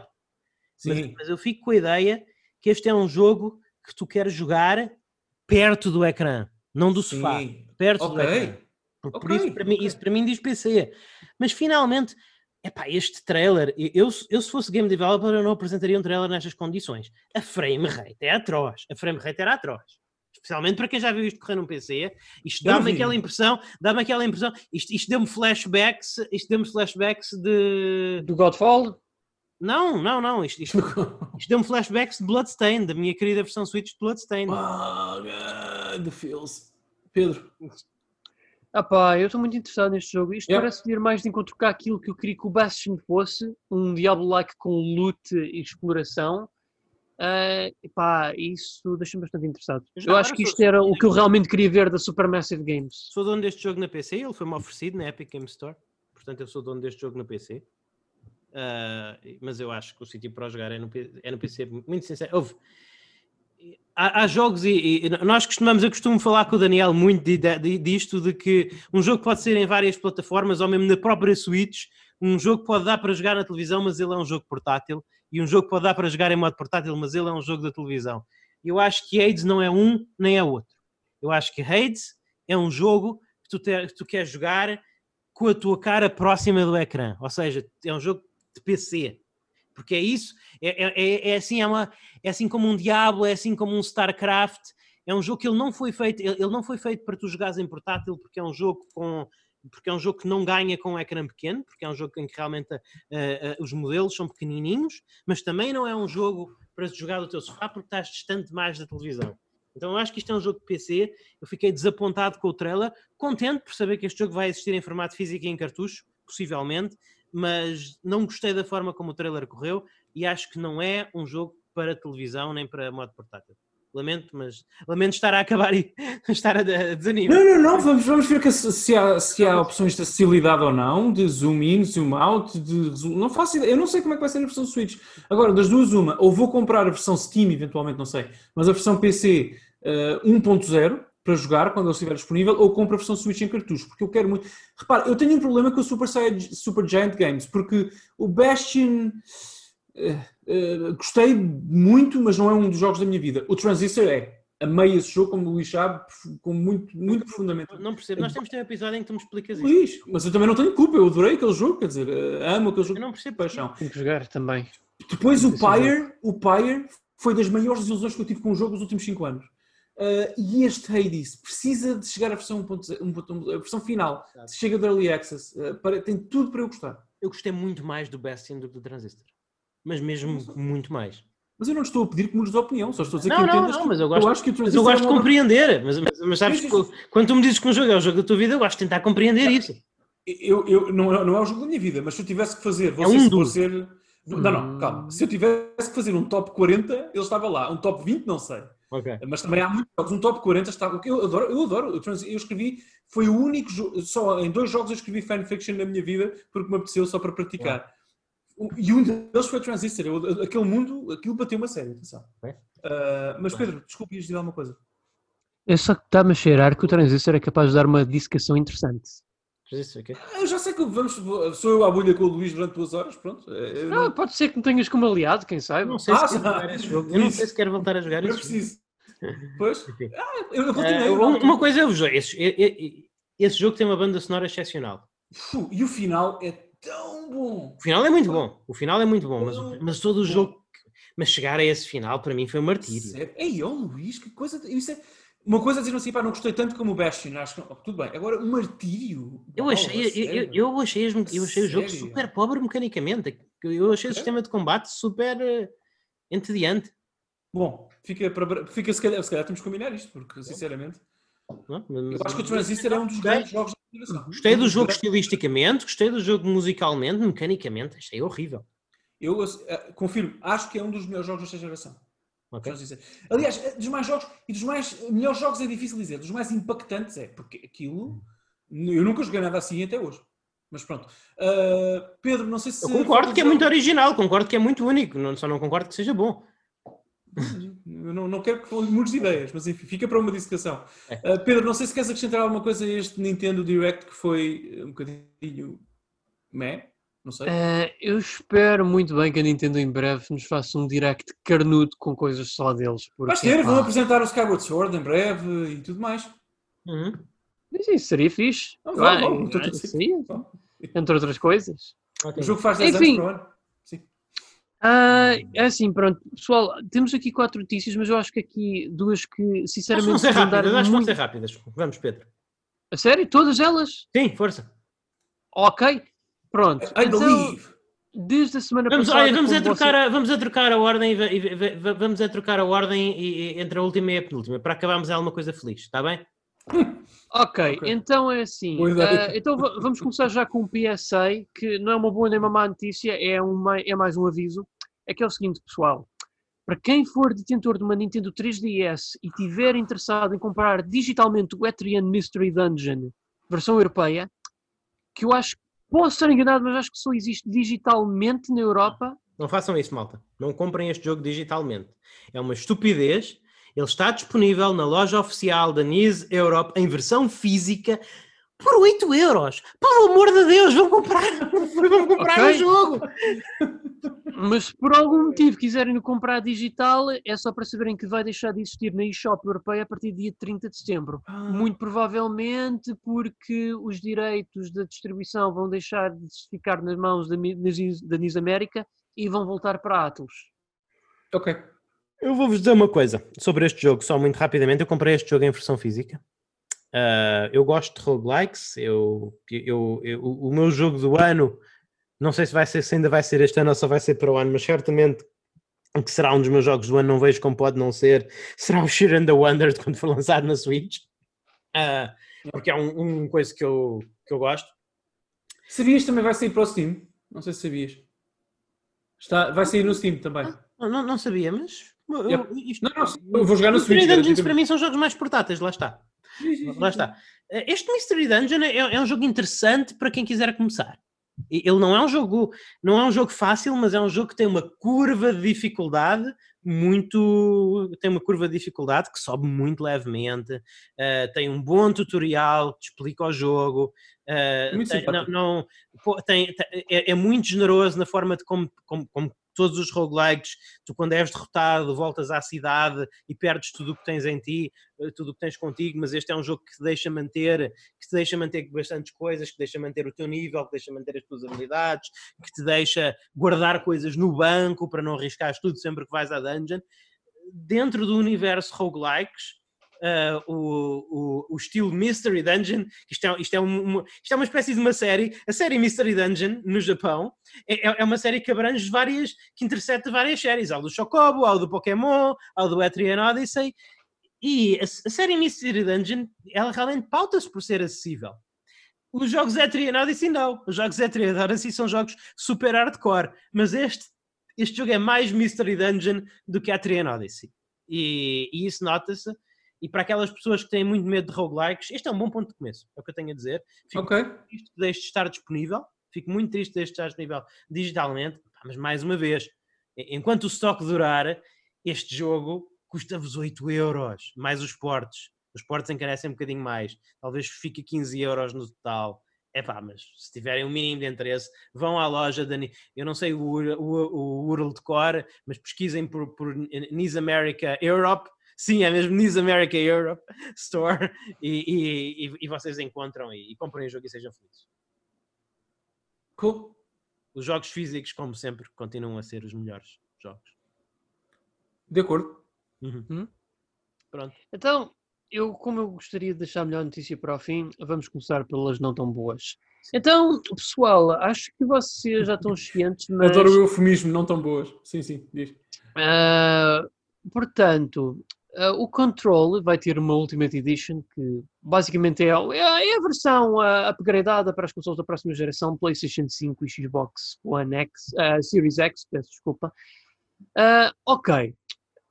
mas, Sim. mas eu fico com a ideia que este é um jogo que tu queres jogar perto do ecrã, não do sofá. Sim. Perto do Ok. ecrã. Por, por Ok, isso, para mim, ok. isso para mim diz PC. Mas finalmente, epá, este trailer, eu, eu se fosse game developer, eu não apresentaria um trailer nestas condições. A frame rate é atroz. A frame rate era atroz. Especialmente para quem já viu isto correr num PC, isto dá-me aquela impressão, dá-me aquela impressão, isto, isto deu-me flashbacks, isto deu-me flashbacks de. Do Godfall? Não, não, não, isto, isto, isto deu-me flashbacks de Bloodstained, da minha querida versão Switch de Bloodstained. Ah, the feels. Pedro. Ah pá, eu estou muito interessado neste jogo. Isto Yeah. parece vir mais de encontro com aquilo que eu queria que o Bastion fosse, um Diablo-like com loot e exploração. Ah, pá, isso deixa-me bastante interessado. Já Eu acho que isto era o que eu realmente queria ver da Supermassive Games. Sou dono deste jogo na PC, ele foi-me oferecido na Epic Game Store, portanto eu sou dono deste jogo na PC. Ah, mas eu acho que o sítio para jogar é no, é no PC, muito sincero. Houve, há, há jogos e, e nós costumamos, eu costumo falar com o Daniel muito de- de- disto, de que um jogo pode ser em várias plataformas ou mesmo na própria Switch, um jogo pode dar para jogar na televisão, mas ele é um jogo portátil, e um jogo pode dar para jogar em modo portátil, mas ele é um jogo da televisão. Eu acho que Hades não é um nem é outro. Eu acho que Hades é um jogo que tu, te- que tu queres jogar com a tua cara próxima do ecrã, ou seja, é um jogo de PC. Porque é isso, é, é- é- é assim, é, uma, é assim como um Diablo, é assim como um StarCraft. É um jogo que ele não foi feito, ele, não foi feito para tu jogares em portátil, porque é um jogo com porque é um jogo que não ganha com um ecrã pequeno, porque é um jogo em que realmente eh, eh, os modelos são pequenininhos, mas também não é um jogo para jogar do teu sofá porque estás distante mais da televisão. Então eu acho que isto é um jogo de PC. Eu fiquei desapontado com o trailer, contente por saber que este jogo vai existir em formato físico e em cartucho, possivelmente, mas não gostei da forma como o trailer correu e acho que não é um jogo para televisão nem para modo portátil. Lamento, mas lamento estar a acabar e estar a, desanimar. Não, não, não, vamos, vamos ver se, há, se há opções de acessibilidade ou não, de zoom in, zoom out, de zoom- não faço ideia, eu não sei como é que vai ser na versão Switch. Agora, das duas, uma, ou vou comprar a versão Steam, eventualmente, não sei, mas a versão PC eh, 1.0 para jogar quando ele estiver disponível, ou compro a versão Switch em cartucho, porque eu quero muito. Repara, eu tenho um problema com o Super, Saiyan- Super Giant Games, porque o Bastion. eh, eh, gostei muito, mas não é um dos jogos da minha vida. O Transistor é. Amei esse jogo, como o Luís sabe, com muito, muito profundamente. Não percebo. Nós temos de ter um episódio em que tu me explicas isso. Luís, mas eu também não tenho culpa, eu adorei aquele jogo, quer dizer, eh, amo aquele Eu jogo não de percebo. paixão. Tenho que jogar também. Depois o jogo. Pyre, o Pyre foi das maiores desilusões que eu tive com o jogo nos últimos 5 anos. Uh, e este Hades precisa de chegar à versão, 1.0, 1.1, a versão final. Se chega de Early Access, uh, para- tem tudo para eu gostar. Eu gostei muito mais do Bastion do que do Transistor. Mas mesmo muito mais. Mas eu não estou a pedir que mudes de opinião, só estou a dizer Não, que não, entendas não, que mas eu gosto- acho que o Mas eu gosto de é obra- compreender. Mas, mas, mas sabes, que quando tu me dizes que um jogo é o jogo da tua vida, eu gosto de tentar compreender isso. Eu, eu, não, é- não é o jogo da minha vida, mas se eu tivesse que fazer, vou É um ser- Não, não, calma. Se eu tivesse que fazer um top 40, ele estava lá. Um top 20, não sei. Ok. Mas também há muitos jogos. Um top 40 está. Eu adoro, eu adoro. Eu, escrevi, foi o único jogo, só em dois jogos eu escrevi fanfiction na minha vida porque me apeteceu só para praticar. E um deles foi Transistor. Eu- aquele mundo, aquilo bateu uma série, atenção. Ok. Ah, mas Pedro, desculpe, ias dizer alguma coisa. É só que está-me a cheirar que o Transistor é capaz de dar uma dissecação interessante. Eu já sei que vamos, sou eu à bolha com o Luís durante duas horas, pronto. Eu Não, pode ser que me tenhas como aliado, quem sabe? não sei Ah, se quero jogar esse jogo. Eu não sei se quero voltar a jogar não jogo. preciso. Pois? Ah, eu continuei. uma, não. uma coisa eu vos digo, esse, e- e- esse jogo tem uma banda sonora excepcional. E o final é tão bom. O final é muito bom. O final é muito bom, mas, mas todo o jogo. Mas chegar a esse final para mim foi um martírio. Sério? Ei, ó Luís, que coisa. Isso é... Uma coisa é dizer assim, pá, não gostei tanto como o Bastion, acho que tudo bem. Agora, o Martírio. Eu achei, a eu, eu, eu achei, eu achei o jogo super pobre mecanicamente. Eu achei o sistema de combate super eh, entediante. Bom, fica, para, fica se, calhar, se calhar temos que combinar isto, porque sinceramente. não? Eu Mas- acho que o Transistor é um dos grandes jogos da geração. Gostei do jogo estilisticamente, gostei do jogo musicalmente, mecanicamente, achei horrível. Eu eh, confirmo, acho que é um dos melhores jogos desta geração. Ok? Transistor. Aliás, eh, dos mais jogos, e dos mais melhores jogos é difícil dizer, dos mais impactantes é, porque aquilo. Eu nunca joguei nada assim até hoje. Mas pronto. Ah, Pedro, não sei se. Eu concordo que é muito original, concordo que é muito único, não- só não concordo que seja bom. Eu não, não quero que fale muitas ideias, mas enfim, fica para uma dissecação. É. Uh, Pedro, não sei se queres acrescentar alguma coisa a este Nintendo Direct que foi uh, um bocadinho. meh? Não sei. Eh, eu espero muito bem que a Nintendo em breve nos faça um direct carnudo com coisas só deles. Porque, Vais ter, vão apresentar o Skyward Sword em breve e tudo mais. Uhum. mas isso seria fixe. Não, Ah, vá, estou a ah, dizer. sim, Vá. entre outras coisas. Ok. O jogo faz 10 Enfim. anos ano. Ah, é assim, pronto. Pessoal, temos aqui quatro notícias, mas eu acho que aqui duas que, Acho que sinceramente, vão ser vão rápidas, acho que vão muito- ser rápidas. Vamos, Pedro. A sério? Todas elas? Sim, força. Ok. Pronto. I Então, believe. desde a semana Vamos, passada... olha, vamos, a trocar a, vamos a trocar a ordem, e e va- va- vamos a trocar a ordem e- e- entre a última e a penúltima, para acabarmos alguma coisa feliz, está bem? Ok, Ok. então é assim. Ah, então va- vamos começar já com um PSA, que não é uma boa nem uma má notícia, é, uma, é mais um aviso. É que é o seguinte, pessoal. Para quem for detentor de uma Nintendo 3DS e tiver interessado em comprar digitalmente o Etrian Mystery Dungeon, versão europeia, que eu acho, posso estar enganado, mas acho que só existe digitalmente na Europa. Não façam isso, malta. Não comprem este jogo digitalmente. É uma estupidez. Ele está disponível na loja oficial da NIS Europe em versão física por 8 euros. Pelo amor de Deus, vão comprar, vão comprar Ok. o jogo. Mas se por algum motivo quiserem o comprar digital, é só para saberem que vai deixar de existir na eShop europeia a partir do dia 30 de setembro. Ah, Muito provavelmente porque os direitos da distribuição vão deixar de ficar nas mãos da, da América e vão voltar para a Atlus. Ok. Eu vou-vos dizer uma coisa sobre este jogo, só muito rapidamente. Eu comprei este jogo em versão física. Ah, eu gosto de roguelikes. Eu, eu, eu- o meu jogo do ano, não sei se, vai ser, se ainda vai ser este ano ou só vai ser para o ano, mas certamente que será um dos meus jogos do ano, não vejo como pode não ser. Será o Sheer and the Wonder quando for lançado na Switch. Ah, porque é um, um coisa que eu, que eu gosto. Sabias também vai sair para o Steam? Não sei se sabias. Está, vai sair no Steam também. Não, não, não sabia, mas. eu- isto- Não, não, eu vou jogar no Switch. Dungeons garantidamente. para mim são jogos mais portáteis, lá está. Lá está. Este Mystery Dungeon é, é um jogo interessante para quem quiser começar. Ele não é um jogo, não é um jogo fácil, mas é um jogo que tem uma curva de dificuldade muito, tem uma curva de dificuldade que sobe muito levemente. eh, tem um bom tutorial que explica o jogo. eh, Muito tem, não, não- tem- tem- é, é muito generoso na forma de como, como, como todos os roguelikes, tu quando és derrotado voltas à cidade e perdes tudo o que tens em ti, eh, tudo o que tens contigo, mas este é um jogo que te deixa manter, que te deixa manter bastantes coisas, que deixa manter o teu nível, que deixa manter as tuas habilidades, que te deixa guardar coisas no banco para não arriscares tudo sempre que vais à dungeon. Dentro do universo roguelikes, eh, o, o, o estilo Mystery Dungeon, isto é, isto, é um- uma, isto é uma espécie de uma série, a série Mystery Dungeon no Japão é, é- é uma série que abrange várias, que intercepta várias séries, há o do Chocobo, há o do Pokémon, há o do Etrian Odyssey, e a, a série Mystery Dungeon, ela realmente pauta-se por ser acessível. Os jogos Etrian Odyssey não, os jogos Etrian Odyssey são jogos super hardcore, mas este, este jogo é mais Mystery Dungeon do que Etrian Odyssey, e, e isso nota-se, e para aquelas pessoas que têm muito medo de roguelikes, este é um bom ponto de começo, é o que eu tenho a dizer. Fico Ok. triste que deixe de estar disponível. Fico muito triste de estar disponível digitalmente. Mas mais uma vez, e- enquanto o stock durar, este jogo custa-vos 8 euros, mais os portes. Os portes encarecem um bocadinho mais. Talvez fique 15 euros no total. É pá, mas se tiverem um mínimo de interesse, vão à loja da. Eu não sei o, o, o URL de cor, mas pesquisem por, por NIS America Europe. Sim, é mesmo NIS America Europe Store e, e, e- e vocês encontram e, e comprem o jogo e sejam felizes. Cool. Os jogos físicos, como sempre, continuam a ser os melhores jogos. De acordo. Uhum. Uhum. Pronto. Então, eu, como eu gostaria de deixar a melhor notícia para o fim, vamos começar pelas não tão boas. Então, pessoal, acho que vocês já estão cientes, mas... Adoro o eufemismo, não tão boas. Sim, sim, diz. Uh, portanto, uh, o Control vai ter uma Ultimate Edition que basicamente é, é a versão uh, upgradeada para as consoles da próxima geração, PlayStation 5 e Xbox One X, Series X, peço desculpa. ok,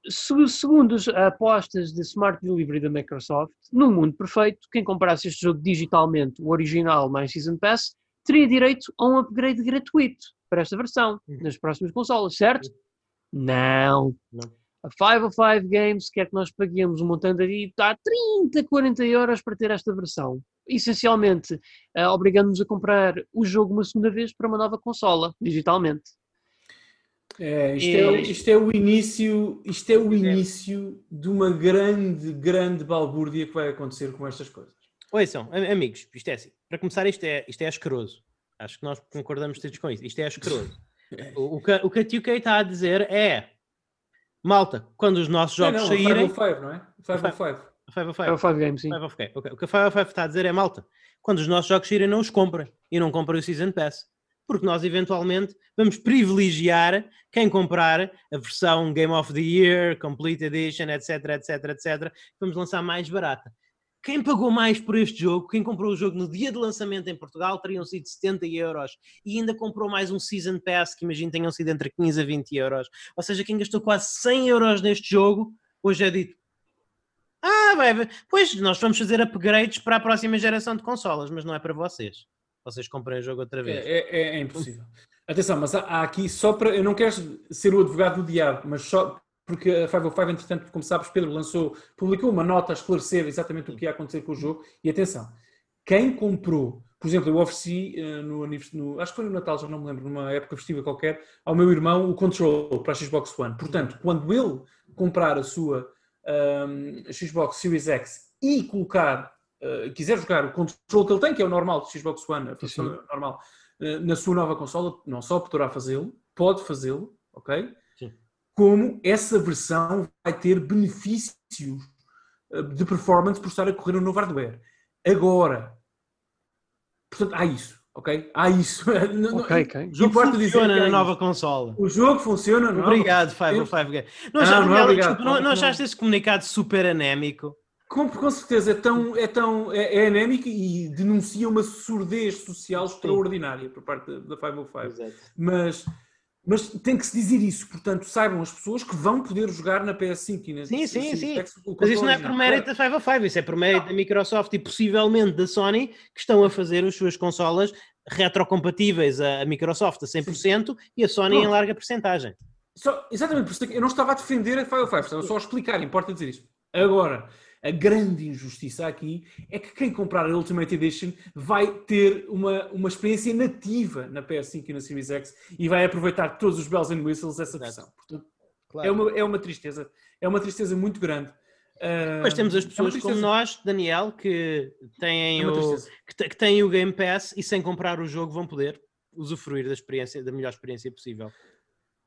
segundo as apostas de Smart Delivery da Microsoft, no mundo perfeito, quem comprasse este jogo digitalmente, o original mais Season Pass, teria direito a um upgrade gratuito para esta versão, uhum. nas próximas consolas, certo? Não. Não. A 505 Games quer que nós paguemos um montante aí, está 30, 40 euros para ter esta versão. Essencialmente, uh, obrigando-nos a comprar o jogo uma segunda vez para uma nova consola, digitalmente. É, isto, é, isto, é, o início, isto é o início de uma grande, grande balbúrdia que vai acontecer com estas coisas. Oi, são amigos, isto é assim. Para começar, isto é, isto é asqueroso. Acho que nós concordamos todos com isso. Isto é asqueroso. O, o, que, o que a 2K está a dizer é malta, quando os nossos jogos não, saírem. 505, não é? 505. 505 Games, sim. 505, okay. O que a 505 está a dizer é malta, quando os nossos jogos saírem, não os comprem. E não comprem o Season Pass porque nós eventualmente vamos privilegiar quem comprar a versão Game of the Year, Complete Edition, etc, etc, etc, vamos lançar mais barata. Quem pagou mais por este jogo, quem comprou o jogo no dia de lançamento em Portugal, teriam sido 70 euros e ainda comprou mais um Season Pass, que imagino tenham sido entre 15 a 20 euros. Ou seja, quem gastou quase 100 euros neste jogo, hoje é dito: Ah, vai, pois nós vamos fazer upgrades para a próxima geração de consolas, mas não é para vocês vocês comprem o jogo outra vez. É, é, é impossível. Atenção, mas há, há, aqui só para. Eu não quero ser o advogado do diabo, mas só porque a 505, entretanto, como sabes, Pedro lançou, publicou uma nota a esclarecer exatamente o que ia acontecer com o jogo. E atenção, quem comprou, por exemplo, eu ofereci uh, no, no, acho que foi no Natal, já não me lembro, numa época festiva qualquer, ao meu irmão o Control para a Xbox One. Portanto, quando ele comprar a sua um, ehm, Xbox Series X e colocar uh, quiser jogar o controle que ele tem, que é o normal do Xbox One, a versão normal, uh, na sua nova consola, não só poderá fazê-lo, pode fazê-lo, ok? Sim. Como essa versão vai ter benefícios uh, de performance por estar a correr um novo hardware. Agora, portanto, há isso. Ok? Há isso. Ok, ok. O jogo funciona na nova consola. O jogo funciona Obrigado, Five Five Não, não, não, não, não, não achaste esse comunicado super anémico? Com, com certeza, é tão, é tão é, é anémica e denuncia uma surdez social extraordinária por parte da, da 505. Exato. Mas, mas tem que se dizer isso, portanto, saibam as pessoas que vão poder jogar na PS5 e na Sim, sim, sim. Mas isso não é por mérito da 505, isso é por mérito da Microsoft e possivelmente da Sony que estão a fazer as suas consolas retrocompatíveis a, Microsoft a 100% sim. e a Sony Pronto. em larga porcentagem. Só, exatamente, por isso é eu não estava a defender a 505, estava só a explicar, importa dizer isso. Agora, a grande injustiça aqui é que quem comprar a Ultimate Edition vai ter uma, uma experiência nativa na PS5 e na Series X e vai aproveitar todos os bells and whistles dessa versão. Portanto, claro. é, uma, é uma tristeza. É uma tristeza muito grande. Mas temos as é pessoas é como nós, Daniel, que têm, é o, que, que têm o Game Pass e sem comprar o jogo vão poder usufruir da experiência, da melhor experiência possível.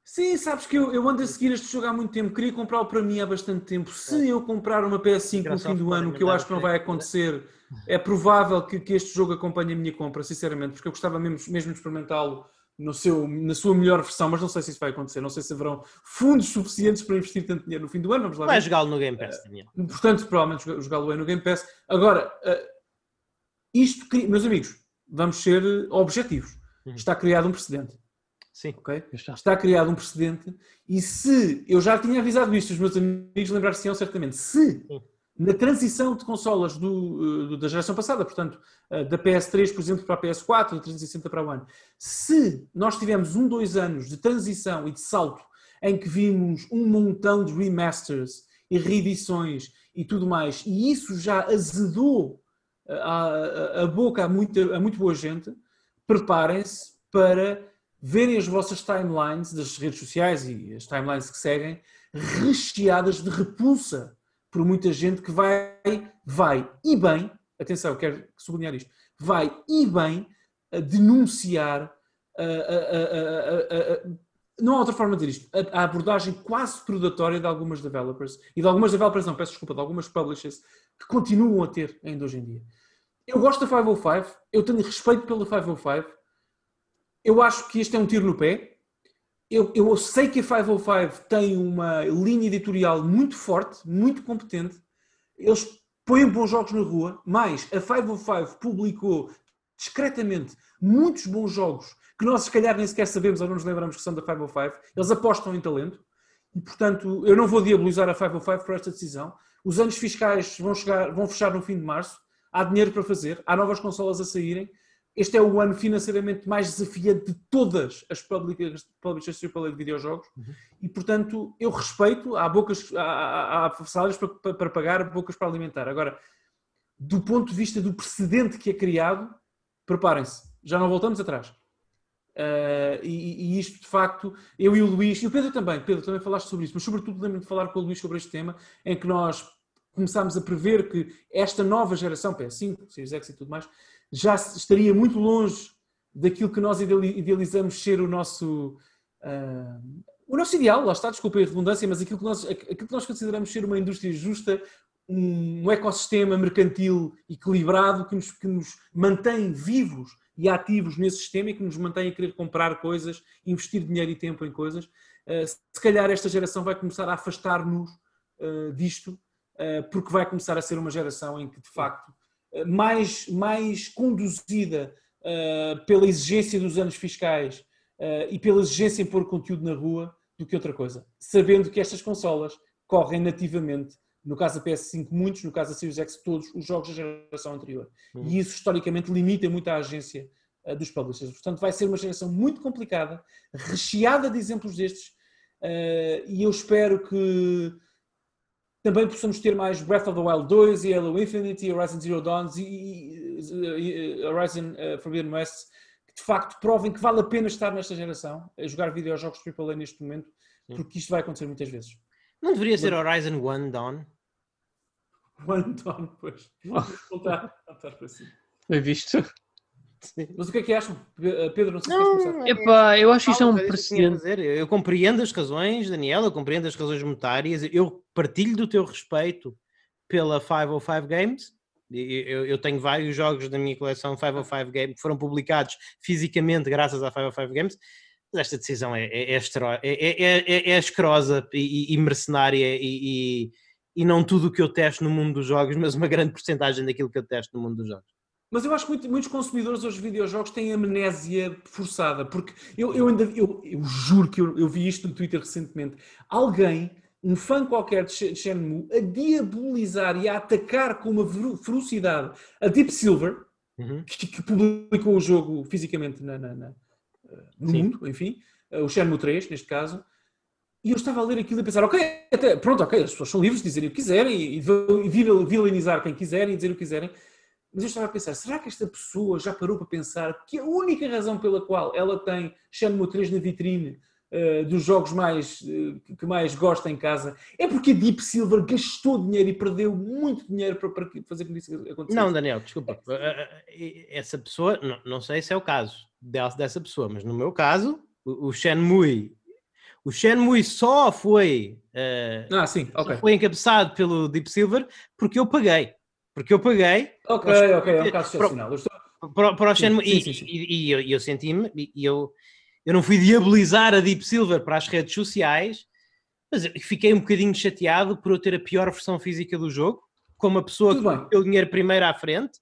Sim, sabes que eu, eu ando a seguir este jogo há muito tempo, queria comprá-lo para mim há bastante tempo. Se eu comprar uma PS5 no fim do ano, que eu acho que não vai acontecer, é provável que, que este jogo acompanhe a minha compra, sinceramente, porque eu gostava mesmo, mesmo de experimentá-lo no seu, na sua melhor versão, mas não sei se isso vai acontecer. Não sei se haverão fundos suficientes para investir tanto dinheiro no fim do ano. Vamos lá vai jogá-lo no Game Pass, Daniel. Uh, portanto, provavelmente jogá-lo no Game Pass. Agora, uh, isto, meus amigos, vamos ser objetivos. Uhum. Está criado um precedente. Sim. Okay? Está criado um precedente e se, eu já tinha avisado isto, os meus amigos lembrar-se-ão certamente, se Sim. na transição de consolas do, eh, do, da geração passada, portanto, eh, da PS3, por exemplo, para a PS4, da 360 para o One, se nós tivemos um, dois anos de transição e de salto em que vimos um montão de remasters e reedições e tudo mais, e isso já azedou eh, a, a, a boca a, muita, a muito boa gente, preparem-se para verem as vossas timelines das redes sociais e as timelines que seguem recheadas de repulsa por muita gente que vai, vai e bem, atenção, quero sublinhar isto, vai e bem a denunciar a, a, não há outra forma de dizer isto. A, a, abordagem quase predatória de algumas developers, e de algumas developers, não, peço desculpa, de algumas publishers, que continuam a ter ainda hoje em dia. Eu gosto da 505, eu tenho respeito pela 505, eu acho que este é um tiro no pé. Eu, eu sei que a 505 tem uma linha editorial muito forte, muito competente. Eles põem bons jogos na rua, mas a 505 publicou discretamente muitos bons jogos que nós se calhar nem sequer sabemos ou não nos lembramos que são da 505. Eles apostam em talento e, portanto, eu não vou diabolizar a 505 por esta decisão. Os anos fiscais vão, chegar, vão fechar no fim de março. Há dinheiro para fazer, há novas consolas a saírem. Este é o ano financeiramente mais desafiante de todas as publishers AAA de videojogos uhum. e, portanto, eu respeito. Há, bocas, há, há, salários para, para pagar, bocas para alimentar. Agora, do ponto de vista do precedente que é criado, preparem-se, já não voltamos atrás. Uh, e, e, isto de facto, eu e o Luís, e o Pedro também, Pedro também falaste sobre isso, mas sobretudo lembro de falar com o Luís sobre este tema, em que nós começámos a prever que esta nova geração, PS5, Series X e tudo mais, já estaria muito longe daquilo que nós idealizamos ser o nosso uh, o nosso ideal, lá está, desculpa a redundância, mas aquilo que, nós, aquilo que nós consideramos ser uma indústria justa, um, um ecossistema mercantil equilibrado que nos, que nos mantém vivos e ativos nesse sistema e que nos mantém a querer comprar coisas, investir dinheiro e tempo em coisas. Uh, se calhar esta geração vai começar a afastar-nos uh, disto, porque vai começar a ser uma geração em que, de facto, mais, mais conduzida pela exigência dos anos fiscais e pela exigência em pôr conteúdo na rua do que outra coisa. Sabendo que estas consolas correm nativamente no caso da PS5 muitos, no caso da Series X todos, os jogos da geração anterior. Uhum. E isso historicamente limita muito a agência uh, dos publishers. Portanto, vai ser uma geração muito complicada, recheada de exemplos destes, uh, e eu espero que também possamos ter mais Breath of the Wild 2 e Halo Infinite, Horizon Zero Dawn e, e Horizon uh, Forbidden West, que de facto provem que vale a pena estar nesta geração, a jogar videojogos AAA neste momento, porque isto vai acontecer muitas vezes. Não deveria ser Horizon One Dawn? One Dawn, pois. Voltar, voltar para cima. Bem visto. Sim. Mas o que é que acham? Eh, Pedro, não sei não, se começar. Epá, eu acho que isto é um precedente. Eu compreendo as razões, Daniel, eu compreendo as razões monetárias, eu partilho do teu respeito pela 505 Games. Eu, eu, tenho vários jogos da minha coleção 505 Games que foram publicados fisicamente graças à 505 Games. Mas esta decisão é, é, é, é, é escrosa e, e mercenária e, e não tudo o que eu testo no mundo dos jogos, mas uma grande porcentagem daquilo que eu testo no mundo dos jogos. Mas eu acho que muito, muitos consumidores hoje de videojogos têm amnésia forçada, porque eu, eu ainda eu, eu juro que eu, eu, vi isto no Twitter recentemente. Alguém, um fã qualquer de Shenmue, a diabolizar e a atacar com uma ferocidade a Deep Silver, uhum. que, que, publicou o jogo fisicamente na, na, na no Sim. mundo, enfim, o Shenmue 3, neste caso, e eu estava a ler aquilo e a pensar, ok, até, pronto, ok, as pessoas são livres de dizerem o que quiserem e, e vilanizar quem quiserem e dizer o que quiserem. Mas eu estava a pensar, será que esta pessoa já parou para pensar que a única razão pela qual ela tem Shenmue 3 na vitrine uh, dos jogos mais, uh, que mais gosta em casa é porque a Deep Silver gastou dinheiro e perdeu muito dinheiro para, para fazer com que isso acontecesse? Não, Daniel, desculpa. Eh, essa pessoa, não, não sei se é o caso dessa pessoa, mas no meu caso, o Shenmue o Shenmue só foi, uh, ah, sim, okay. foi encabeçado pelo Deep Silver porque eu paguei. Porque eu paguei. Ok, ok, é um caso excepcional. Para, estou... para, para o Shenmue. Sim, sim, sim, e, e, eu, eu senti-me, e eu, eu não fui diabolizar a Deep Silver para as redes sociais, mas fiquei um bocadinho chateado por eu ter a pior versão física do jogo, como a pessoa Tudo que deu o dinheiro primeiro à frente.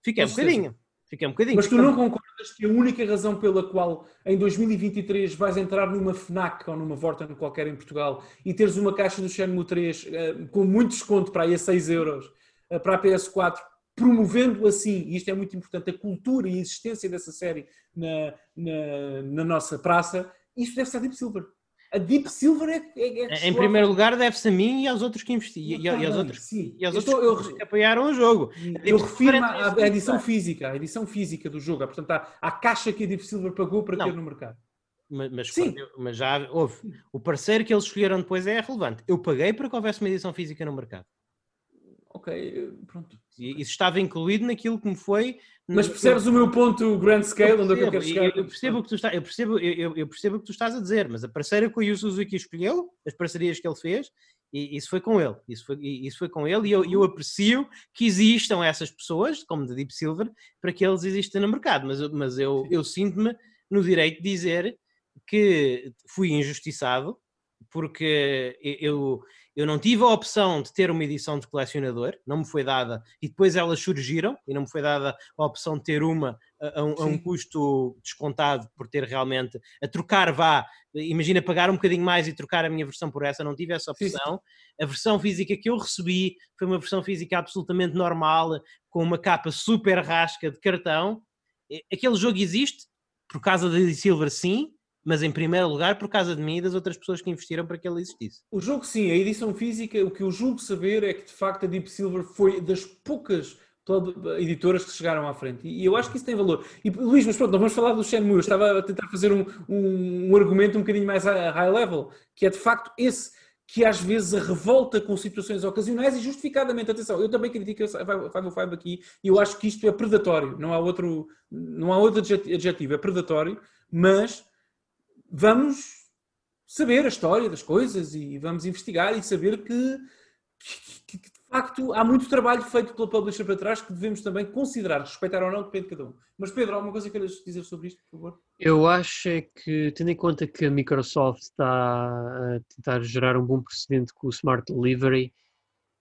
Fiquei um bocadinho. Fiquei um bocadinho. Mas tu não concordas que a única razão pela qual em 2023 vais entrar numa FNAC ou numa Vorten qualquer em Portugal e teres uma caixa do Shenmue 3 uh, com muito desconto para aí a 6 euros para a PS4, promovendo assim, e isto é muito importante, a cultura e a existência dessa série na, na, na nossa praça, isso deve ser Deep Silver. A Deep Silver é, é, é Em primeiro lugar, deve-se a mim e aos outros que investiram. E, e, aos outros, sim. e aos eu outros estou, que apoiaram o jogo. Eu refiro à, à edição física, a edição física do jogo. Portanto, à, à caixa que a Deep Silver pagou para Não. ter no mercado. Mas, mas, sim. mas já houve. O parceiro que eles escolheram depois é relevante. Eu paguei para que houvesse uma edição física no mercado. Ok, pronto. Isso estava incluído naquilo que me foi. Mas percebes o meu ponto grand scale, onde é que eu quero chegar? Eu percebo, o que tu está, eu, percebo, eu, eu, percebo o que tu estás a dizer, mas a parceira que o Yu Suzuki escolheu, as parcerias que ele fez, e isso foi com ele. Isso foi, isso foi com ele, e eu, eu aprecio que existam essas pessoas, como da Deep Silver, para que eles existam no mercado. Mas, mas eu, eu sinto-me no direito de dizer que fui injustiçado porque eu, eu não tive a opção de ter uma edição de colecionador, não me foi dada, e depois elas surgiram, e não me foi dada a opção de ter uma a, a, um, a um, custo descontado por ter realmente a trocar, vá, imagina pagar um bocadinho mais e trocar a minha versão por essa, não tive essa opção. Sim. A versão física que eu recebi foi uma versão física absolutamente normal, com uma capa super rasca de cartão. Aquele jogo existe, por causa da Silver, sim, mas em primeiro lugar por causa de mim e das outras pessoas que investiram para que ele existisse. O jogo, sim, a edição física, o que eu julgo saber é que de facto a Deep Silver foi das poucas editoras que chegaram à frente. E eu acho que isso tem valor. E Luís, mas pronto, nós vamos falar do Shenmue. Eu estava a tentar fazer um, um, um argumento um bocadinho mais high level, que é de facto esse que às vezes a revolta com situações ocasionais e justificadamente, atenção, eu também critico o 505 aqui e eu acho que isto é predatório, não há outro, não há outro adjetivo, é predatório, mas vamos saber a história das coisas e vamos investigar e saber que, que, que, de facto há muito trabalho feito pela publisher para trás que devemos também considerar, respeitar ou não, depende de cada um. Mas Pedro, alguma coisa que queiras dizer sobre isto, por favor? Eu acho é que, tendo em conta que a Microsoft está a tentar gerar um bom precedente com o Smart Delivery,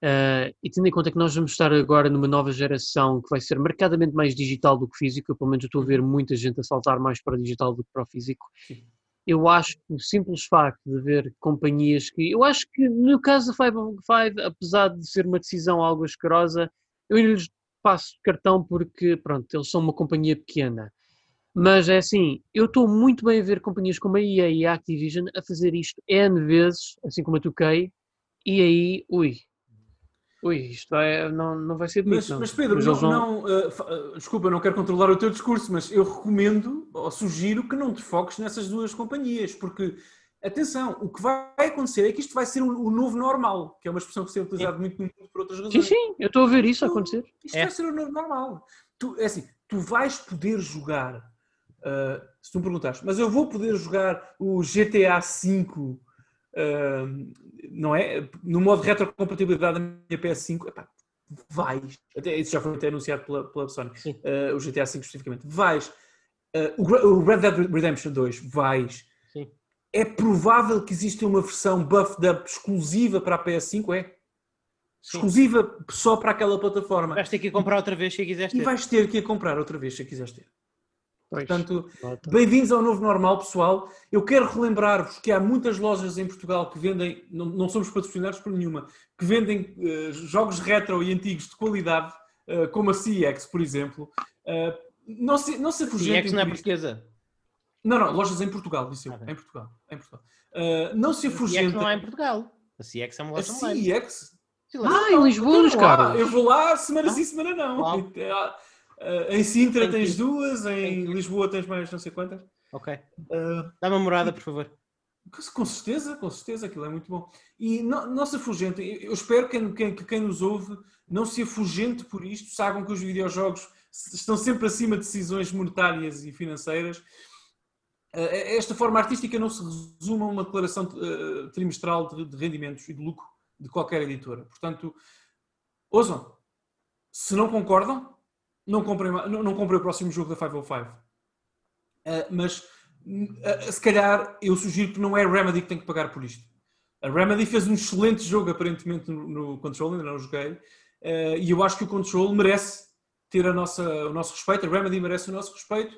Uh, e tendo em conta que nós vamos estar agora numa nova geração que vai ser marcadamente mais digital do que físico, eu, pelo menos eu estou a ver muita gente a saltar mais para o digital do que para o físico, Sim eu acho que o simples facto de ver companhias que. Eu acho que no caso da Five Five, apesar de ser uma decisão algo asquerosa, eu ainda lhes passo cartão porque, pronto, eles são uma companhia pequena. Mas é assim, eu estou muito bem a ver companhias como a EA e a Activision a fazer isto N vezes, assim como a 2K, e aí, ui, Ui, isto é, não, não vai ser bonito. Mas, mas Pedro, mas não, vão... não uh, desculpa, não quero controlar o teu discurso, mas eu recomendo ou sugiro que não te foques nessas duas companhias, porque, atenção, o que vai acontecer é que isto vai ser o, o novo normal, que é uma expressão que se é utilizada muito no mundo por outras razões. Sim, sim, eu estou a ver isso acontecer. Isto é. vai ser o novo normal. Tu, é assim, tu vais poder jogar, uh, se tu me perguntares, mas eu vou poder jogar o GTA V não é? No modo retrocompatibilidade da minha PS5, epá, vais, até, isso já foi até anunciado pela, pela Sony, uh, o GTA V especificamente, vais, uh, o, Red Dead Redemption 2, vais. Sim. É provável que exista uma versão buffed up exclusiva para a PS5, é? Sim. Exclusiva só para aquela plataforma. Vais ter que comprar outra vez se quiseres ter. E vais ter que comprar outra vez se quiseres ter. Portanto, bem-vindos ao novo normal, pessoal. Eu quero relembrar-vos que há muitas lojas em Portugal que vendem, não, não somos patrocinados por nenhuma, que vendem uh, jogos retro e antigos de qualidade, uh, como a CX, por exemplo. Uh, não se, não se afugentem. CX não é portuguesa? Não, não, lojas em Portugal, disse eu. Ah, em Portugal. Em Portugal. não se afugentem. A CX não é em Portugal. A CX é uma loja a CX? Ah, em Lisboa, cara. Eu vou lá semana sim, semana não. Uh, em Sintra tens duas, em Lisboa tens mais não sei quantas. Ok. Uh, Dá uma morada, por favor. Com certeza, com certeza, aquilo é muito bom. E não, não se afugente, eu espero que quem, que quem nos ouve não se afugente por isto, saibam que os videojogos estão sempre acima de decisões monetárias e financeiras. Uh, esta forma artística não se resume a uma declaração trimestral de, de rendimentos e de lucro de qualquer editora. Portanto, ousam. Se não concordam, não comprei, não, não comprei o próximo jogo da 505. Uh, ah, mas uh, se calhar eu sugiro que não é a Remedy que tem que pagar por isto. A Remedy fez um excelente jogo aparentemente no, no Control, ainda não joguei, uh, e eu acho que o Control merece ter a nossa, o nosso respeito, a Remedy merece o nosso respeito.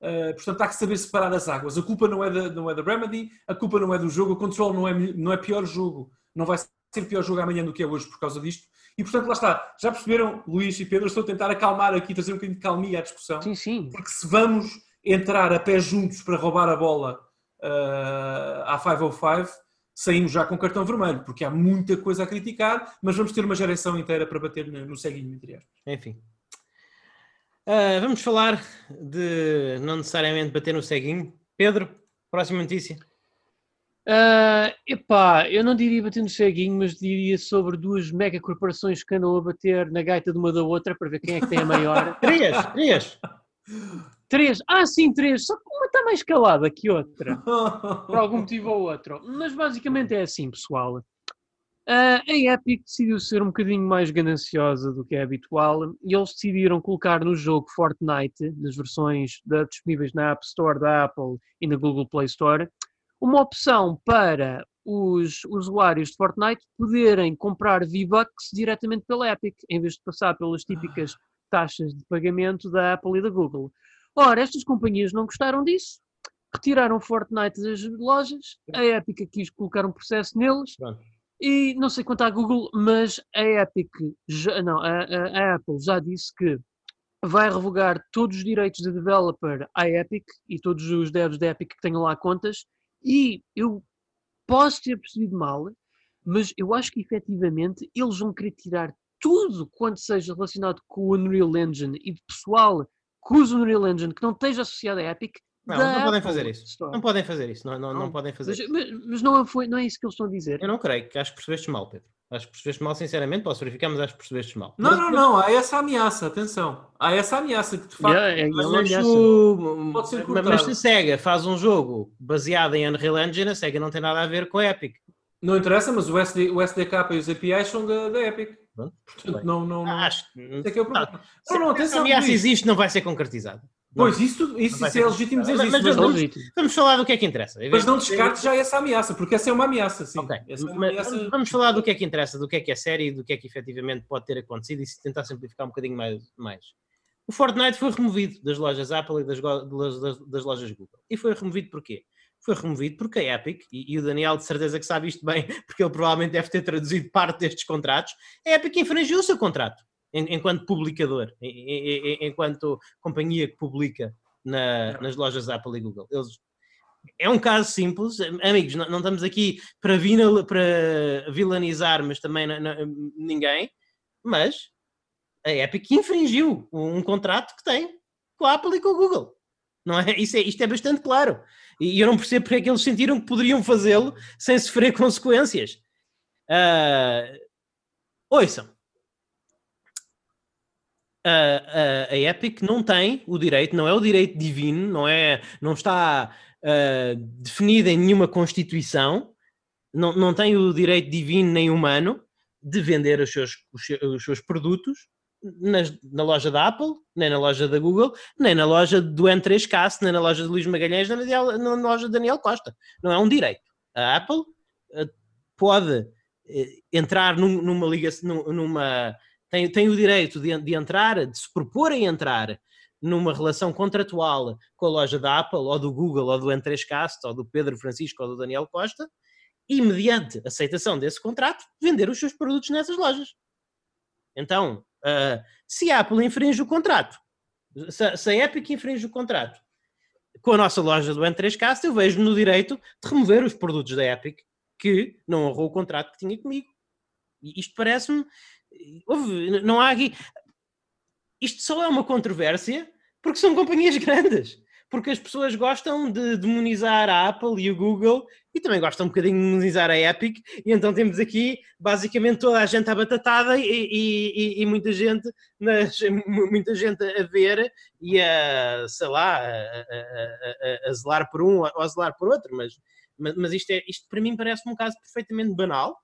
Uh, portanto, há que saber separar as águas. A culpa não é, da, não é da Remedy, a culpa não é do jogo, o Control não é, não é pior jogo, não vai ser pior jogo amanhã do que é hoje por causa disto. E portanto, lá está. Já perceberam, Luís e Pedro? Estou a tentar acalmar aqui, trazer um bocadinho de calmia à discussão. Sim, sim. Porque se vamos entrar a pé juntos para roubar a bola uh, à 505, saímos já com cartão vermelho, porque há muita coisa a criticar, mas vamos ter uma geração inteira para bater no ceguinho, entre aspas. Enfim. Uh, vamos falar de não necessariamente bater no ceguinho. Pedro, próxima notícia. Uh, epá, eu não diria bater no ceguinho, mas diria sobre duas mega corporações que andam a bater na gaita de uma da outra para ver quem é que tem a maior. três, três. Três, ah sim, três, só que uma está mais calada que outra, por algum motivo ou outro. Mas basicamente é assim, pessoal. Uh, a Epic decidiu ser um bocadinho mais gananciosa do que é habitual e eles decidiram colocar no jogo Fortnite, nas versões da, disponíveis na App Store da Apple e na Google Play Store, uma opção para os usuários de Fortnite poderem comprar V-Bucks diretamente pela Epic, em vez de passar pelas típicas taxas de pagamento da Apple e da Google. Ora, estas companhias não gostaram disso, retiraram Fortnite das lojas, a Epic quis colocar um processo neles. E não sei quanto à Google, mas a Epic, já, não, a, a, a, Apple já disse que vai revogar todos os direitos de developer à Epic e todos os devs da Epic que tenham lá contas. E eu posso ter percebido mal, mas eu acho que efetivamente eles vão querer tirar tudo quanto seja relacionado com o Unreal Engine e de pessoal que usa o Unreal Engine que não esteja associado à Epic não, não podem fazer isso. Store. Não podem fazer isso. Não, não, não, não podem fazer mas, mas, mas, não, foi, não é isso que eles estão a dizer. Eu não creio, que acho que percebeste mal, Pedro. Acho que percebeste mal, sinceramente, posso verificar, mas acho que percebeste mal. Não, não, não, há essa ameaça, atenção. Há essa ameaça que de facto yeah, é, mas, é o... pode ser Mas se a SEGA faz um jogo baseado em Unreal Engine, a SEGA não tem nada a ver com a Epic. Não interessa, mas o, SD, o SDK e os APIs são da, da Epic. Portanto, não, não, não. Acho que. É que é o problema. Não, não, atenção. Se a ameaça existe, não vai ser concretizado. Pois, isso, isso, isso é legítimo dizer isso. Mas, mas vamos, vamos, falar do que é que interessa. Mas não descarte já essa ameaça, porque essa é uma ameaça, sim. Okay. É uma ameaça... Vamos falar do que é que interessa, do que é que é sério e do que é que efetivamente pode ter acontecido e se tentar simplificar um bocadinho mais. mais. O Fortnite foi removido das lojas Apple e das, das, das lojas Google. E foi removido porquê? Foi removido porque a Epic, e, e, o Daniel de certeza que sabe isto bem, porque ele provavelmente deve ter traduzido parte destes contratos, a Epic infringiu o seu contrato enquanto publicador, enquanto companhia que publica na, nas lojas Apple e Google. Eles, é um caso simples, amigos, não, não estamos aqui para, vinal, para vilanizar, mas também não, não, ninguém, mas a Epic infringiu um contrato que tem com a Apple e com o Google. Não é? Isso é, isto é bastante claro. E eu não percebo porque é que eles sentiram que poderiam fazê-lo sem sofrer consequências. Uh, ouçam, a, a, a, Epic não tem o direito, não é o direito divino, não, é, não está uh, definido em nenhuma constituição, não, não tem o direito divino nem humano de vender os seus, os, os seus produtos nas, na loja da Apple, nem na loja da Google, nem na loja do N3Cast, nem na loja de Luís Magalhães, nem na, na loja de Daniel Costa. Não é um direito. A Apple uh, pode uh, entrar num, numa ligação, numa tem, tem o direito de, de entrar, de se propor a entrar numa relação contratual com a loja da Apple, ou do Google, ou do N3Cast, ou do Pedro Francisco, ou do Daniel Costa, e mediante aceitação desse contrato, vender os seus produtos nessas lojas. Então, uh, se a Apple infringe o contrato, se, se, a Epic infringe o contrato com a nossa loja do N3Cast, eu vejo no direito de remover os produtos da Epic que não honrou o contrato que tinha comigo. E isto parece-me Houve, não há aqui. Isto só é uma controvérsia porque são companhias grandes. Porque as pessoas gostam de demonizar a Apple e o Google e também gostam um bocadinho de demonizar a Epic. E então temos aqui basicamente toda a gente abatatada e, e, e, e muita gente nas, muita gente a ver e a, sei lá, a, a, a, a zelar por um ou a zelar por outro. Mas, mas, mas isto, é, isto para mim parece um caso perfeitamente banal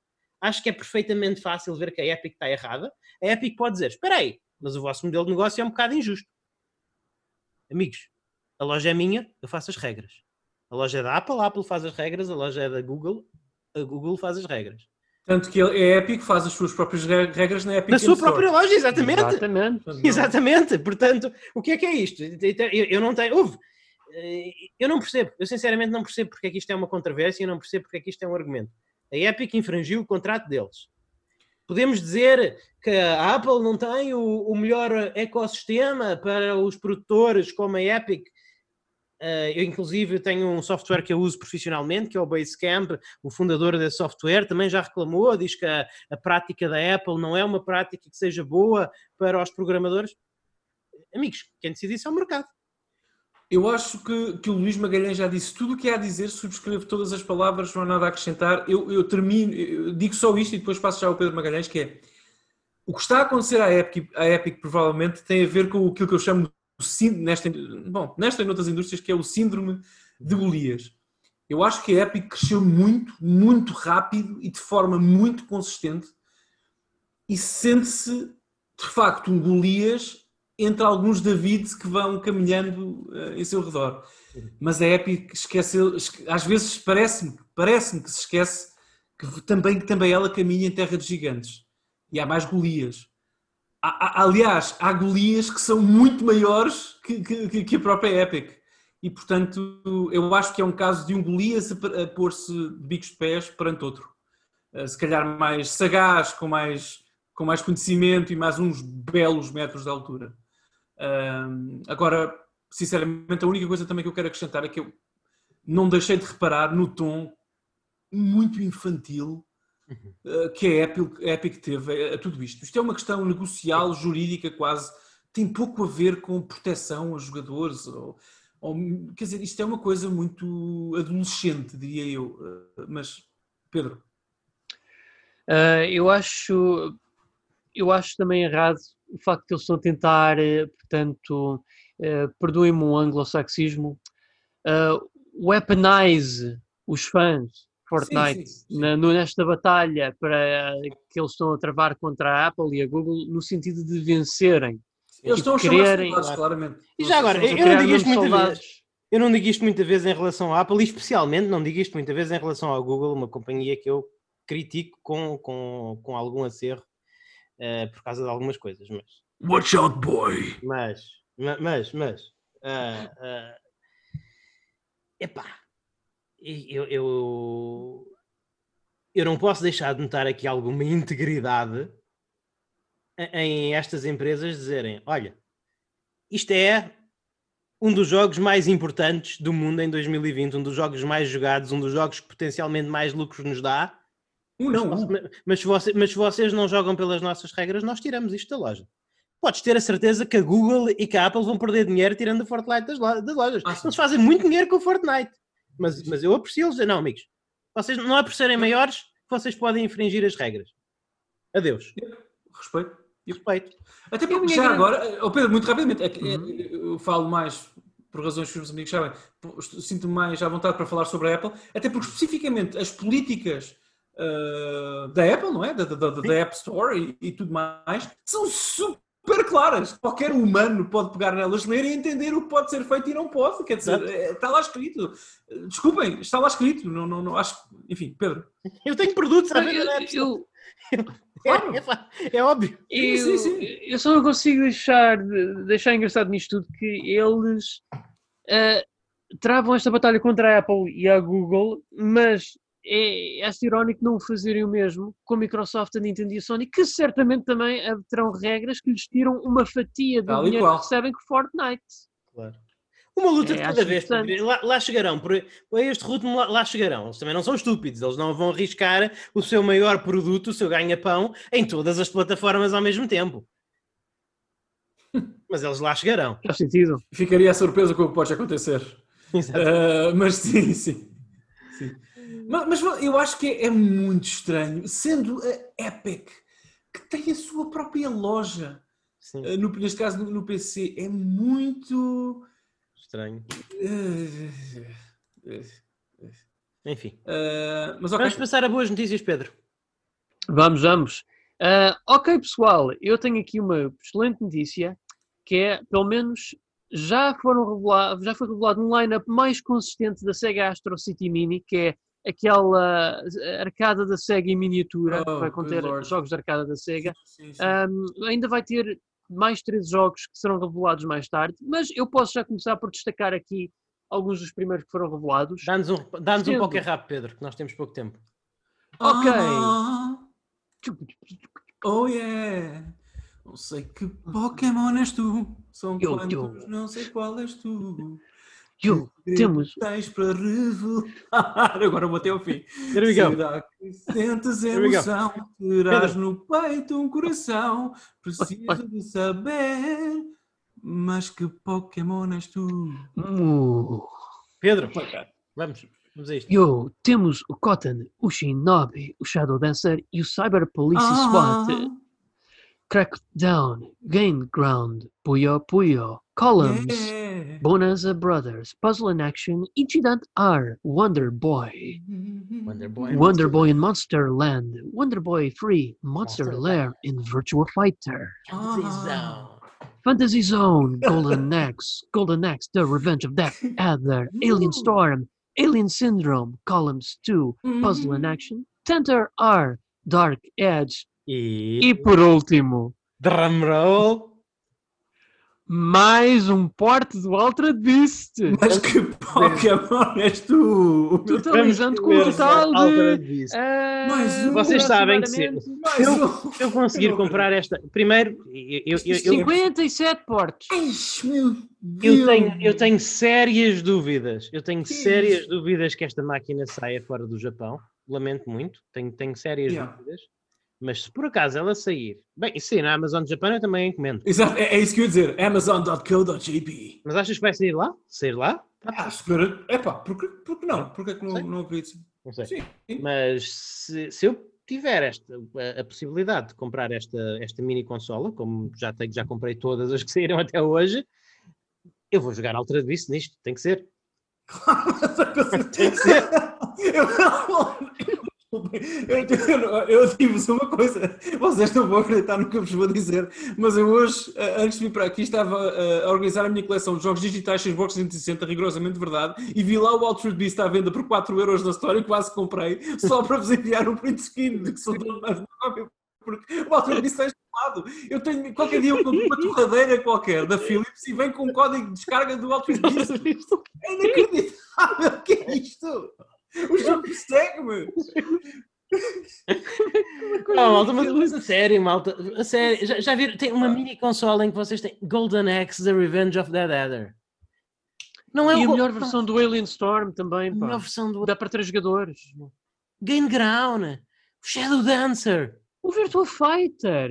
acho que é perfeitamente fácil ver que a Epic está errada. A Epic pode dizer: espera aí, mas o vosso modelo de negócio é um bocado injusto. Amigos, a loja é minha, eu faço as regras. A loja é da Apple, a Apple faz as regras, a loja é da Google, a Google faz as regras. Tanto que a Epic faz as suas próprias regras na Epic Na sua própria loja, exatamente. Exatamente. exatamente. Portanto, o que é que é isto? Eu não tenho. Houve. Eh, eu não percebo. Eu sinceramente não percebo porque é que isto é uma controvérsia e não percebo porque é que isto é um argumento. A Epic infringiu o contrato deles. Podemos dizer que a Apple não tem o, o melhor ecossistema para os produtores como a Epic. Uh, eu, inclusive, tenho um software que eu uso profissionalmente, que é o Basecamp. O fundador desse software também já reclamou, diz que a, a prática da Apple não é uma prática que seja boa para os programadores. Amigos, quem decide isso é o mercado. Eu acho que, que o Luís Magalhães já disse tudo o que há a dizer, subscrevo todas as palavras, não há nada a acrescentar. Eu, eu termino, eu digo só isto e depois passo já ao Pedro Magalhães, que é o que está a acontecer à Epic, à Epic provavelmente tem a ver com aquilo que eu chamo nesta, bom, nesta e noutras indústrias, que é o síndrome de Golias. Eu acho que a Epic cresceu muito, muito rápido e de forma muito consistente e sente-se de facto um Golias entre alguns Davids que vão caminhando uh, em seu redor. Mas a Epic esqueceu, às vezes parece-me parece que se esquece que também, que também ela caminha em terra de gigantes. E há mais Golias. Há, há, aliás, há Golias que são muito maiores que, que, que, a própria Epic. E, portanto, eu acho que é um caso de um Golias a, pôr-se de bicos de pés perante outro. Uh, se calhar mais sagaz, com mais, com mais conhecimento e mais uns belos metros de altura agora, sinceramente, a única coisa também que eu quero acrescentar é que eu não deixei de reparar no tom muito infantil uh, que a Epic, a Epic teve a, a, tudo isto. Isto é uma questão negocial, jurídica quase, tem pouco a ver com proteção a jogadores. Ou, ou, quer dizer, isto é uma coisa muito adolescente, diria eu. Uh, mas, Pedro. Uh, eu acho eu acho também errado o facto de eles estão a tentar, eh, portanto, uh, perdoem-me o anglo-saxismo, uh, weaponize os fãs Fortnite sim, sim, sim. Na, nesta batalha para que eles estão a travar contra a Apple e a Google no sentido de vencerem. Eles estão a quererem, soldados, claramente. E já agora, eu não digo isto muitas vezes. Eu não digo isto muitas vezes em relação à Apple, e especialmente não digo isto muitas vezes em relação à Google, uma companhia que eu critico com, com, com algum acerro uh, por causa de algumas coisas, mas. Watch out, boy! Mas, mas, mas. Uh, uh, epá, eu, eu, eu não posso deixar de notar aqui alguma integridade em estas empresas dizerem: olha, isto é um dos jogos mais importantes do mundo em 2020, um dos jogos mais jogados, um dos jogos que potencialmente mais lucros nos dá. Não, mas, mas, se você, mas se vocês não jogam pelas nossas regras, nós tiramos isto da loja. Podes ter a certeza que a Google e que a Apple vão perder dinheiro tirando o Fortnite das, lojas. Ah, Eles fazem muito dinheiro com o Fortnite. Mas, mas eu aprecio eles. Não, amigos. Vocês não é por serem maiores que vocês podem infringir as regras. Adeus. Respeito. Respeito. Até porque já grande... agora, oh Pedro, muito rapidamente, é que, é, uhum. eu falo mais por razões que os amigos sabem, sinto-me mais à vontade para falar sobre a Apple, até porque especificamente as políticas uh, da Apple, não é? Da, da, da App Store e, e, tudo mais, são super claras. Qualquer humano pode pegar nelas, ler e entender o que pode ser feito e não pode. Quer dizer, é, está lá escrito. Desculpem, está lá escrito. Não, não, não acho. Enfim, Pedro. Eu tenho produtos a ver na App Store. Claro. É, é, óbvio. Eu, sim, sim. eu só não consigo deixar, deixar engraçado nisto tudo que eles uh, travam esta batalha contra a Apple e a Google, mas é, é irónico não fazerem o mesmo com a Microsoft, a Nintendo e a Sony, que certamente também terão regras que lhes tiram uma fatia do Tal dinheiro que recebem com Fortnite. Claro. Uma luta é, de cada vez. Lá, lá, chegarão. Por, por este ritmo lá, lá, chegarão. Eles também não são estúpidos. Eles não vão arriscar o seu maior produto, o seu ganha-pão, em todas as plataformas ao mesmo tempo. Mas eles lá chegarão. Faz sentido. Ficaria a surpresa com o que pode acontecer. Uh, mas sim, sim. sim. Mas, mas, eu acho que é, é, muito estranho, sendo a Epic, que tem a sua própria loja, uh, no, neste caso no, no, PC, é muito estranho. Uh, Enfim. mas okay. Vamos passar a boas notícias, Pedro. Vamos, vamos. ok, pessoal, eu tenho aqui uma excelente notícia que é, pelo menos, já foram revelados, já foi revelado um line-up mais consistente da Sega Astro City Mini, que é aquela arcada da Sega em miniatura, oh, que vai conter jogos de arcada da Sega. Sim, sim. Um, ainda vai ter mais três jogos que serão revelados mais tarde, mas eu posso já começar por destacar aqui alguns dos primeiros que foram revelados. Dá-nos um, dá um pouco rápido, Pedro, que nós temos pouco tempo. Ok. Ah, oh yeah! Não sei que Pokémon és tu, são eu, quantos, eu. não sei qual és tu. Eu, temos. Tens para revelar. Agora vou até ao fim. Here we go. Será que sentes emoção? Terás no peito um coração. Preciso de saber. Mas que Pokémon és tu? Uh, Pedro, vamos, vamos a isto. yo, temos o Cotton, o Shinobi, o Shadow Dancer e o Cyber Police Ah. SWAT. Crackdown, Gain Ground, Puyo Puyo, Columns, Yeah. Bonanza Brothers, Puzzle in Action, Incident R, Wonder Boy, Wonder Boy. Wonder Boy in Monster Land, Wonder Boy 3, Monster Monster Lair in Virtua Fighter, Ah. Fantasy Zone, Golden Axe, Golden Axe, The Revenge of Death Adder, Alien Storm, Alien Syndrome, Columns 2, Puzzle in Action, Tenter R, Dark Edge E... e por último, Drumroll. Mais um porte do Ultra Beast, Mas que Pokémon és tu? totalizando com o total de Ah, Mais um. Vocês sabem que se- Mais um. Se eu conseguir comprar esta. Primeiro, eu, eu, eu, eu, 57 portes. Ai, meu eu tenho, eu tenho sérias dúvidas. Eu tenho sérias dúvidas que esta máquina saia fora do Japão. Lamento muito. Tenho, tenho sérias Yeah. dúvidas. Mas se por acaso ela sair. Bem, e sair na Amazon Japão eu também encomendo. Exato, é, é isso que eu ia dizer. Amazon.co.jp. Mas achas que vai sair lá? Sair lá? Ah, senhora. Epá, por que, por que não? Por que é que não, Sei. não acredito? Não sei. Sim. Mas se, se eu tiver esta, a, a possibilidade de comprar esta, esta mini consola, como já, tenho, já comprei todas as que saíram até hoje, eu vou jogar Altered Beast nisto, tem que ser. Tem que ser. Eu, eu, eu, eu digo-vos uma coisa, vocês não vão acreditar no que eu vos vou dizer, mas eu hoje, eh, antes de vir para aqui, estava eh, a organizar a minha coleção de jogos digitais Xbox 360, rigorosamente verdade, e vi lá o Altered Beast à venda por 4 euros na Store e quase comprei, só para vos enviar um print screen de que sou dono mais uma cópia, porque o Beast está instalado. Eu tenho, qualquer dia eu compro uma torradeira qualquer da Philips e vem com um código de descarga do Altered Beast. É inacreditável, o que é isto? O jogo segue-me! Não, malta, mas, mas a sério, malta, a sério, já, já viram? Tem uma mini consola em que vocês têm Golden Axe, The Revenge of Dead Adder. Não é E a o- melhor versão do Alien Storm também, a melhor pá. versão do Dá para três jogadores. Gain Ground, o Shadow Dancer. O Virtua Fighter.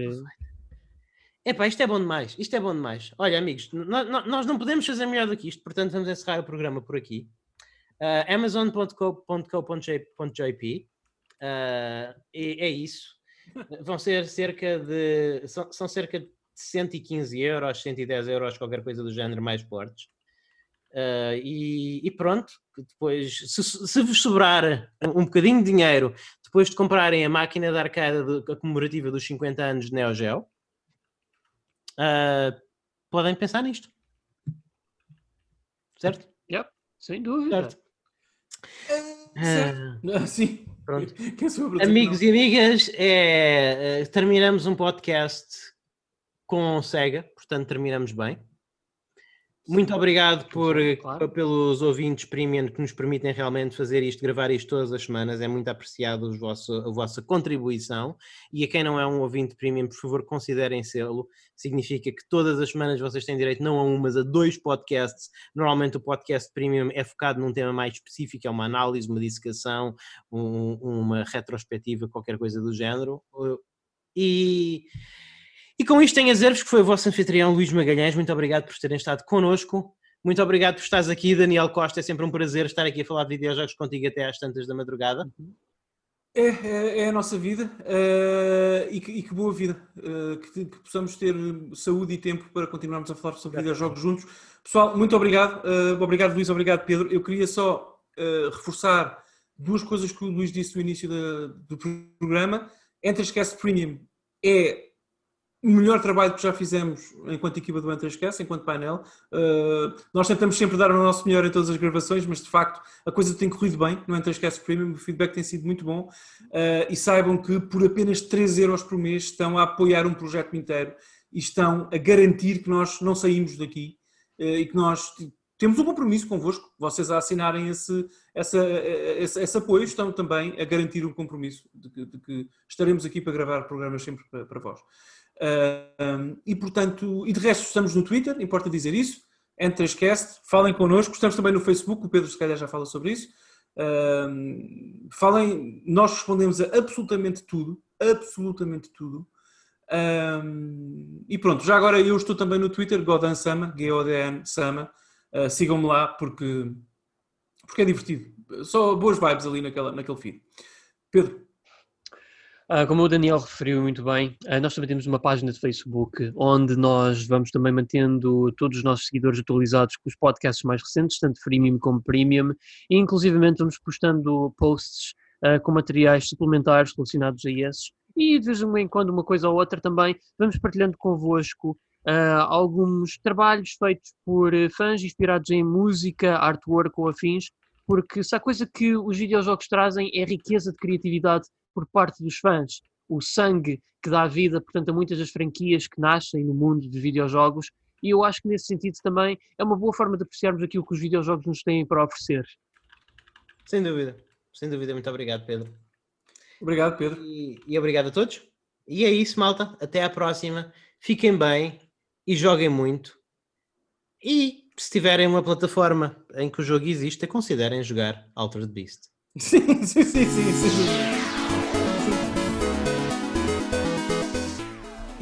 Epá, isto é bom demais, isto é bom demais. Olha, amigos, nós não podemos fazer melhor do que isto, portanto vamos encerrar o programa por aqui. Uh, Amazon.co.jp uh, é, é isso. Vão ser cerca de. São, são cerca de 115 euros, 110 euros, qualquer coisa do género, mais fortes. Uh, e, e pronto, depois, se, se vos sobrar um bocadinho de dinheiro depois de comprarem a máquina de arcada de- comemorativa dos 50 anos de Neo Geo, uh, podem pensar nisto. Certo? Sem dúvida. Certo. Ah, Ah, sim. Pronto. Para dizer amigos que e amigas, é, eh, terminamos um podcast com Sega, portanto terminamos bem. Muito obrigado por, claro. pelos ouvintes premium que nos permitem realmente fazer isto, gravar isto todas as semanas. É muito apreciado os vosso, a vossa contribuição. E a quem não é um ouvinte premium, por favor, considerem sê-lo. Significa que todas as semanas vocês têm direito não a um, mas a dois podcasts. Normalmente o podcast premium é focado num tema mais específico, é uma análise, uma dissecação, um- uma retrospectiva, qualquer coisa do género. Uh, E, e com isto tenho a dizer-vos que foi o vosso anfitrião Luís Magalhães. Muito obrigado por terem estado connosco. Muito obrigado por estares aqui, Daniel Costa. É sempre um prazer estar aqui a falar de videojogos contigo até às tantas da madrugada. É, é, é a nossa vida eh, e, que, e que boa vida. eh, que, que possamos ter saúde e tempo para continuarmos a falar sobre videojogos juntos. Pessoal, muito obrigado. eh, obrigado, Luís. Obrigado, Pedro. Eu queria só reforçar duas coisas que o Luís disse no início da- do programa. Entrascast Premium é o melhor trabalho que já fizemos enquanto equipa do Entrascast, enquanto painel. Uh, nós tentamos sempre dar o nosso melhor em todas as gravações, mas de facto a coisa tem corrido bem no Entrascast Premium, o feedback tem sido muito bom. Uh, e saibam que por apenas 3 euros por mês estão a apoiar um projeto inteiro e estão a garantir que nós não saímos daqui uh, e que nós temos um compromisso convosco. Vocês a assinarem esse, essa, esse, esse apoio estão também a garantir um compromisso de que, de que estaremos aqui para gravar programas sempre para, para vós. E portanto, e de resto estamos no Twitter, importa dizer isso, Entrescast, falem connosco, estamos também no Facebook, o Pedro se calhar já fala sobre isso. Uh, falem, nós respondemos a absolutamente tudo, absolutamente tudo. Um, e pronto, já agora eu estou também no Twitter, Godan Sama, G-O-D-N Sama. Uh, Sigam-me lá porque, porque é divertido. Só boas vibes ali naquela, naquele feed. Pedro. Uh, como o Daniel referiu muito bem, uh, nós também temos uma página de Facebook onde nós vamos também mantendo todos os nossos seguidores atualizados com os podcasts mais recentes, tanto freemium como premium, e inclusivamente vamos postando posts uh, com materiais suplementares relacionados a esses. E de vez em quando uma coisa ou outra também vamos partilhando convosco alguns trabalhos feitos por fãs inspirados em música, artwork ou afins, porque se há coisa que os videojogos trazem é riqueza de criatividade por parte dos fãs, o sangue que dá vida, portanto, a muitas das franquias que nascem no mundo dos videojogos, e eu acho que nesse sentido também é uma boa forma de apreciarmos aquilo que os videojogos nos têm para oferecer. Sem dúvida, sem dúvida. Muito obrigado, Pedro. Obrigado, Pedro. E, e obrigado a todos. E é isso, malta. Até à próxima. Fiquem bem e joguem muito. E se tiverem uma plataforma em que o jogo existe, considerem jogar Altered Beast. Sim, sim, sim, sim. sim.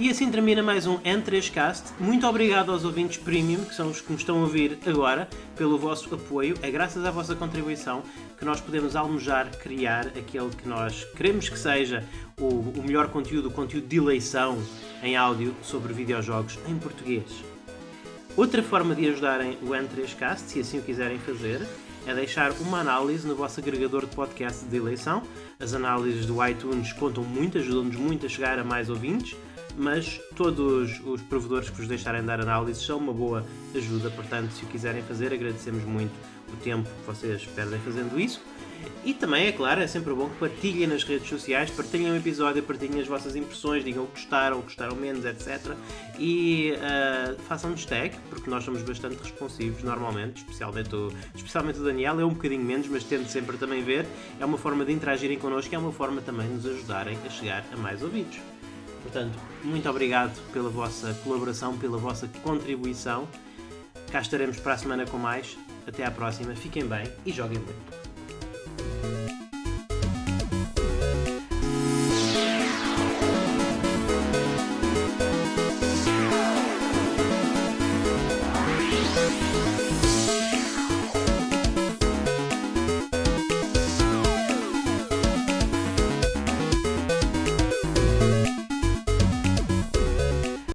E assim termina mais um N3Cast. Muito obrigado aos ouvintes premium, que são os que me estão a ouvir agora, pelo vosso apoio. É graças à vossa contribuição que nós podemos almojar criar aquele que nós queremos que seja o, o melhor conteúdo, o conteúdo de eleição em áudio sobre videojogos em português. Outra forma de ajudarem o N3Cast, se assim o quiserem fazer, é deixar uma análise no vosso agregador de podcast de eleição. As análises do iTunes contam muito, ajudam-nos muito a chegar a mais ouvintes mas todos os provedores que vos deixarem dar análises são uma boa ajuda, portanto, se o quiserem fazer, agradecemos muito o tempo que vocês perdem fazendo isso. E também, é claro, é sempre bom que partilhem nas redes sociais, partilhem o episódio, partilhem as vossas impressões, digam o que gostaram, o que gostaram menos, etc. E uh, façam-nos tag, porque nós somos bastante responsivos normalmente, especialmente o, especialmente o Daniel, é um bocadinho menos, mas tento sempre também ver. É uma forma de interagirem connosco e é uma forma também de nos ajudarem a chegar a mais ouvidos. Portanto, muito obrigado pela vossa colaboração, pela vossa contribuição. Cá estaremos para a semana com mais. Até à próxima, fiquem bem e joguem muito.